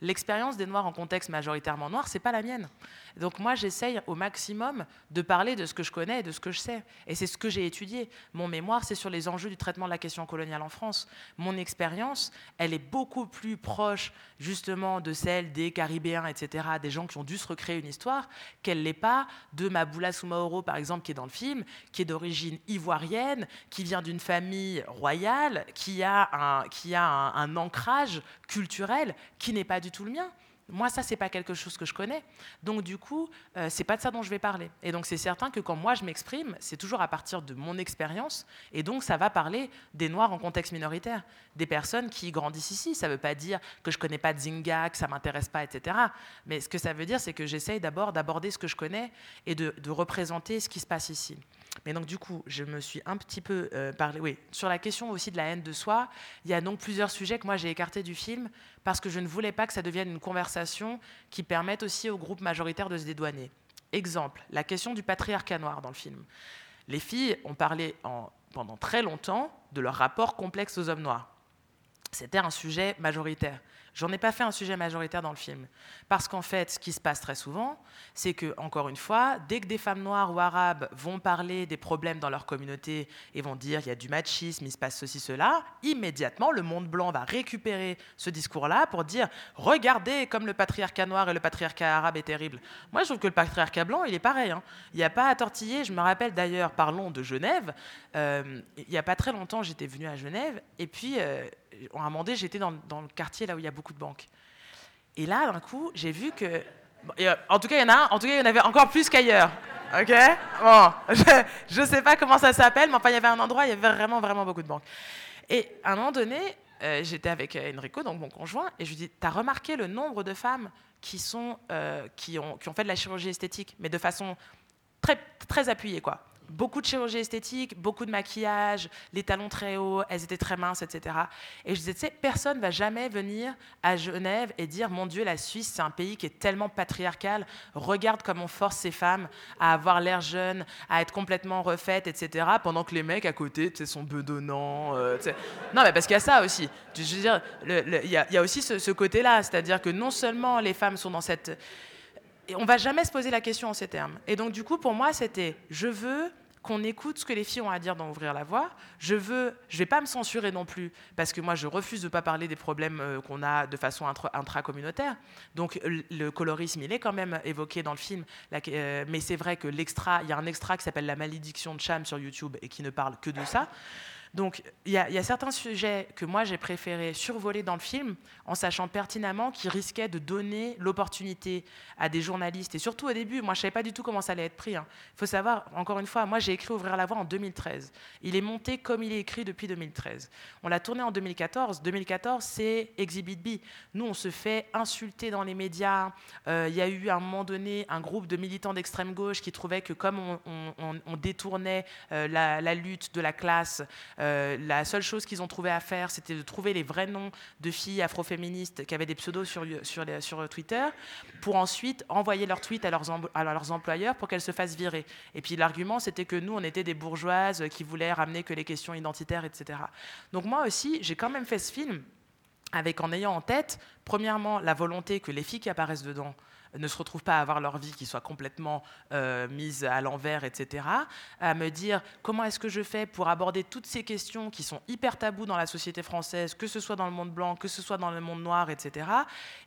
l'expérience des Noirs en contexte majoritairement noir, c'est pas la mienne. Donc moi, j'essaye au maximum de parler de ce que je connais et de ce que je sais. Et c'est ce que j'ai étudié. Mon mémoire, c'est sur les enjeux du traitement de la question coloniale en France. Mon expérience, elle est beaucoup plus proche justement de celle des Caribéens, etc., des gens qui ont dû se recréer une histoire, qu'elle l'est pas de Maboula Soumaoro, par exemple, qui est dans le film, qui est d'origine ivoirienne, qui vient d'une famille royale, qui a un, ancrage culturel qui n'est pas du tout le mien. Moi, ça, c'est pas quelque chose que je connais. Donc, du coup, euh, c'est pas de ça dont je vais parler. Et donc, c'est certain que quand moi je m'exprime, c'est toujours à partir de mon expérience. Et donc, ça va parler des Noirs en contexte minoritaire, des personnes qui grandissent ici. Ça veut pas dire que je connais pas Zinga, que ça m'intéresse pas, etc. Mais ce que ça veut dire, c'est que j'essaye d'abord d'aborder ce que je connais et de représenter ce qui se passe ici. Mais donc du coup, je me suis un petit peu euh, parlé, oui, sur la question aussi de la haine de soi. Il y a donc plusieurs sujets que moi j'ai écartés du film parce que je ne voulais pas que ça devienne une conversation qui permette aussi au groupe majoritaire de se dédouaner. Exemple, la question du patriarcat noir dans le film. Les filles ont parlé pendant très longtemps de leur rapport complexe aux hommes noirs. C'était un sujet majoritaire. J'en ai pas fait un sujet majoritaire dans le film. Parce qu'en fait, ce qui se passe très souvent, c'est que, encore une fois, dès que des femmes noires ou arabes vont parler des problèmes dans leur communauté et vont dire il y a du machisme, il se passe ceci, cela, immédiatement, le monde blanc va récupérer ce discours-là pour dire regardez comme le patriarcat noir et le patriarcat arabe est terrible. Moi, je trouve que le patriarcat blanc, il est pareil. Hein. Il n'y a pas à tortiller. Je me rappelle d'ailleurs, parlons de Genève. Euh, il n'y a pas très longtemps, j'étais venue à Genève et puis. Euh, à un moment j'étais dans, le quartier là où il y a beaucoup de banques. Et là, d'un coup, j'ai vu que. En tout cas, il y en a En tout cas, il y en avait encore plus qu'ailleurs. Ok? Bon, je ne sais pas comment ça s'appelle, mais enfin, il y avait un endroit, il y avait vraiment, vraiment beaucoup de banques. Et à un moment donné, euh, j'étais avec euh, Enrico, donc mon conjoint, et je lui dis T'as remarqué le nombre de femmes qui, sont, euh, qui, ont, qui ont fait de la chirurgie esthétique, mais de façon très, très appuyé, quoi? Beaucoup de chirurgie esthétique, beaucoup de maquillage, les talons très hauts, elles étaient très minces, etc. Et je disais, tu sais, personne ne va jamais venir à Genève et dire, mon Dieu, la Suisse, c'est un pays qui est tellement patriarcal, regarde comme on force ces femmes à avoir l'air jeune, à être complètement refaites, etc., pendant que les mecs à côté, tu sais, sont bedonnants. Euh, non, mais parce qu'il y a ça aussi. Je veux dire, il y, a aussi ce, ce côté-là, c'est-à-dire que non seulement les femmes sont dans cette on va jamais se poser la question en ces termes. Et donc, du coup, pour moi, c'était je veux qu'on écoute ce que les filles ont à dire dans Ouvrir la voie. Je veux, je vais pas me censurer non plus, parce que moi, je refuse de pas parler des problèmes euh, qu'on a de façon intracommunautaire. Donc, le colorisme, il est quand même évoqué dans le film. Euh, mais c'est vrai que l'extra, il y a un extra qui s'appelle La malédiction de Cham sur YouTube et qui ne parle que de ça. Donc il y, a certains sujets que moi j'ai préféré survoler dans le film en sachant pertinemment qu'ils risquaient de donner l'opportunité à des journalistes et surtout au début, moi je savais pas du tout comment ça allait être pris. Il hein. faut savoir, encore une fois, moi j'ai écrit Ouvrir la voie en 2013. Il est monté comme il est écrit depuis 2013. On l'a tourné en 2014. 2014 c'est Exhibit B. Nous on se fait insulter dans les médias. Euh, il y a eu à un moment donné un groupe de militants d'extrême gauche qui trouvaient que comme on, détournait euh, la, lutte de la classe, euh, la seule chose qu'ils ont trouvé à faire, c'était de trouver les vrais noms de filles afroféministes qui avaient des pseudos sur, Twitter, pour ensuite envoyer leurs tweets à leurs, à leurs employeurs pour qu'elles se fassent virer. Et puis l'argument, c'était que nous, on était des bourgeoises qui voulaient ramener que les questions identitaires, etc. Donc moi aussi, j'ai quand même fait ce film avec en ayant en tête, premièrement, la volonté que les filles qui apparaissent dedans ne se retrouvent pas à avoir leur vie qui soit complètement euh, mise à l'envers, etc., à me dire comment est-ce que je fais pour aborder toutes ces questions qui sont hyper tabous dans la société française, que ce soit dans le monde blanc, que ce soit dans le monde noir, etc.,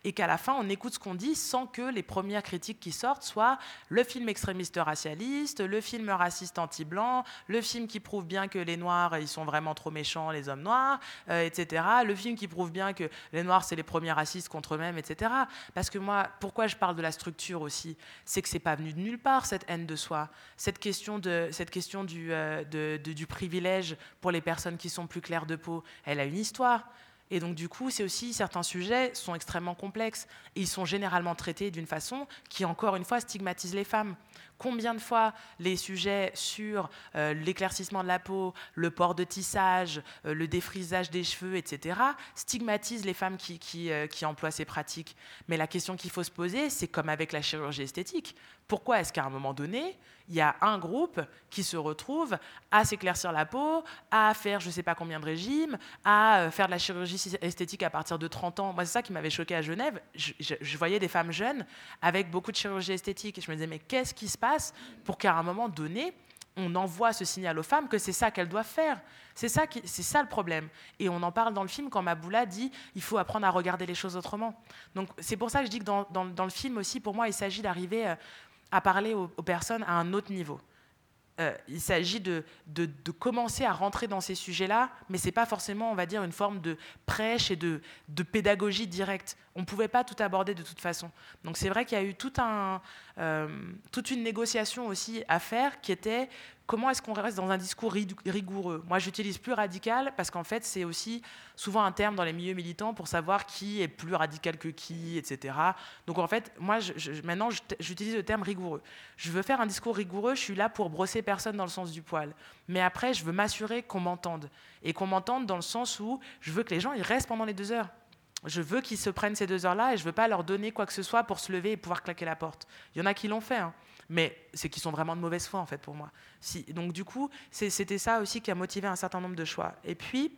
et qu'à la fin, on écoute ce qu'on dit sans que les premières critiques qui sortent soient le film extrémiste racialiste, le film raciste anti-blanc, le film qui prouve bien que les Noirs, ils sont vraiment trop méchants, les hommes noirs, euh, etc., le film qui prouve bien que les Noirs, c'est les premiers racistes contre eux-mêmes, etc. Parce que moi, pourquoi je parle de la structure aussi, c'est que c'est pas venu de nulle part cette haine de soi, cette question, de, cette question du, euh, du privilège pour les personnes qui sont plus claires de peau, elle a une histoire. Et donc, du coup, c'est aussi certains sujets sont extrêmement complexes. ils sont généralement traités d'une façon qui, encore une fois, stigmatise les femmes. Combien de fois les sujets sur euh, l'éclaircissement de la peau, le port de tissage, euh, le défrisage des cheveux, etc., stigmatisent les femmes qui, qui, euh, qui emploient ces pratiques Mais la question qu'il faut se poser, c'est comme avec la chirurgie esthétique. Pourquoi est-ce qu'à un moment donné, il y a un groupe qui se retrouve à s'éclaircir la peau, à faire je ne sais pas combien de régimes, à faire de la chirurgie esthétique à partir de 30 ans Moi, c'est ça qui m'avait choqué à Genève. Je, je, voyais des femmes jeunes avec beaucoup de chirurgie esthétique et je me disais, mais qu'est-ce qui se passe pour qu'à un moment donné, on envoie ce signal aux femmes que c'est ça qu'elles doivent faire. C'est ça, c'est ça le problème. Et on en parle dans le film quand Maboula dit il faut apprendre à regarder les choses autrement. Donc c'est pour ça que je dis que dans, dans, le film aussi, pour moi, il s'agit d'arriver euh, à parler aux, personnes à un autre niveau. Euh, il s'agit de, de, commencer à rentrer dans ces sujets-là, mais ce n'est pas forcément, on va dire, une forme de prêche et de, de pédagogie directe. On ne pouvait pas tout aborder de toute façon. Donc c'est vrai qu'il y a eu tout un, euh, toute une négociation aussi à faire qui était comment est-ce qu'on reste dans un discours rigoureux? Moi, j'utilise plus radical parce qu'en fait, c'est aussi souvent un terme dans les milieux militants pour savoir qui est plus radical que qui, etc. Donc en fait, moi, maintenant, j'utilise le terme rigoureux. Je veux faire un discours rigoureux, je suis là pour brosser personne dans le sens du poil. Mais après, je veux m'assurer qu'on m'entende. Et qu'on m'entende dans le sens où je veux que les gens ils restent pendant les deux heures. Je veux qu'ils se prennent ces deux heures-là et je ne veux pas leur donner quoi que ce soit pour se lever et pouvoir claquer la porte. Il y en a qui l'ont fait. Hein mais c'est qu'ils sont vraiment de mauvaise foi en fait pour moi. Si, donc du coup, c'était ça aussi qui a motivé un certain nombre de choix. Et puis,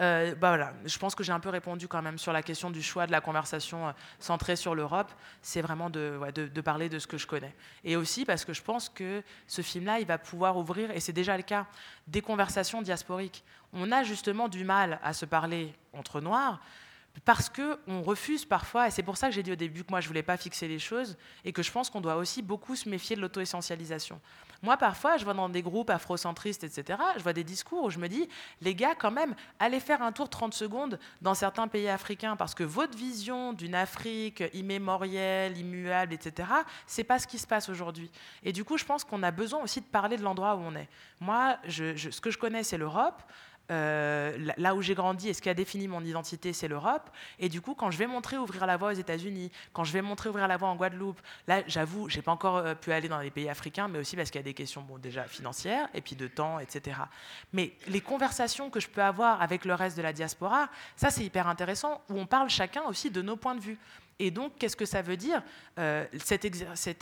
euh, bah voilà, je pense que j'ai un peu répondu quand même sur la question du choix de la conversation euh, centrée sur l'Europe. C'est vraiment de, de, parler de ce que je connais. Et aussi parce que je pense que ce film-là, il va pouvoir ouvrir, et c'est déjà le cas, des conversations diasporiques. On a justement du mal à se parler entre noirs parce qu'on refuse parfois, et c'est pour ça que j'ai dit au début que moi je ne voulais pas fixer les choses, et que je pense qu'on doit aussi beaucoup se méfier de l'auto-essentialisation. Moi, parfois, je vois dans des groupes afrocentristes, etc., je vois des discours où je me dis, les gars, quand même, allez faire un tour 30 secondes dans certains pays africains, parce que votre vision d'une Afrique immémorielle, immuable, etc., c'est pas ce qui se passe aujourd'hui. Et du coup, je pense qu'on a besoin aussi de parler de l'endroit où on est. Moi, ce que je connais, c'est l'Europe. Euh, là où j'ai grandi et ce qui a défini mon identité, c'est l'Europe. Et du coup, quand je vais montrer ouvrir la voie aux États-Unis, quand je vais montrer ouvrir la voie en Guadeloupe, là, j'avoue, j'ai pas encore euh, pu aller dans les pays africains, mais aussi parce qu'il y a des questions bon, déjà financières et puis de temps, etc. Mais les conversations que je peux avoir avec le reste de la diaspora, ça c'est hyper intéressant, où on parle chacun aussi de nos points de vue. Et donc, qu'est-ce que ça veut dire, euh, cette,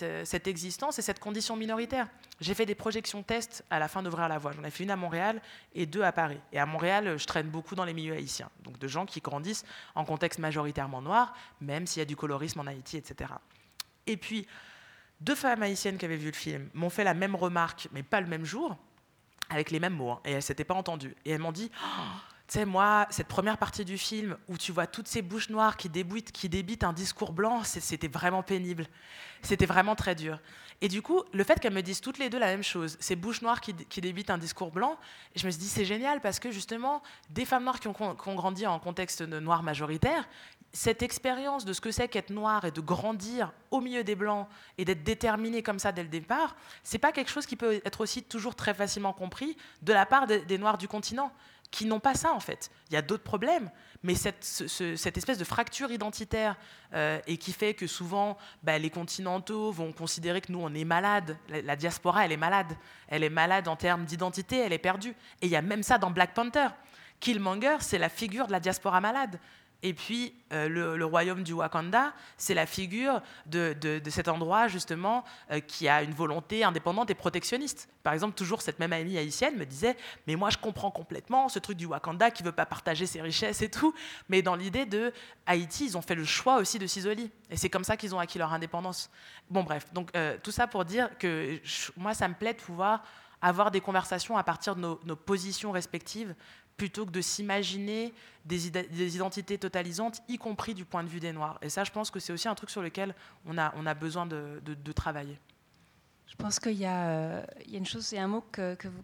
euh, cette, existence et cette condition minoritaire? J'ai fait des projections tests à la fin d'Ouvrir la Voie. J'en ai fait une à Montréal et deux à Paris. Et à Montréal, je traîne beaucoup dans les milieux haïtiens, donc de gens qui grandissent en contexte majoritairement noir, même s'il y a du colorisme en Haïti, etc. Et puis, deux femmes haïtiennes qui avaient vu le film m'ont fait la même remarque, mais pas le même jour, avec les mêmes mots, hein, et elles s'étaient pas entendues. Et elles m'ont dit... Oh, tu sais, moi, cette première partie du film où tu vois toutes ces bouches noires qui débitent, qui débitent un discours blanc, c'était vraiment pénible. C'était vraiment très dur. Et du coup, le fait qu'elles me disent toutes les deux la même chose, ces bouches noires qui, débitent un discours blanc, je me suis dit, c'est génial parce que justement, des femmes noires qui ont, qui ont grandi en contexte de noir majoritaire, cette expérience de ce que c'est qu'être noir et de grandir au milieu des blancs et d'être déterminé comme ça dès le départ, c'est pas quelque chose qui peut être aussi toujours très facilement compris de la part des noirs du continent qui n'ont pas ça en fait. Il y a d'autres problèmes, mais cette, espèce de fracture identitaire euh, et qui fait que souvent bah, les continentaux vont considérer que nous on est malade. La, diaspora elle est malade, elle est malade en termes d'identité, elle est perdue. Et il y a même ça dans Black Panther. Killmonger, c'est la figure de la diaspora malade. Et puis, euh, le, royaume du Wakanda, c'est la figure de, cet endroit, justement, euh, qui a une volonté indépendante et protectionniste. Par exemple, toujours cette même amie haïtienne me disait Mais moi, je comprends complètement ce truc du Wakanda qui ne veut pas partager ses richesses et tout. Mais dans l'idée de Haïti, ils ont fait le choix aussi de s'isoler. Et c'est comme ça qu'ils ont acquis leur indépendance. Bon, bref. Donc, euh, tout ça pour dire que moi, ça me plaît de pouvoir avoir des conversations à partir de nos positions respectives plutôt que de s'imaginer des, identités totalisantes, y compris du point de vue des Noirs. Et ça, je pense que c'est aussi un truc sur lequel on a, besoin de, travailler. Je pense qu'il y, euh, a une chose, c'est un mot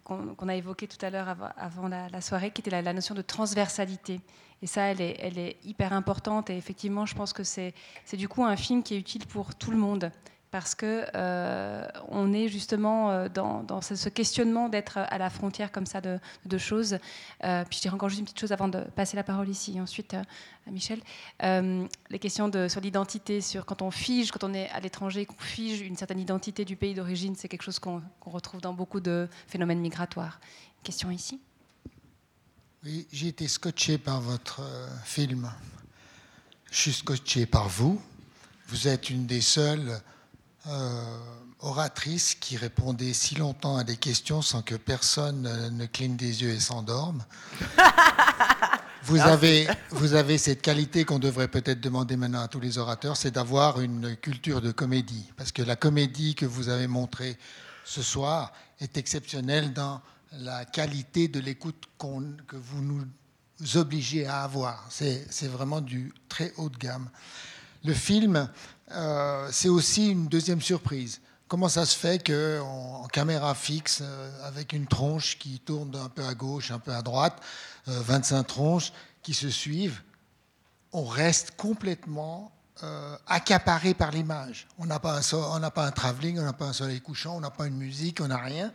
qu'on a évoqué tout à l'heure avant, la, soirée, qui était la, notion de transversalité. Et ça, elle est hyper importante. Et effectivement, je pense que c'est du coup un film qui est utile pour tout le monde parce que euh, on est justement euh, dans, ce, questionnement d'être à la frontière comme ça de, choses. Euh, puis je dirais encore juste une petite chose avant de passer la parole ici, ensuite à Michel. les questions sur l'identité, sur quand on fige, quand on est à l'étranger, qu'on fige une certaine identité du pays d'origine, c'est quelque chose qu'on retrouve dans beaucoup de phénomènes migratoires. Question ici. Oui, j'ai été scotché par votre film. Je suis scotché par vous. Vous êtes une des seules euh, oratrice qui répondait si longtemps à des questions sans que personne ne cligne des yeux et s'endorme. Vous avez, vous avez cette qualité qu'on devrait peut-être demander maintenant à tous les orateurs, c'est d'avoir une culture de comédie. Parce que la comédie que vous avez montrée ce soir est exceptionnelle dans la qualité de l'écoute que vous nous obligez à avoir. C'est vraiment du très haut de gamme. Le film euh, c'est aussi une deuxième surprise. Comment ça se fait qu'en en caméra fixe, euh, avec une tronche qui tourne un peu à gauche, un peu à droite, 25 euh, tronches qui se suivent, on reste complètement accaparé par l'image. On n'a pas, un, pas un travelling, on n'a pas un soleil couchant, on n'a pas une musique, on n'a rien.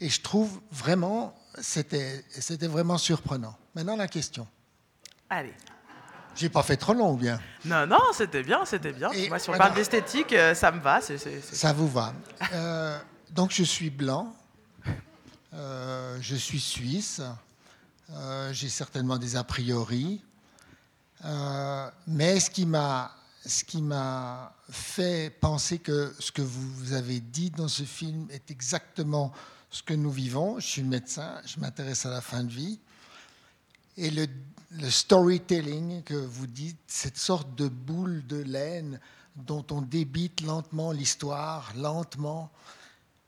Et je trouve vraiment, c'était vraiment surprenant. Maintenant, la question. Allez. J'ai pas fait trop long, ou bien Non, non, c'était bien, c'était bien. Moi, si on parle d'esthétique, euh, ça me va. Ça vous va. Euh, donc, je suis blanc, euh, je suis suisse, j'ai certainement des a priori, mais ce qui m'a ce qui m'a fait penser que ce que vous avez dit dans ce film est exactement ce que nous vivons. Je suis médecin, je m'intéresse à la fin de vie. Et le le storytelling que vous dites, cette sorte de boule de laine dont on débite lentement l'histoire, lentement,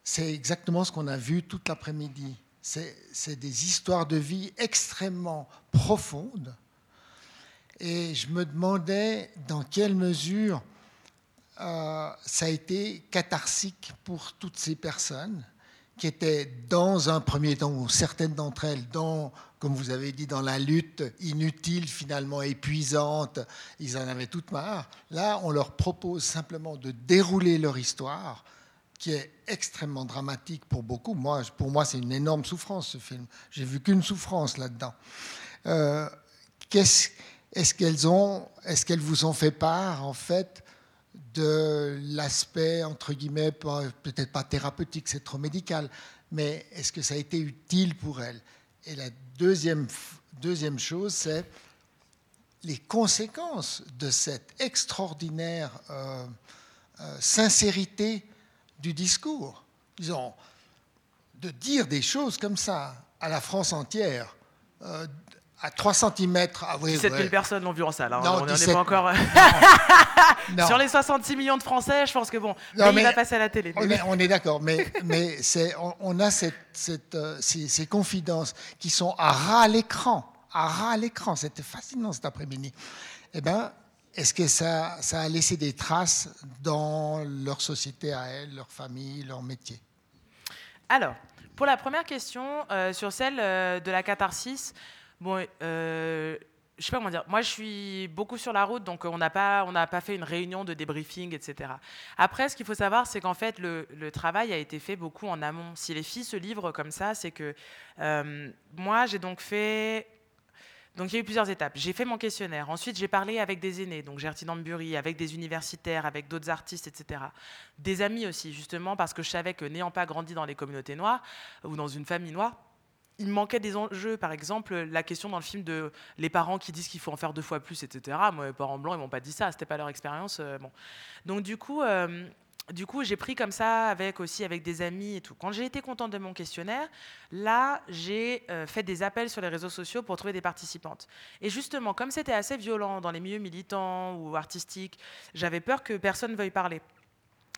c'est exactement ce qu'on a vu toute l'après-midi. C'est des histoires de vie extrêmement profondes. Et je me demandais dans quelle mesure euh, ça a été catharsique pour toutes ces personnes qui étaient dans un premier temps, ou certaines d'entre elles, dans comme vous avez dit, dans la lutte inutile, finalement épuisante. Ils en avaient toute marre. Là, on leur propose simplement de dérouler leur histoire qui est extrêmement dramatique pour beaucoup. Moi, pour moi, c'est une énorme souffrance, ce film. J'ai vu qu'une souffrance là-dedans. Euh, est-ce qu'elles ont, est-ce qu'elles vous ont fait part, en fait, de l'aspect, entre guillemets, peut-être pas thérapeutique, c'est trop médical, mais est-ce que ça a été utile pour elles Et la deuxième, deuxième chose, c'est les conséquences de cette extraordinaire euh, euh, sincérité du discours. Disons, de dire des choses comme ça à la France entière, euh, à 3 cm. Ah, oui, 17 000 personnes l'ont vu en salle. Hein. on n'est pas encore. Sur les 66 millions de Français, je pense que bon, mais, il va passer à la télé. On est, d'accord, mais, mais on, a cette, euh, ces, confidences qui sont à ras à l'écran. À ras à l'écran. C'était fascinant cet après-midi. Eh ben, est-ce que ça, ça a laissé des traces dans leur société à elles, leur famille, leur métier? Alors, pour la première question, euh, sur celle euh, de la catharsis, bon, euh, je sais pas comment dire. Moi, je suis beaucoup sur la route, donc on n'a pas, pas fait une réunion de débriefing, etc. Après, ce qu'il faut savoir, c'est qu'en fait, le, travail a été fait beaucoup en amont. Si les filles se livrent comme ça, c'est que moi, j'ai donc fait donc il y a eu plusieurs étapes. J'ai fait mon questionnaire. Ensuite, j'ai parlé avec des aînés, donc Gertie Bury, avec des universitaires, avec d'autres artistes, etc. Des amis aussi, justement, parce que je savais que n'ayant pas grandi dans les communautés noires ou dans une famille noire, il manquait des enjeux. Par exemple, la question dans le film de les parents qui disent qu'il faut en faire deux fois plus, etc. Moi, mes parents blancs, ils m'ont pas dit ça. C'était pas leur expérience. Euh, bon. Donc du coup, euh, coup, j'ai pris comme ça avec aussi avec des amis et tout. Quand j'ai été contente de mon questionnaire, là, j'ai euh, fait des appels sur les réseaux sociaux pour trouver des participantes. Et justement, comme c'était assez violent dans les milieux militants ou artistiques, j'avais peur que personne veuille parler.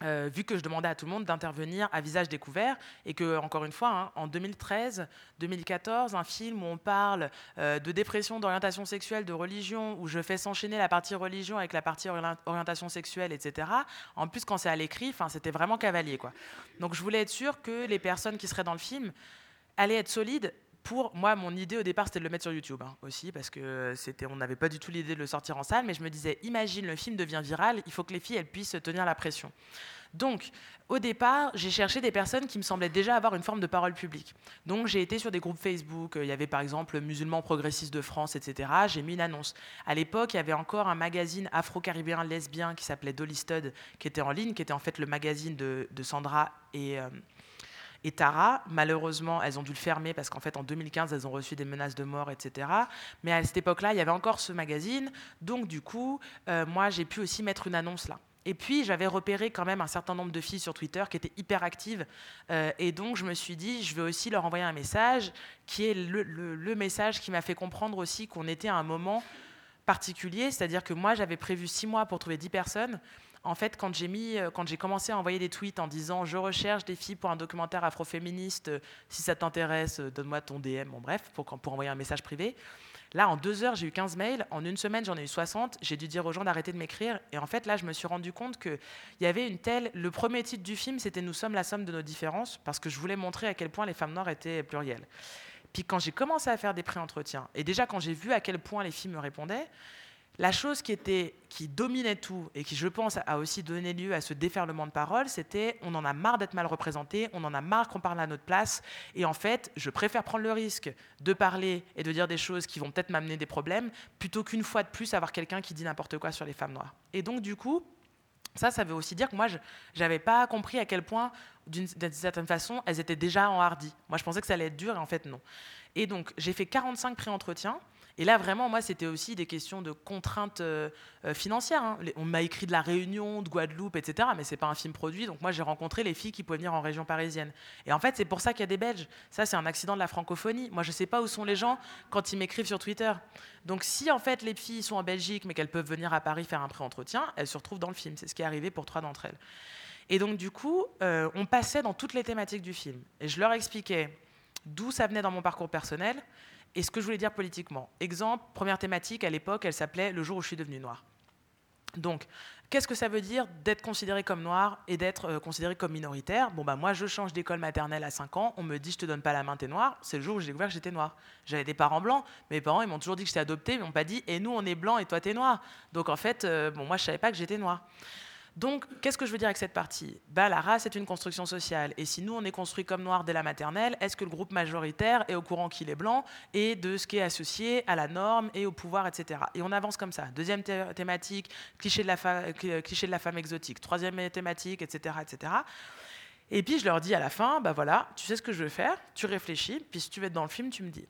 Euh, vu que je demandais à tout le monde d'intervenir à visage découvert et que, encore une fois, hein, en 2013-2014, un film où on parle euh, de dépression, d'orientation sexuelle, de religion, où je fais s'enchaîner la partie religion avec la partie orientation sexuelle, etc. En plus, quand c'est à l'écrit, c'était vraiment cavalier. Quoi. Donc je voulais être sûre que les personnes qui seraient dans le film allaient être solides pour moi, mon idée au départ, c'était de le mettre sur YouTube hein, aussi, parce que c'était, on n'avait pas du tout l'idée de le sortir en salle, mais je me disais, imagine, le film devient viral, il faut que les filles, elles puissent tenir la pression. Donc, au départ, j'ai cherché des personnes qui me semblaient déjà avoir une forme de parole publique. Donc, j'ai été sur des groupes Facebook. Il y avait par exemple Musulmans progressistes de France, etc. J'ai mis une annonce. À l'époque, il y avait encore un magazine afro-caribéen lesbien qui s'appelait Dolly Stud, qui était en ligne, qui était en fait le magazine de, Sandra et, euh, et Tara. Malheureusement, elles ont dû le fermer parce qu'en fait, en 2015, elles ont reçu des menaces de mort, etc. Mais à cette époque-là, il y avait encore ce magazine. Donc, du coup, euh, moi, j'ai pu aussi mettre une annonce là. Et puis, j'avais repéré quand même un certain nombre de filles sur Twitter qui étaient hyper actives. Euh, et donc, je me suis dit, je vais aussi leur envoyer un message qui est le, le message qui m'a fait comprendre aussi qu'on était à un moment particulier. C'est-à-dire que moi, j'avais prévu six mois pour trouver dix personnes. En fait, quand j'ai mis, euh, quand j'ai commencé à envoyer des tweets en disant je recherche des filles pour un documentaire afroféministe, euh, si ça t'intéresse, euh, donne-moi ton DM, bon bref, pour, pour envoyer un message privé. Là, en deux heures, j'ai eu 15 mails. En une semaine, j'en ai eu 60. J'ai dû dire aux gens d'arrêter de m'écrire. Et en fait, là, je me suis rendu compte qu'il y avait une telle. Le premier titre du film, c'était Nous sommes la somme de nos différences, parce que je voulais montrer à quel point les femmes noires étaient plurielles. Puis quand j'ai commencé à faire des pré-entretiens, et déjà quand j'ai vu à quel point les filles me répondaient, la chose qui, était, qui dominait tout et qui, je pense, a aussi donné lieu à ce déferlement de paroles, c'était on en a marre d'être mal représenté, on en a marre qu'on parle à notre place, et en fait, je préfère prendre le risque de parler et de dire des choses qui vont peut-être m'amener des problèmes, plutôt qu'une fois de plus avoir quelqu'un qui dit n'importe quoi sur les femmes noires. Et donc, du coup, ça, ça veut aussi dire que moi, je n'avais pas compris à quel point, d'une certaine façon, elles étaient déjà en hardi. Moi, je pensais que ça allait être dur, et en fait, non. Et donc, j'ai fait 45 pré-entretiens. Et là, vraiment, moi, c'était aussi des questions de contraintes euh, euh, financières. Hein. On m'a écrit de la Réunion, de Guadeloupe, etc. Mais c'est pas un film produit. Donc moi, j'ai rencontré les filles qui pouvaient venir en région parisienne. Et en fait, c'est pour ça qu'il y a des Belges. Ça, c'est un accident de la francophonie. Moi, je sais pas où sont les gens quand ils m'écrivent sur Twitter. Donc si en fait les filles sont en Belgique, mais qu'elles peuvent venir à Paris faire un pré-entretien, elles se retrouvent dans le film. C'est ce qui est arrivé pour trois d'entre elles. Et donc du coup, euh, on passait dans toutes les thématiques du film. Et je leur expliquais d'où ça venait dans mon parcours personnel, et ce que je voulais dire politiquement. Exemple, première thématique, à l'époque, elle s'appelait Le jour où je suis devenue noire. Donc, qu'est-ce que ça veut dire d'être considéré comme noir et d'être euh, considéré comme minoritaire? Bon, bah, moi, je change d'école maternelle à 5 ans, on me dit je te donne pas la main, t'es noir. C'est le jour où j'ai découvert que j'étais noir. J'avais des parents blancs, mes parents, ils m'ont toujours dit que j'étais adoptée, mais ils m'ont pas dit et nous, on est blanc et toi, t'es noir. Donc, en fait, euh, bon, moi, je savais pas que j'étais noir. Donc, qu'est-ce que je veux dire avec cette partie? Bah, La race est une construction sociale. Et si nous, on est construit comme noir dès la maternelle, est-ce que le groupe majoritaire est au courant qu'il est blanc et de ce qui est associé à la norme et au pouvoir, etc. Et on avance comme ça. Deuxième thématique, cliché de, la femme exotique. Troisième thématique, etc., etc. Et puis, je leur dis à la fin, bah voilà, tu sais ce que je veux faire, tu réfléchis, puis si tu veux être dans le film, tu me dis.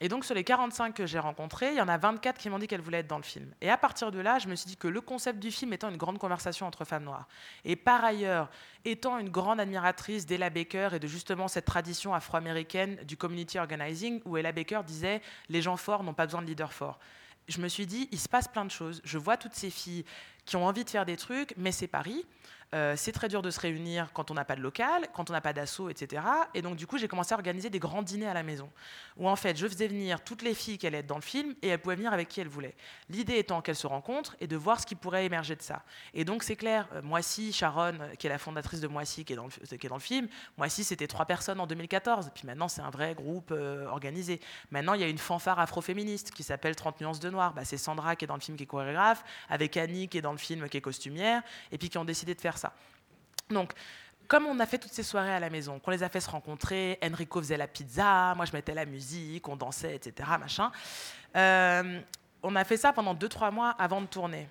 Et donc, sur les 45 que j'ai rencontrés, il y en a 24 qui m'ont dit qu'elles voulaient être dans le film. Et à partir de là, je me suis dit que le concept du film étant une grande conversation entre femmes noires, et par ailleurs, étant une grande admiratrice d'Ella Baker et de justement cette tradition afro-américaine du community organizing, où Ella Baker disait les gens forts n'ont pas besoin de leaders forts. Je me suis dit, il se passe plein de choses. Je vois toutes ces filles qui ont envie de faire des trucs, mais c'est Paris. Euh, c'est très dur de se réunir quand on n'a pas de local, quand on n'a pas d'assaut, etc. Et donc, du coup, j'ai commencé à organiser des grands dîners à la maison, où en fait, je faisais venir toutes les filles qui allaient être dans le film et elles pouvaient venir avec qui elles voulaient. L'idée étant qu'elles se rencontrent et de voir ce qui pourrait émerger de ça. Et donc, c'est clair, euh, Moissy, Sharon, qui est la fondatrice de Moissy, qui est dans le, qui est dans le film, Moissy, c'était trois personnes en 2014. Puis maintenant, c'est un vrai groupe euh, organisé. Maintenant, il y a une fanfare afroféministe qui s'appelle 30 nuances de noir. Bah, c'est Sandra qui est dans le film qui est chorégraphe, avec Annie qui est dans le film qui est costumière, et puis qui ont décidé de faire ça. Donc, comme on a fait toutes ces soirées à la maison, qu'on les a fait se rencontrer, Enrico faisait la pizza, moi je mettais la musique, on dansait, etc. Machin. Euh, on a fait ça pendant 2-3 mois avant de tourner.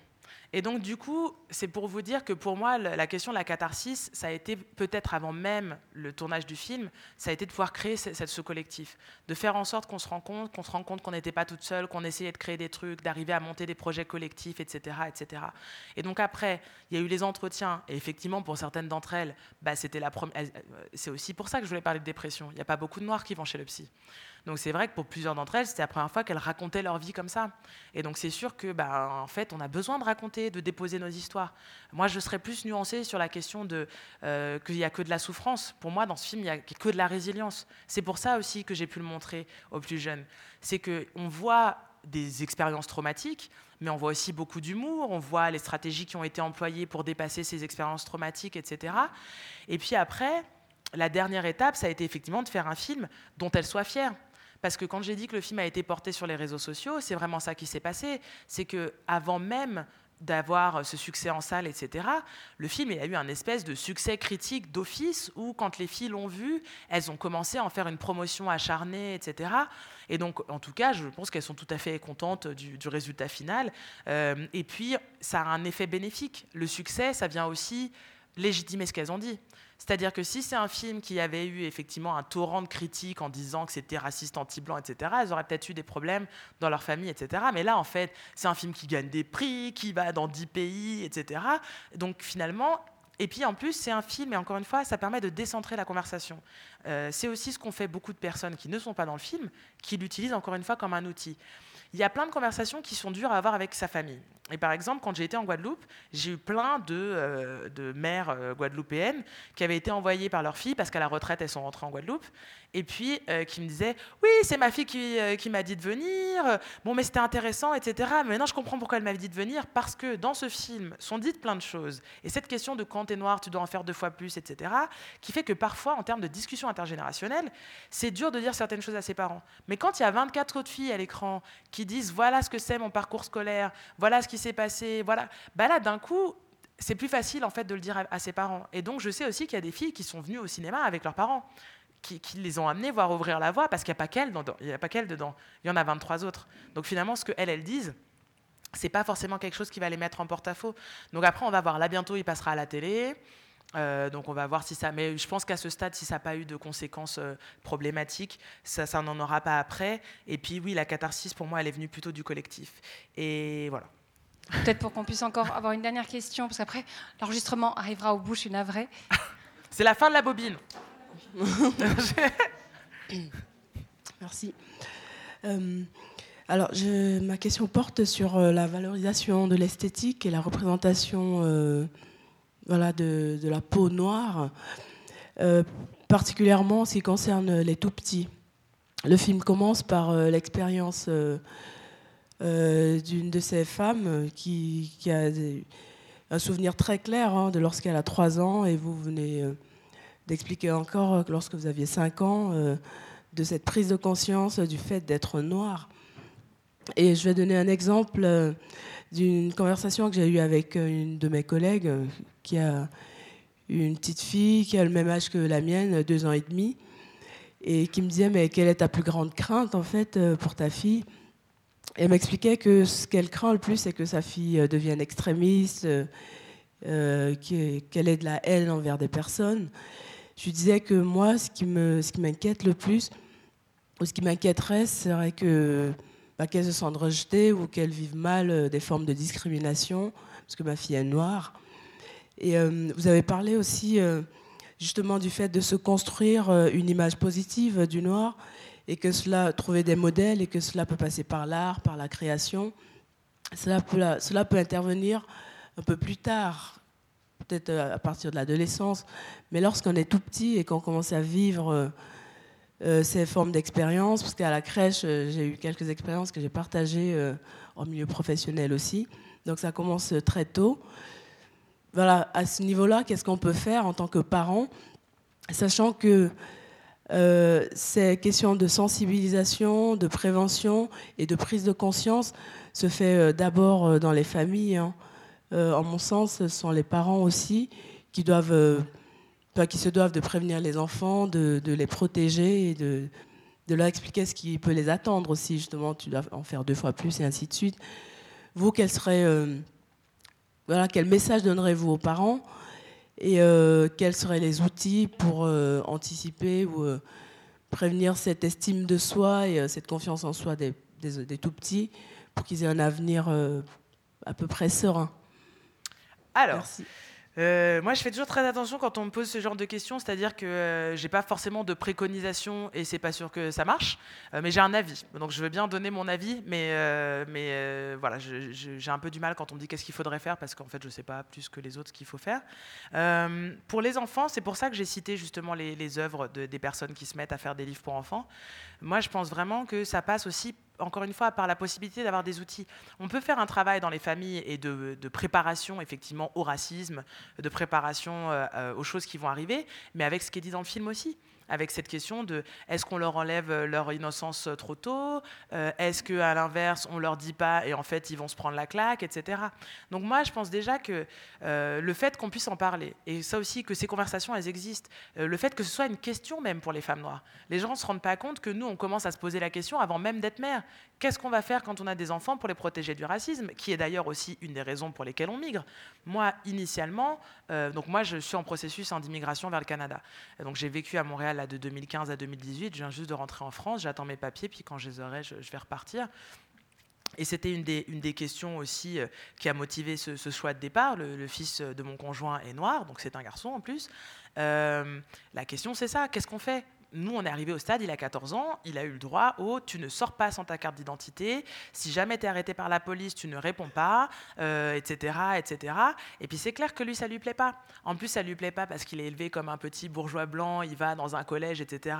Et donc, du coup, c'est pour vous dire que pour moi, la question de la catharsis, ça a été peut-être avant même le tournage du film, ça a été de pouvoir créer ce, collectif, de faire en sorte qu'on se rende compte, qu'on se rend compte qu'on n'était pas toute seule, qu'on essayait de créer des trucs, d'arriver à monter des projets collectifs, etc., etc. Et donc après, il y a eu les entretiens, et effectivement, pour certaines d'entre elles, bah, c'était la première. Euh, c'est aussi pour ça que je voulais parler de dépression. Il n'y a pas beaucoup de noirs qui vont chez le psy. Donc c'est vrai que pour plusieurs d'entre elles, c'était la première fois qu'elles racontaient leur vie comme ça. Et donc c'est sûr que, bah, en fait, on a besoin de raconter, de déposer nos histoires. Moi, je serais plus nuancée sur la question de euh, qu'il n'y a que de la souffrance. Pour moi, dans ce film, il n'y a que de la résilience. C'est pour ça aussi que j'ai pu le montrer aux plus jeunes. C'est qu'on voit des expériences traumatiques, mais on voit aussi beaucoup d'humour, on voit les stratégies qui ont été employées pour dépasser ces expériences traumatiques, etc. Et puis après, la dernière étape, ça a été effectivement de faire un film dont elles soient fières. Parce que quand j'ai dit que le film a été porté sur les réseaux sociaux, c'est vraiment ça qui s'est passé. C'est que avant même d'avoir ce succès en salle, etc., le film a eu un espèce de succès critique d'office où, quand les filles l'ont vu, elles ont commencé à en faire une promotion acharnée, etc. Et donc, en tout cas, je pense qu'elles sont tout à fait contentes du, résultat final. Euh, et puis, ça a un effet bénéfique. Le succès, ça vient aussi légitimer ce qu'elles ont dit. C'est-à-dire que si c'est un film qui avait eu effectivement un torrent de critiques en disant que c'était raciste, anti-blanc, etc., elles auraient peut-être eu des problèmes dans leur famille, etc. Mais là, en fait, c'est un film qui gagne des prix, qui va dans 10 pays, etc. Donc finalement, et puis en plus, c'est un film, et encore une fois, ça permet de décentrer la conversation. Euh, c'est aussi ce qu'ont fait beaucoup de personnes qui ne sont pas dans le film, qui l'utilisent encore une fois comme un outil. Il y a plein de conversations qui sont dures à avoir avec sa famille. Et par exemple, quand j'ai été en Guadeloupe, j'ai eu plein de, euh, de mères euh, guadeloupéennes qui avaient été envoyées par leur fille, parce qu'à la retraite, elles sont rentrées en Guadeloupe, et puis qui me disaient Oui, c'est ma fille qui, qui m'a dit de venir, bon, mais c'était intéressant, etc. Mais maintenant, je comprends pourquoi elle m'avait dit de venir, parce que dans ce film sont dites plein de choses. Et cette question de quand t'es noir, tu dois en faire deux fois plus, etc., qui fait que parfois, en termes de discussion intergénérationnelle, c'est dur de dire certaines choses à ses parents. Mais quand il y a 24 autres filles à l'écran qui disent Voilà ce que c'est mon parcours scolaire, voilà ce qui s'est passé, voilà. Bah là, d'un coup, c'est plus facile en fait de le dire à, ses parents. Et donc, je sais aussi qu'il y a des filles qui sont venues au cinéma avec leurs parents, qui, les ont amenées voir ouvrir la voie parce qu'il n'y a pas qu'elles dedans. Il y en a 23 autres. Donc finalement, ce que elles, elles disent, c'est pas forcément quelque chose qui va les mettre en porte-à-faux. Donc après, on va voir. Là, bientôt, il passera à la télé. Euh, donc on va voir si ça. Mais je pense qu'à ce stade, si ça n'a pas eu de conséquences euh, problématiques, ça, ça n'en aura pas après. Et puis oui, la catharsis pour moi, elle est venue plutôt du collectif. Et voilà. Peut-être pour qu'on puisse encore avoir une dernière question, parce qu'après, l'enregistrement arrivera au bout, je suis navrée. C'est la fin de la bobine. Merci. Euh, alors, je, ma question porte sur euh, la valorisation de l'esthétique et la représentation euh, voilà, de, la peau noire, particulièrement en ce qui concerne les tout petits. Le film commence par l'expérience euh, d'une de ces femmes qui, a un souvenir très clair hein, de lorsqu'elle a 3 ans, et vous venez euh, d'expliquer encore que lorsque vous aviez 5 ans, euh, de cette prise de conscience du fait d'être noir. Et je vais donner un exemple euh, d'une conversation que j'ai eue avec euh, une de mes collègues euh, qui a une petite fille qui a le même âge que la mienne, deux ans et demi, et qui me disait mais quelle est ta plus grande crainte en fait pour ta fille? Elle m'expliquait que ce qu'elle craint le plus, c'est que sa fille devienne extrémiste, qu'elle ait de la haine envers des personnes. Je lui disais que moi, ce qui m'inquiète le plus, ou ce qui m'inquiéterait, serait que bah, qu'elle se sente rejetée ou qu'elle vive mal euh, des formes de discrimination, parce que ma fille est noire. Et euh, vous avez parlé aussi euh, justement du fait de se construire une image positive du noir et que cela, trouver des modèles et que cela peut passer par l'art, par la création. Cela peut, intervenir un peu plus tard, peut-être à partir de l'adolescence, mais lorsqu'on est tout petit et qu'on commence à vivre ces formes d'expérience, parce qu'à la crèche, euh, j'ai eu quelques expériences que j'ai partagées euh, en milieu professionnel aussi. Donc ça commence très tôt. Voilà, à ce niveau-là, qu'est-ce qu'on peut faire en tant que parent, sachant que ces questions de sensibilisation, de prévention et de prise de conscience se fait d'abord dans les familles. Hein. en mon sens, ce sont les parents aussi qui doivent qui se doivent de prévenir les enfants, de, les protéger et de, leur expliquer ce qui peut les attendre aussi. Justement, tu dois en faire deux fois plus et ainsi de suite. Vous, quel serait, euh, voilà, quel message donnerez-vous aux parents et euh, quels seraient les outils pour euh, anticiper ou prévenir cette estime de soi et cette confiance en soi des, des tout petits pour qu'ils aient un avenir à peu près serein? Alors, Merci. Euh, moi, je fais toujours très attention quand on me pose ce genre de questions, c'est-à-dire que euh, j'ai pas forcément de préconisation et c'est pas sûr que ça marche, euh, mais j'ai un avis. Donc, je veux bien donner mon avis, mais, mais voilà, j'ai un peu du mal quand on me dit qu'est-ce qu'il faudrait faire parce qu'en fait, je sais pas plus que les autres ce qu'il faut faire. pour les enfants, c'est pour ça que j'ai cité justement les, œuvres de, des personnes qui se mettent à faire des livres pour enfants. Moi, je pense vraiment que ça passe aussi encore une fois, par la possibilité d'avoir des outils. On peut faire un travail dans les familles et de, préparation, effectivement, au racisme, de préparation euh, euh, aux choses qui vont arriver, mais avec ce qui est dit dans le film aussi avec cette question de est-ce qu'on leur enlève euh, leur innocence trop tôt Est-ce qu'à l'inverse, on leur dit pas et en fait ils vont se prendre la claque, etc. Donc moi, je pense déjà que le fait qu'on puisse en parler, et ça aussi que ces conversations, elles existent, le fait que ce soit une question même pour les femmes noires, les gens ne se rendent pas compte que nous, on commence à se poser la question avant même d'être mère. Qu'est-ce qu'on va faire quand on a des enfants pour les protéger du racisme, qui est d'ailleurs aussi une des raisons pour lesquelles on migre? Moi, initialement, euh, donc moi, je suis en processus hein, d'immigration vers le Canada. donc j'ai vécu à Montréal de 2015 à 2018. Je viens juste de rentrer en France. J'attends mes papiers, puis quand je les aurai, je, vais repartir. Et c'était une des, questions aussi euh, qui a motivé ce, choix de départ. Le, fils de mon conjoint est noir, donc c'est un garçon en plus. Euh, la question, c'est ça. Qu'est-ce qu'on fait? Nous, on est arrivé au stade, il a 14 ans, il a eu le droit au tu ne sors pas sans ta carte d'identité, si jamais tu es arrêté par la police, tu ne réponds pas, etc., euh, etc. Et puis c'est clair que lui, ça lui plaît pas. En plus, ça lui plaît pas parce qu'il est élevé comme un petit bourgeois blanc, il va dans un collège, etc.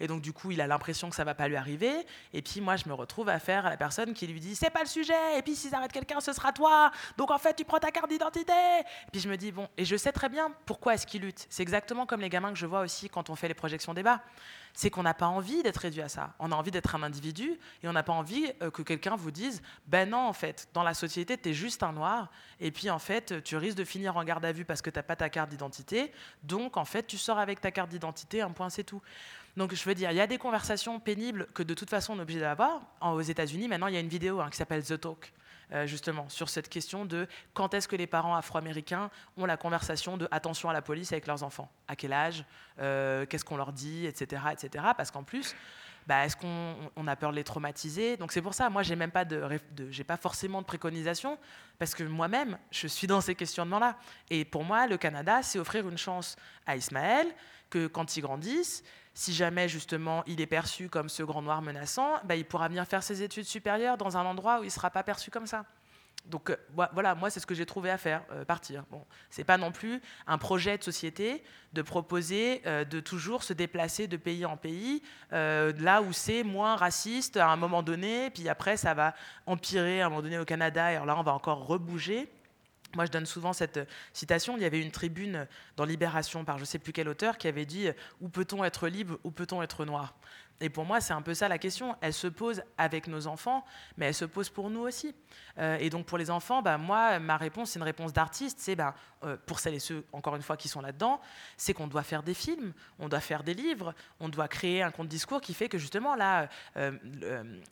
Et donc, du coup, il a l'impression que ça va pas lui arriver. Et puis, moi, je me retrouve à faire la personne qui lui dit c'est pas le sujet, et puis s'ils arrêtent quelqu'un, ce sera toi. Donc, en fait, tu prends ta carte d'identité. Et puis, je me dis bon, et je sais très bien pourquoi est-ce qu'il lutte. C'est exactement comme les gamins que je vois aussi quand on fait les projections débat c'est qu'on n'a pas envie d'être réduit à ça. On a envie d'être un individu et on n'a pas envie euh, que quelqu'un vous dise Ben non, en fait, dans la société, tu es juste un noir et puis en fait, tu risques de finir en garde à vue parce que tu n'as pas ta carte d'identité. Donc en fait, tu sors avec ta carte d'identité, un point, c'est tout. Donc je veux dire, il y a des conversations pénibles que de toute façon on est obligé d'avoir. Aux États-Unis, maintenant, il y a une vidéo hein, qui s'appelle The Talk. Euh, justement, sur cette question de quand est-ce que les parents afro-américains ont la conversation de attention à la police avec leurs enfants, à quel âge, euh, qu'est-ce qu'on leur dit, etc., etc. Parce qu'en plus, bah, est-ce qu'on a peur de les traumatiser? Donc c'est pour ça, moi, j'ai même pas de, j'ai pas forcément de préconisation, parce que moi-même, je suis dans ces questionnements-là. Et pour moi, le Canada, c'est offrir une chance à Ismaël que quand il grandisse, si jamais justement il est perçu comme ce grand noir menaçant, bah, il pourra venir faire ses études supérieures dans un endroit où il ne sera pas perçu comme ça. Donc euh, voilà, moi c'est ce que j'ai trouvé à faire, euh, partir. Bon, c'est pas non plus un projet de société de proposer euh, de toujours se déplacer de pays en pays, là où c'est moins raciste à un moment donné, puis après ça va empirer à un moment donné au Canada, et alors là on va encore rebouger. Moi, je donne souvent cette citation. Il y avait une tribune dans Libération par je ne sais plus quel auteur qui avait dit Où peut-on être libre? Où peut-on être noir? Et pour moi, c'est un peu ça la question. Elle se pose avec nos enfants, mais elle se pose pour nous aussi. Euh, et donc pour les enfants, bah, moi, ma réponse, c'est une réponse d'artiste. C'est bah, euh, pour celles et ceux, encore une fois, qui sont là-dedans, c'est qu'on doit faire des films, on doit faire des livres, on doit créer un compte discours qui fait que justement là, euh,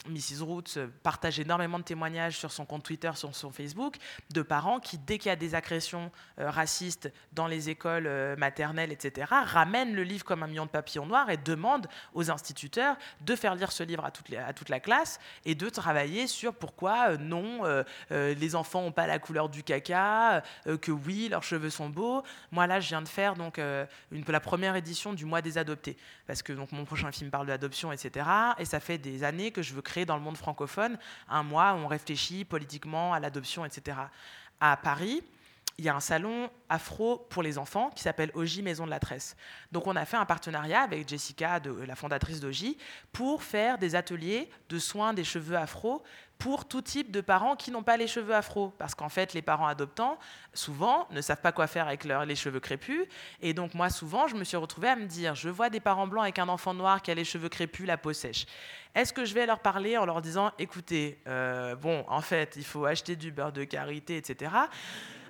Mrs. Roots partage énormément de témoignages sur son compte Twitter, sur son Facebook, de parents qui, dès qu'il y a des agressions racistes dans les écoles maternelles, etc., ramènent le livre comme un million de papillons noirs et demandent aux instituteurs de faire lire ce livre à toute, la classe et de travailler sur pourquoi non euh, euh, les enfants n'ont pas la couleur du caca, euh, que oui, leurs cheveux sont beaux. Moi, là, je viens de faire donc, la première édition du mois des adoptés, parce que donc, mon prochain film parle d'adoption, etc. Et ça fait des années que je veux créer dans le monde francophone un mois où on réfléchit politiquement à l'adoption, etc. À Paris, il y a un salon afro pour les enfants qui s'appelle Oji Maison de la Tresse. Donc on a fait un partenariat avec Jessica, de, la fondatrice d'Oji, pour faire des ateliers de soins des cheveux afro pour tout type de parents qui n'ont pas les cheveux afro. Parce qu'en fait, les parents adoptants, souvent, ne savent pas quoi faire avec les cheveux crépus. Et donc, moi, souvent, je me suis retrouvée à me dire, je vois des parents blancs avec un enfant noir qui a les cheveux crépus, la peau sèche. Est-ce que je vais leur parler en leur disant, écoutez, euh, bon, en fait, il faut acheter du beurre de karité, etc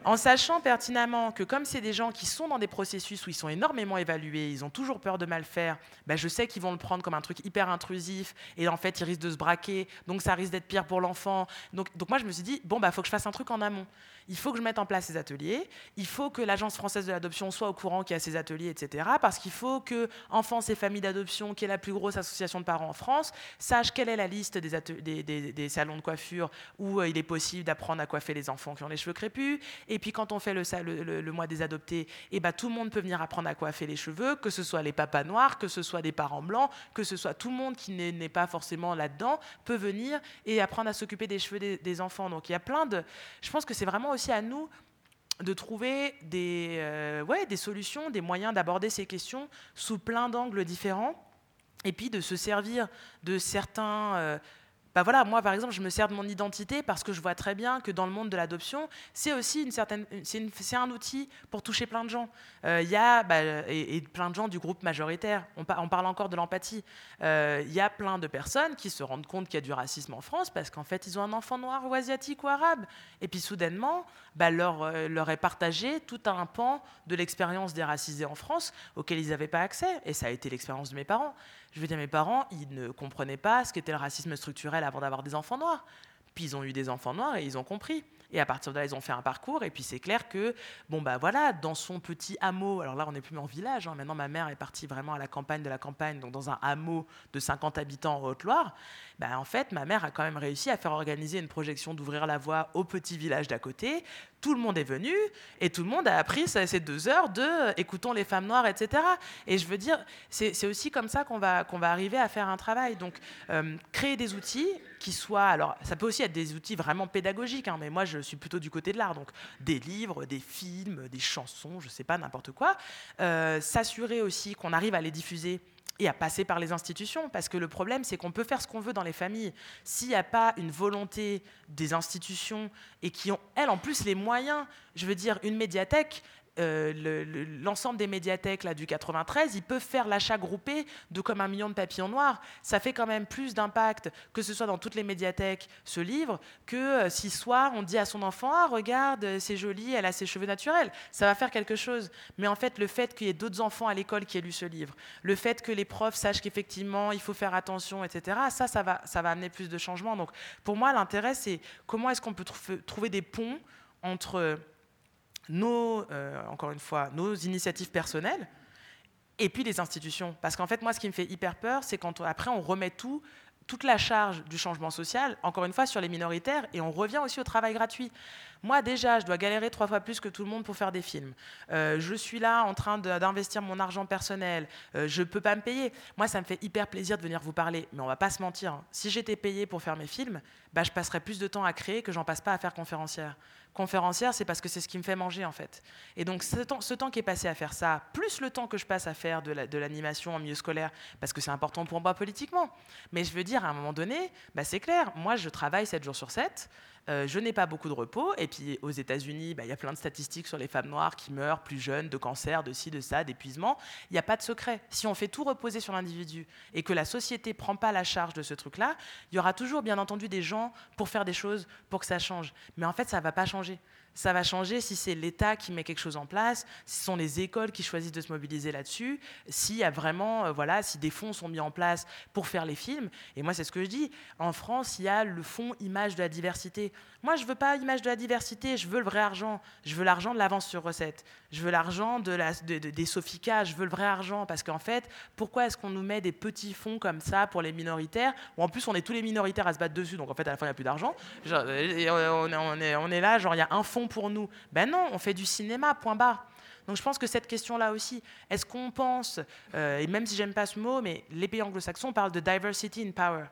en sachant pertinemment que comme c'est des gens qui sont dans des processus où ils sont énormément évalués, ils ont toujours peur de mal faire, ben je sais qu'ils vont le prendre comme un truc hyper intrusif et en fait ils risquent de se braquer, donc ça risque d'être pire pour l'enfant. Donc, moi je me suis dit, bon, il bah, faut que je fasse un truc en amont il faut que je mette en place ces ateliers, il faut que l'Agence française de l'adoption soit au courant qu'il y a ces ateliers, etc. Parce qu'il faut que Enfance et Familles d'adoption, qui est la plus grosse association de parents en France, sache quelle est la liste des, des, salons de coiffure où euh, il est possible d'apprendre à coiffer les enfants qui ont les cheveux crépus. Et puis quand on fait le, mois des adoptés, eh ben, tout le monde peut venir apprendre à coiffer les cheveux, que ce soit les papas noirs, que ce soit des parents blancs, que ce soit tout le monde qui n'est pas forcément là-dedans, peut venir et apprendre à s'occuper des cheveux des, enfants. Donc il y a plein de... Je pense que c'est vraiment aussi à nous de trouver des, euh, ouais, des solutions, des moyens d'aborder ces questions sous plein d'angles différents, et puis de se servir de certains... Euh, bah voilà, moi par exemple, je me sers de mon identité parce que je vois très bien que dans le monde de l'adoption, c'est aussi une certaine, c'est un outil pour toucher plein de gens. Euh, il y a bah, et, plein de gens du groupe majoritaire. On, parle encore de l'empathie. Euh, il y a plein de personnes qui se rendent compte qu'il y a du racisme en France parce qu'en fait, ils ont un enfant noir ou asiatique ou arabe. Et puis soudainement, bah, leur, euh, leur est partagé tout un pan de l'expérience des racisés en France auquel ils n'avaient pas accès. Et ça a été l'expérience de mes parents. Je veux dire, mes parents, ils ne comprenaient pas ce qu'était le racisme structurel avant d'avoir des enfants noirs. Puis ils ont eu des enfants noirs et ils ont compris. Et à partir de là, ils ont fait un parcours. Et puis c'est clair que, bon, bah voilà, dans son petit hameau, alors là, on n'est plus en village. Hein, maintenant, ma mère est partie vraiment à la campagne de la campagne, donc dans un hameau de 50 habitants en Haute-Loire. Bah, en fait, ma mère a quand même réussi à faire organiser une projection d'ouvrir la voie au petit village d'à côté. Tout le monde est venu et tout le monde a appris ces deux heures de euh, écoutons les femmes noires, etc. Et je veux dire, c'est aussi comme ça qu'on va, va arriver à faire un travail. Donc, euh, créer des outils soient. Alors, ça peut aussi être des outils vraiment pédagogiques, hein, mais moi, je suis plutôt du côté de l'art. Donc, des livres, des films, des chansons, je sais pas, n'importe quoi. Euh, s'assurer aussi qu'on arrive à les diffuser et à passer par les institutions. Parce que le problème, c'est qu'on peut faire ce qu'on veut dans les familles. S'il n'y a pas une volonté des institutions et qui ont, elles, en plus, les moyens, je veux dire, une médiathèque, euh, l'ensemble des médiathèques là, du 93, ils peuvent faire l'achat groupé de comme un million de papillons noirs. Ça fait quand même plus d'impact, que ce soit dans toutes les médiathèques, ce livre, que euh, si soir on dit à son enfant Ah, regarde, c'est joli, elle a ses cheveux naturels. Ça va faire quelque chose. Mais en fait, le fait qu'il y ait d'autres enfants à l'école qui aient lu ce livre, le fait que les profs sachent qu'effectivement il faut faire attention, etc., ça, ça va, ça va amener plus de changements. Donc pour moi, l'intérêt, c'est comment est-ce qu'on peut trouver des ponts entre nos, euh, encore une fois, nos initiatives personnelles et puis les institutions. Parce qu'en fait, moi, ce qui me fait hyper peur, c'est quand après on remet tout, toute la charge du changement social, encore une fois, sur les minoritaires, et on revient aussi au travail gratuit. Moi, déjà, je dois galérer trois fois plus que tout le monde pour faire des films. Euh, je suis là en train d'investir mon argent personnel. Euh, je ne peux pas me payer. Moi, ça me fait hyper plaisir de venir vous parler. Mais on va pas se mentir. Hein. Si j'étais payée pour faire mes films, bah, je passerais plus de temps à créer que j'en passe pas à faire conférencière conférencière, c'est parce que c'est ce qui me fait manger en fait. Et donc ce temps, ce temps qui est passé à faire ça, plus le temps que je passe à faire de l'animation en milieu scolaire, parce que c'est important pour moi politiquement. Mais je veux dire, à un moment donné, bah, c'est clair, moi je travaille 7 jours sur 7, euh, je n'ai pas beaucoup de repos. Et puis aux États-Unis, bah, il y a plein de statistiques sur les femmes noires qui meurent plus jeunes de cancer, de ci, de ça, d'épuisement. Il n'y a pas de secret. Si on fait tout reposer sur l'individu et que la société ne prend pas la charge de ce truc-là, il y aura toujours bien entendu des gens pour faire des choses pour que ça change. Mais en fait, ça ne va pas changer. Ça va changer si c'est l'État qui met quelque chose en place, si ce sont les écoles qui choisissent de se mobiliser là-dessus, s'il y a vraiment, euh, voilà, si des fonds sont mis en place pour faire les films. Et moi, c'est ce que je dis. En France, il y a le fonds image de la diversité. Moi, je veux pas image de la diversité, je veux le vrai argent. Je veux l'argent de l'avance sur recette. Je veux l'argent de la, des Sofica, je veux le vrai argent. Parce qu'en fait, pourquoi est-ce qu'on nous met des petits fonds comme ça pour les minoritaires Ou en plus, on est tous les minoritaires à se battre dessus, donc en fait, à la fin, il n'y a plus d'argent. On, on, est, on est là, genre, il y a un fonds pour nous. Ben non, on fait du cinéma, point barre. Donc je pense que cette question-là aussi, est-ce qu'on pense, euh, et même si j'aime pas ce mot, mais les pays anglo-saxons parlent de diversity in power.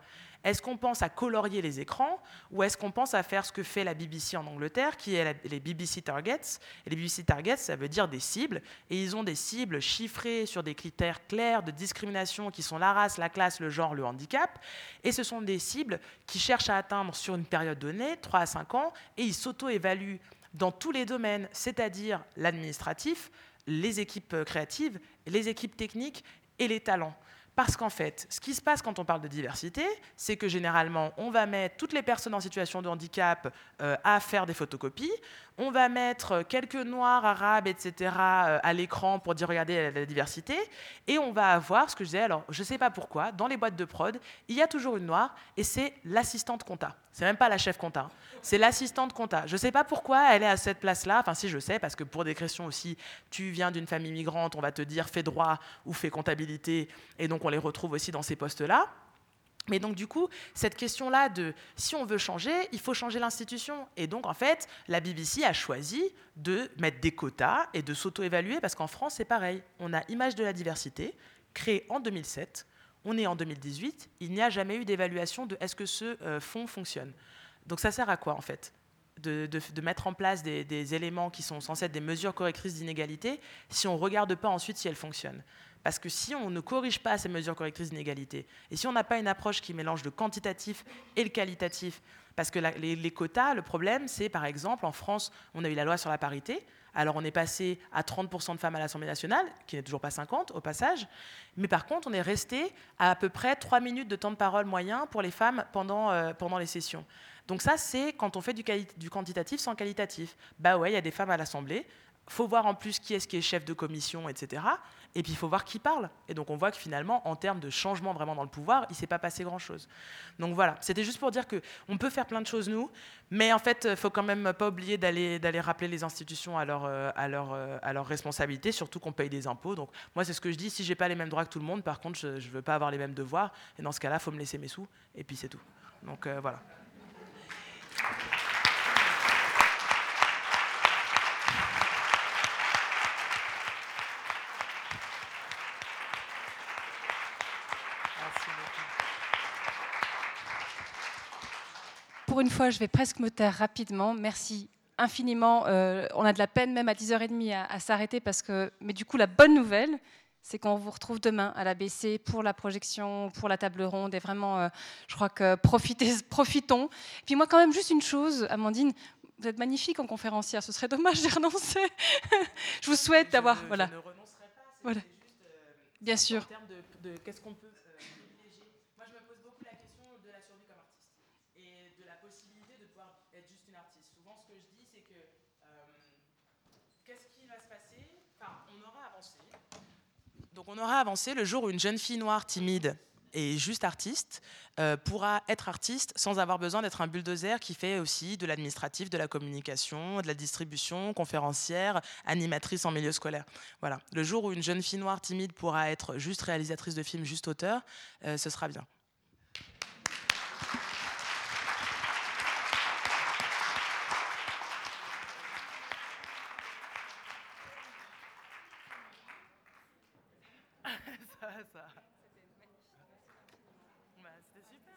Est-ce qu'on pense à colorier les écrans ou est-ce qu'on pense à faire ce que fait la BBC en Angleterre, qui est les BBC Targets? Et les BBC Targets, ça veut dire des cibles, et ils ont des cibles chiffrées sur des critères clairs de discrimination qui sont la race, la classe, le genre, le handicap, et ce sont des cibles qui cherchent à atteindre sur une période donnée, 3 à 5 ans, et ils s'auto-évaluent dans tous les domaines, c'est-à-dire l'administratif, les équipes créatives, les équipes techniques et les talents. Parce qu'en fait, ce qui se passe quand on parle de diversité, c'est que généralement, on va mettre toutes les personnes en situation de handicap euh, à faire des photocopies, on va mettre quelques noirs, arabes, etc. Euh, à l'écran pour dire regardez la, diversité, et on va avoir ce que je disais, alors je ne sais pas pourquoi, dans les boîtes de prod, il y a toujours une noire, et c'est l'assistante compta. C'est même pas la chef compta, c'est l'assistante compta. Je ne sais pas pourquoi elle est à cette place-là, enfin si je sais, parce que pour des questions aussi, tu viens d'une famille migrante, on va te dire fais droit ou fais comptabilité, et donc on les retrouve aussi dans ces postes-là. Mais donc du coup, cette question-là de si on veut changer, il faut changer l'institution. Et donc en fait, la BBC a choisi de mettre des quotas et de s'auto-évaluer parce qu'en France, c'est pareil. On a Image de la diversité, créée en 2007. On est en 2018. Il n'y a jamais eu d'évaluation de est-ce que ce euh, fonds fonctionne. Donc ça sert à quoi en fait de, mettre en place des, des éléments qui sont censés être des mesures correctrices d'inégalité si on ne regarde pas ensuite si elles fonctionnent? Parce que si on ne corrige pas ces mesures correctrices d'inégalité, et si on n'a pas une approche qui mélange le quantitatif et le qualitatif, parce que les, quotas, le problème, c'est par exemple, en France, on a eu la loi sur la parité, alors on est passé à 30% de femmes à l'Assemblée nationale, qui n'est toujours pas 50 au passage, mais par contre on est resté à à peu près 3 minutes de temps de parole moyen pour les femmes pendant, euh, pendant les sessions. Donc ça c'est quand on fait du, du quantitatif sans qualitatif. Bah ouais, il y a des femmes à l'Assemblée, faut voir en plus qui est-ce qui est chef de commission, etc. Et puis il faut voir qui parle. Et donc on voit que finalement, en termes de changement vraiment dans le pouvoir, il ne s'est pas passé grand-chose. Donc voilà, c'était juste pour dire qu'on peut faire plein de choses nous, mais en fait, il ne faut quand même pas oublier d'aller, rappeler les institutions à leur, euh, à leur, euh, à leur responsabilité, surtout qu'on paye des impôts. Donc moi, c'est ce que je dis, si j'ai pas les mêmes droits que tout le monde, par contre, je ne veux pas avoir les mêmes devoirs. Et dans ce cas-là, il faut me laisser mes sous, et puis c'est tout. Donc euh, voilà. Pour une fois, je vais presque me taire rapidement. Merci infiniment. Euh, on a de la peine même à 10h30 à, s'arrêter parce que, mais du coup, la bonne nouvelle, c'est qu'on vous retrouve demain à la BC pour la projection, pour la table ronde. Et vraiment, euh, je crois que profitez, profitons. Et puis moi, quand même, juste une chose, Amandine, vous êtes magnifique en conférencière. Ce serait dommage d'y renoncer. je vous souhaite d'avoir. Voilà. Je ne renoncerai pas. Voilà. Juste, euh, Bien sûr. En termes de, de qu'est-ce qu'on peut Donc on aura avancé le jour où une jeune fille noire timide et juste artiste euh, pourra être artiste sans avoir besoin d'être un bulldozer qui fait aussi de l'administratif, de la communication, de la distribution, conférencière, animatrice en milieu scolaire. Voilà. Le jour où une jeune fille noire timide pourra être juste réalisatrice de films, juste auteur, euh, ce sera bien.